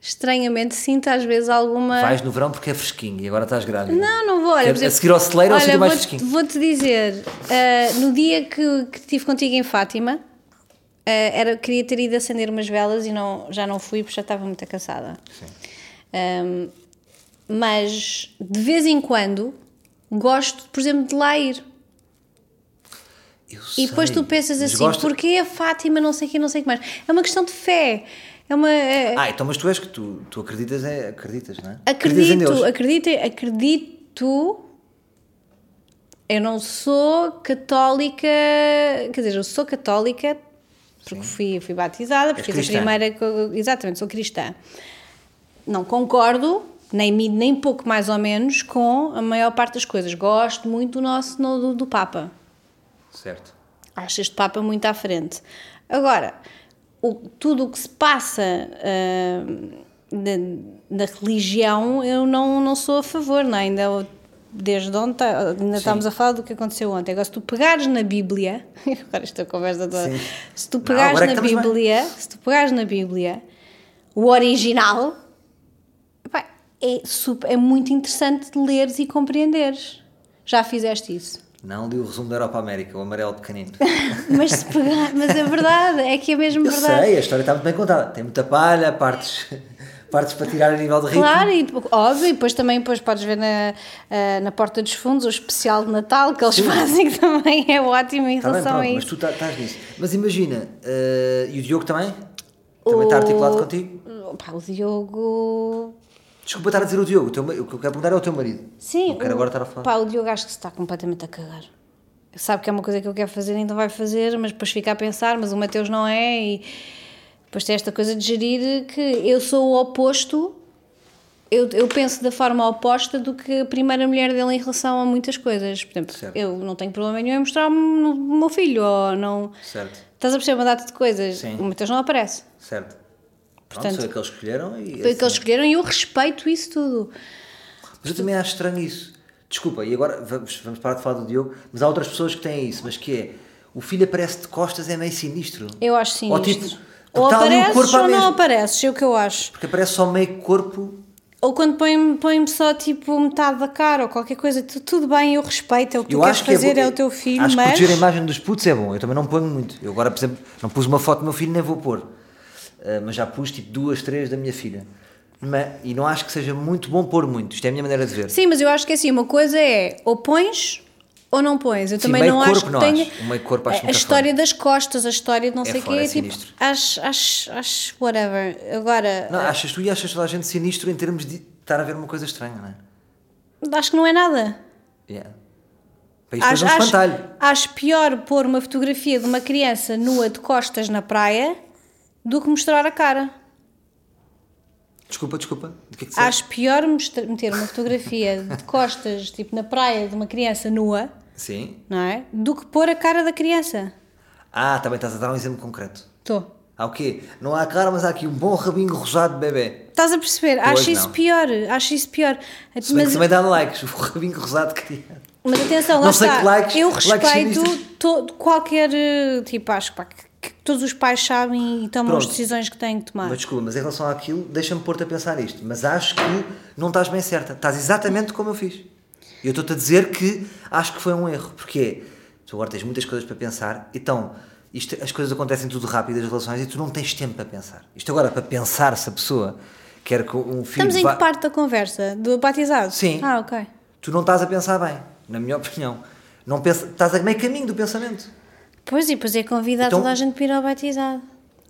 Estranhamente sinto às vezes alguma. Vais no verão porque é fresquinho e agora estás grávida. Não, não vou. Olha, por exemplo, a seguir ao celeiro é o sítio mais fresquinho. Vou-te dizer, ah, no dia que, que estive contigo em Fátima, ah, era, queria ter ido acender umas velas e não, já não fui porque já estava muito cansada. Ahm, mas de vez em quando gosto, por exemplo, de lá ir. Eu E depois sei, tu pensas assim, gosto- porquê a Fátima, não sei o que, não sei o que mais. É uma questão de fé. É uma. é- Ah, então mas tu és que tu, tu acreditas, é, acreditas, não é? Acredito, acredito, acredito. Eu não sou católica, quer dizer, eu sou católica porque fui, fui batizada, porque fiz a primeira. Exatamente, sou cristã. Não concordo, nem nem pouco mais ou menos, com a maior parte das coisas. Gosto muito do nosso no- do, do Papa. Certo. Acho este Papa muito à frente. Agora, o- tudo o que se passa ah, da, da religião, eu não, não sou a favor, não é? Ainda desde ontem, ainda estamos a falar do que aconteceu ontem. Agora, se tu pegares na Bíblia, agora esta conversa toda, Sim. se tu Não, pegares agora é na Bíblia, se tu pegares na Bíblia, o original, é, super, é muito interessante de leres e compreenderes. Já fizeste isso? Não li o resumo da Europa América, o amarelo pequenino. Mas se pegar, mas é verdade, é que é mesmo Eu verdade. sei, a história está muito bem contada. Tem muita palha, partes, partes para tirar a nível de ritmo. Claro, e, óbvio, e depois também depois podes ver na, ah, na Porta dos Fundos o especial de Natal que eles fazem, que também é ótimo em Está bem, relação pronto, a mas isso. tu tá- estás nisso. Mas imagina, eh, e o Diogo também? Também está articulado contigo? Pá, o Diogo. Desculpa estar a dizer o Diogo, o, teu, o que eu quero perguntar é o teu marido. Sim, Não quero o, agora estar a falar. Pá, o Diogo acho que se está completamente a cagar. Sabe que é uma coisa que eu quero fazer, então vai fazer, mas depois fica a pensar, mas o Mateus não é, e depois tem esta coisa de gerir que eu sou o oposto, eu, eu penso da forma oposta do que a primeira mulher dele em relação a muitas coisas. Por exemplo, Certo. eu não tenho problema nenhum em mostrar-me o meu filho, ou não. Certo, Estás a perceber uma data de coisas, Sim. o Mateus não aparece. certo. Portanto, foi o que eles escolheram e Foi o que assim. eles escolheram e eu respeito isso tudo. Mas eu também acho estranho isso. Desculpa, e agora vamos, vamos parar de falar do Diogo, mas há outras pessoas que têm isso, mas que é, o filho aparece de costas é meio sinistro. Eu acho sinistro. Ou tipo, Ou o apareces ou não mesma. apareces, é o que eu acho. Porque aparece só meio corpo. Ou quando põe-me põe só tipo metade da cara ou qualquer coisa, tu- tudo bem, eu respeito, é o que tu Eu queres acho que fazer, é, é, o teu filho, Acho que mas. proteger a imagem dos putos é bom. Eu também não ponho muito. Eu agora, por exemplo, não pus uma foto do meu filho, nem vou pôr. Uh, mas já pus tipo duas, três da minha filha. Mas- e não acho que seja muito bom pôr muito. Isto é a minha maneira de ver. Sim, mas eu acho que assim, uma coisa é ou pões ou não pões. Eu Sim, também não acho que não tenha. acho. O meio corpo acho a, história das costas, a história de não É sei o fora, quê, é tipo, acho, acho, acho whatever. Agora, Não, achas tu e achas toda a gente sinistro em termos de estar a ver uma coisa estranha, não é? acho que não é nada. Yeah. Para isto Acho, um acho, acho pior pôr uma fotografia de uma criança nua de costas na praia do que mostrar a cara. Desculpa, desculpa. Do que é que? Acho pior meter uma fotografia de costas, tipo na praia, de uma criança nua, Sim. não é? Do que pôr a cara da criança. Ah, também estás a dar um exemplo concreto. Estou. Há o quê? Não há cara, mas há aqui um bom rabinho rosado de bebê. Estás a perceber? Pois acho isso não. pior. Acho isso pior. Se Mas, também dá likes, o rabinho rosado de criança. mas atenção, lá Não sei está. que likes- Eu likes respeito todo, qualquer. Tipo, acho pá, que, que todos os pais sabem e tomam as Pronto. decisões que têm que tomar. Mas desculpa, mas em relação àquilo, deixa-me pôr-te a pensar isto. Mas acho que não estás bem certa. Estás exatamente como eu fiz. E eu estou-te a dizer que acho que foi um erro. Porque tu agora tens muitas coisas para pensar, então isto, as coisas acontecem tudo rápido, as relações, e tu não tens tempo para pensar. Isto agora, para pensar se a pessoa quer que um filho. Estamos em que parte da conversa? Do batizado? Sim. Ah, ok. Tu não estás a pensar bem, na minha opinião. Não pensa, estás a meio caminho do pensamento. Pois e depois é convidar Então- toda a gente para ir ao batizado.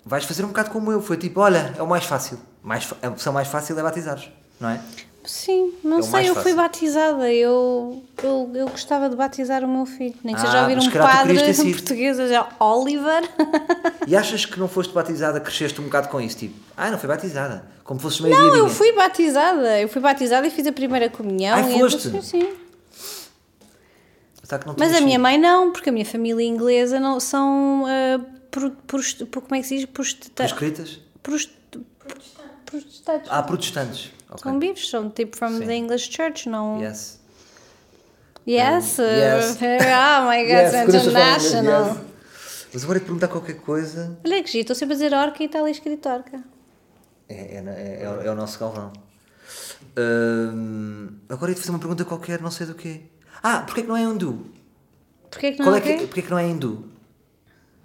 Vais fazer um bocado como eu. Foi tipo, olha, é o mais fácil. Mais, a opção mais fácil é batizares, não é? Sim, não É sei, eu fui batizada, eu, eu, eu gostava de batizar o meu filho. Nem que seja Ah, ouvir mas um padre sido. português dizer Oliver. E achas que não foste batizada, cresceste um bocado com isso? Tipo, ah, não foi batizada. Como fosses meio Não, eu fui batizada, eu fui batizada e fiz a primeira comunhão. E foste? então, sim, que não Mas a minha mãe não, porque a minha família inglesa não são. ah, pro, pros- pro- como é que se diz? Prostituta- Proscritas? prost- Protestantes. Ah, protestantes. Ok. São vivos, são tipo from Sim. the English Church, não. Yes. Yes, Um, yes. uh, oh my god, Yes, international. yes. Mas agora te perguntar qualquer coisa. Olha que giro, estou sempre a dizer orca e está ali escrito orca. É, é, é, é o- é o nosso galvão. Hum, agora ia-te fazer uma pergunta qualquer, não sei do quê. Ah, porquê que não é hindu? Porquê que não Qual é é que, quê? porquê que não é hindu?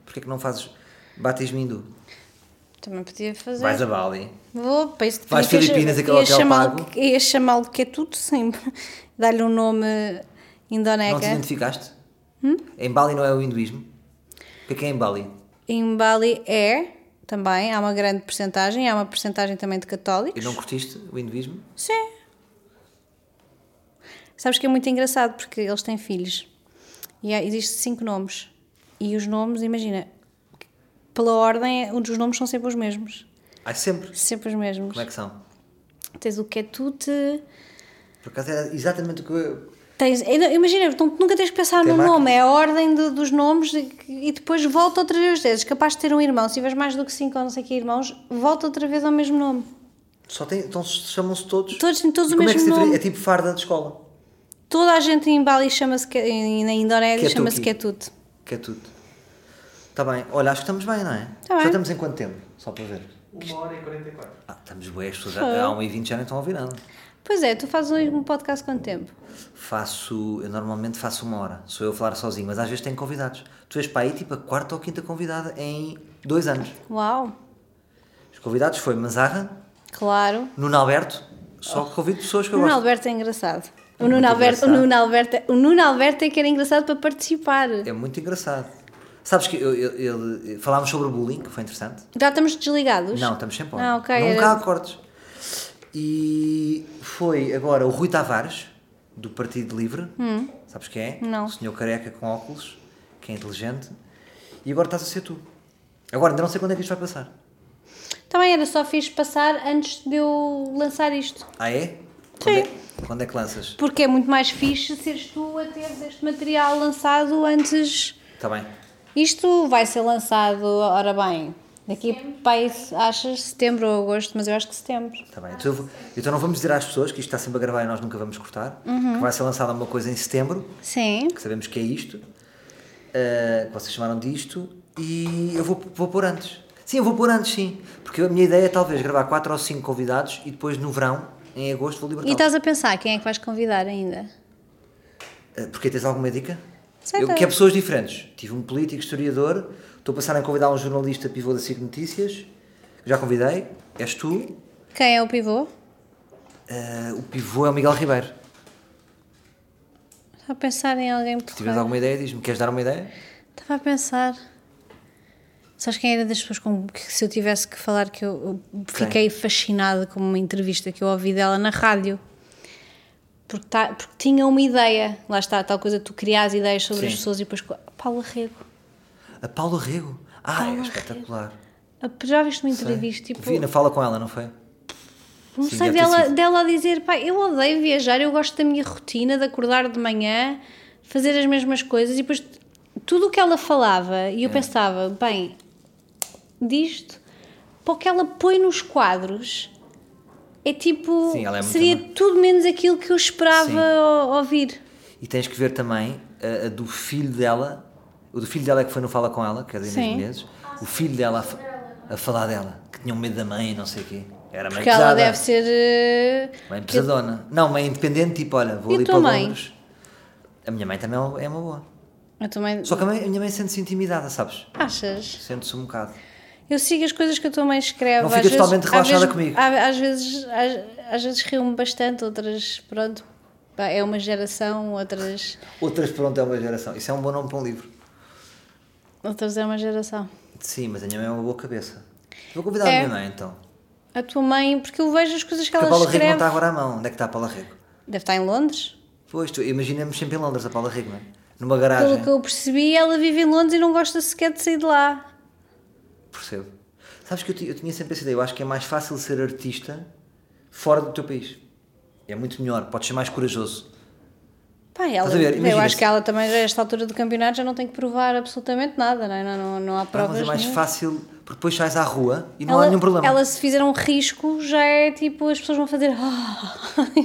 Porquê que não fazes batismo hindu? Também podia fazer. Vais a Bali. Vou, para isso Vais Filipinas, aquele hotel chamá-lo- pago. Ia chamá-lo que é tudo sempre. Dar-lhe um nome Não te indoneca. identificaste? Hum? Em Bali não é o hinduísmo? O que é que é em Bali? Em Bali é também, há uma grande porcentagem, há uma porcentagem também de E católicos. não curtiste o hinduísmo? Sim. Sabes que é muito engraçado porque eles têm filhos e há, existem cinco nomes. E os nomes, imagina, pela ordem, um dos nomes são sempre os mesmos. Ah, sempre. Sempre os mesmos. Como é que são? Tens o Ketute, Por acaso era exatamente o que eu... tens. Imagina, nunca tens que pensar Tem no nome, é a ordem do- dos nomes e, e depois volta outra vez. És capaz de ter um irmão, se tiveres mais do que cinco ou não sei que irmãos, volta outra vez ao mesmo nome. Só tem, então chamam-se todos. Todos todos E o como é que mesmo se difere- nome. É tipo farda de escola. Toda a gente em Bali chama-se, que- e na Indonésia Ketuki. chama-se Ketut. Que é tudo. Está bem. Olha, acho que estamos bem, não é? Tá Já bem. estamos em quanto tempo? Só para ver. Uma hora e 44. Ah, estamos bem, as pessoas já, há 1h20 já nem estão a ouvir nada. Pois é, tu fazes um podcast quanto tempo? Faço, eu normalmente faço uma hora, sou eu a falar sozinho, mas às vezes tenho convidados. Tu és para aí tipo a quarta ou quinta convidada em dois anos. Uau, Os convidados foi Mazarra, claro. Nuno Alberto, só que convido pessoas que eu Nuno gosto. Alberto é engraçado. O Nuno, Alberto, o. Nuno Alberto, o Nuno Alberto é que era engraçado para participar. É muito engraçado. Sabes que eu, eu- ele- falámos sobre bullying, que foi interessante. Já estamos desligados? Não, estamos sempre on. Ah, ok. Nunca era- há cortes. E foi agora o Rui Tavares, do Partido Livre. Sabes quem é? Hum. Não. O senhor careca com óculos, que é inteligente. E agora estás a ser tu. Agora ainda não sei quando é que isto vai passar. Também era só fiz passar antes de eu lançar isto. Ah, é? Quando, Sim. é, quando é que lanças? Porque é muito mais fixe seres tu a teres este material lançado antes. Está bem. Isto vai ser lançado, ora bem, daqui para achas setembro ou agosto, mas eu acho que setembro. Está bem. Então, então não vamos dizer às pessoas que isto está sempre a gravar e nós nunca vamos cortar. Uhum. Que vai ser lançada uma coisa em setembro, Sim. que sabemos que é isto. uh, que vocês chamaram disto. E eu vou, vou pôr antes. Sim, eu vou pôr antes, sim. Porque a minha ideia é talvez gravar 4 ou 5 convidados e depois no verão, em agosto, vou E libertar. estás a pensar quem é que vais convidar ainda? Uh, Porque tens alguma dica? Sei Eu lá. quero pessoas diferentes. Tive um político, historiador. Estou a pensar em convidar um jornalista pivô da SIC Notícias. Já convidei. És tu. Quem é o pivô? Uh, o pivô é o Miguel Ribeiro. Estava a pensar em alguém por Se tiveres alguma ideia, diz-me. Queres dar uma ideia? Estava a pensar. Sabes quem era das pessoas com que se eu tivesse que falar que eu fiquei fascinada com uma entrevista que eu ouvi dela na rádio? Porque, tá, porque tinha uma ideia, lá está, tal coisa, tu crias ideias sobre as Sim. pessoas e depois. Paula Rego. A Paula Rego. Ah, Paula é Rego. espetacular. A- Já viste uma Sei. entrevista? Tipo, Vi, na fala com ela, não foi? não Sim, sei dela, sido. dela a dizer, pá, eu odeio viajar, eu gosto da minha rotina, de acordar de manhã, fazer as mesmas coisas e depois tudo o que ela falava e eu É. pensava, bem, disto, para o que ela põe nos quadros é tipo, Sim, ela é seria tudo menos aquilo que eu esperava ouvir. E tens que ver também a, a do filho dela. O do filho dela é que foi no Fala com ela, que é da Inês. Menezes. O filho dela a, a falar dela, que tinham medo da mãe e não sei o quê. Era meio Porque ela deve ser. eh, Mãe pesadona. Não, mãe independente, tipo, olha, vou E ali para mãe? Londres. A minha mãe também é uma- é boa. Eu também. Só que a, mãe- a minha mãe sente-se intimidada, sabes? Achas? Sente-se um bocado. Eu sigo as coisas que a tua mãe escreve. Não às ficas totalmente às relaxada vezes- comigo. Às vezes, às, às vezes rio-me bastante, outras, pronto, é uma geração, outras, Outras, pronto, é uma geração. Isso é um bom nome para um livro. outras é uma geração. Sim, mas a minha mãe é uma boa cabeça. Vou convidar a É. minha mãe então. A tua mãe, porque eu vejo as coisas que Porque a ela Paula Rego não escreve. está agora à mão. Onde é que está a Paula Rego? Deve estar em Londres. Pois, tu imaginamos sempre em Londres a Paula Rego, não é? Numa garagem. Pelo que eu percebi, ela vive em Londres e não gosta sequer de sair de lá. Percebo. Sabes que eu, eu tinha sempre essa ideia. Eu acho que é mais fácil ser artista fora do teu país. É muito melhor. Podes ser mais corajoso. Pá, ela, eu acho se- que ela também, a esta altura do campeonato, já não tem que provar absolutamente nada, não, é? não, não, não há Ah, provas. mas é mais fácil porque depois sais à rua e não ela, há nenhum problema. Ela, se fizer um risco, já é tipo, as pessoas vão fazer.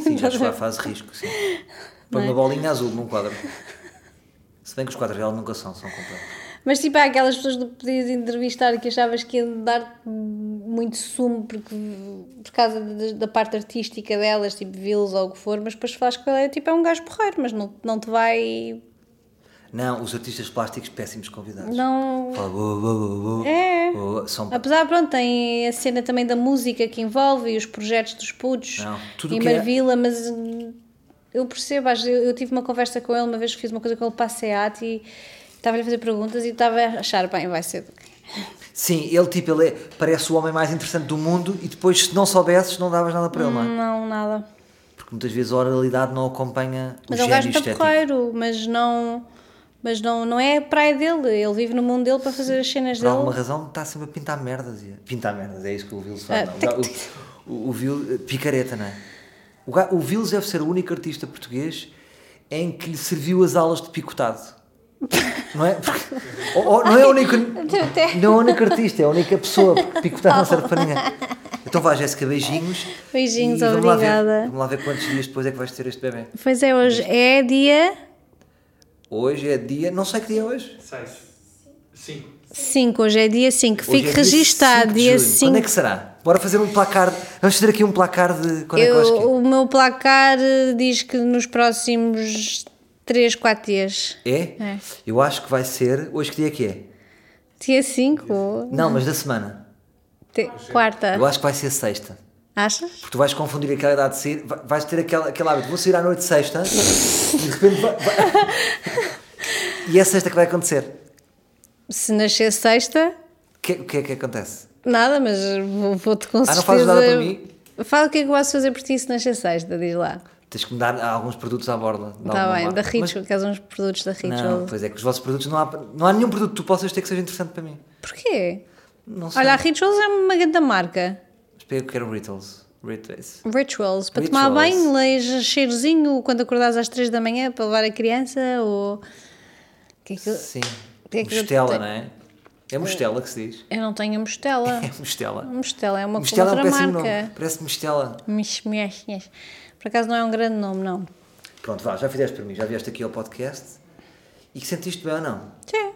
Sim, já chegou à fase de risco, sim. Põe Não é? uma bolinha azul num quadro. Se bem que os quadros dela nunca são, são completos. Mas tipo, há aquelas pessoas que podias entrevistar que achavas que ia dar muito sumo porque, por causa da, da parte artística delas, tipo Vils ou o que for, mas depois falas com ela é tipo, é um gajo porreiro, mas não, não te vai. Não, os artistas plásticos péssimos convidados. Não. Fala. É. São Apesar, pronto, tem a cena também da música que envolve e os projetos dos putos Não, tudo e é- Marvila, mas hum, eu percebo, eu, eu tive uma conversa com ele uma vez que fiz uma coisa com ele para a SEAT e estava-lhe a fazer perguntas e estava a achar, bem, vai ser. Sim, ele tipo, ele é- parece o homem mais interessante do mundo e depois se não soubesses não davas nada para ele, não é? Não, nada. Porque muitas vezes a oralidade não acompanha Mas o é um gajo porreiro, mas não. Mas não, não é a praia dele, ele vive no mundo dele para fazer as cenas Por alguma dele. razão está sempre a pintar merdas. Pintar merdas, é isso que o Vils faz. Ah, não. Já O, o, o Vil- picareta, não é? O, o Vils deve ser o único artista português em que lhe serviu as aulas de picotado. Não é? Porque- ou- ou- não é o único. Não é o único artista, é a única pessoa, porque picotado não serve para ninguém. Eu Então vá, Jéssica, beijinhos. Beijinhos, E vamos lá ver- obrigada. vamos lá ver quantos dias depois é que vais ter este bebê. Pois é, hoje é dia Hoje é dia. Não sei que dia é hoje. Seis. Cinco. 5, hoje é dia 5. Hoje Fique é registado, 5 de dia junho. 5. Quando é que será? Bora fazer um placar. Vamos fazer aqui um placar de. Quando é que eu acho que é? Eu, o meu placar eh, diz que nos próximos 3, 4 dias. é? É. Eu acho que vai ser. Hoje que dia é que é? Dia 5? Não, mas da semana. Quarta. Eu acho que vai ser sexta. Achas? Porque tu vais confundir aquela idade de sair, vai- vais ter aquele, aquele hábito, vou sair à noite de sexta e de repente vai, vai- E é sexta que vai acontecer. Se nascer sexta, O que, que é que acontece? nada, mas vou- vou-te com Ah, não fazes nada para mim? Fala o que é que eu posso fazer por ti se nascer sexta, diz lá. Tens que me dar alguns produtos à borda. Está bem, marca. da Ritual, que és uns produtos da Ritual. Não, pois é que os vossos produtos não há, não há nenhum produto que tu possas ter que seja interessante para mim. Porquê? Não sei. Olha, a Rituals é uma grande marca. Espera, eu quero Rituals. Rituals. Rituals, para Rituals. tomar banho, leis cheirozinho quando acordares às 3 da manhã para levar a criança ou. Que é que. Sim. que é que Mostela, não é? É Mostela que se diz. eu não tenho mostela. É Mostela. Mostela é uma Mostela é um outra marca. nome. Parece Mostela. Mis- mis- mis. Por acaso não é um grande nome, não. Pronto, vá, já fizeste para mim, já vieste aqui ao podcast e que sentiste bem ou não? Sim.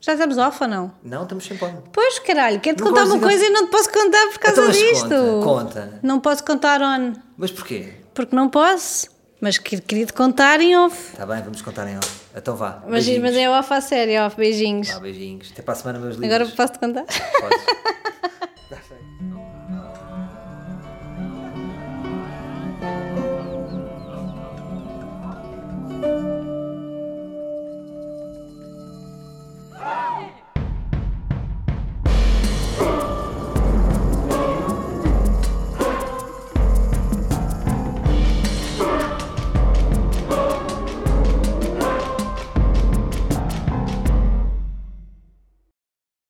Já estamos off ou não? Não, estamos sempre on. Pois, caralho, quero-te contar uma coisa e não te posso contar por causa Então, disto. conta, conta. Não posso contar on. Mas porquê? Porque não posso. Mas que- queria te contar em off. Está bem, vamos contar em off. Então vá. Mas, beijinhos. mas é off a sério, off. Beijinhos. Vá, beijinhos. Até para a semana, meus livros. Agora posso-te contar? Podes.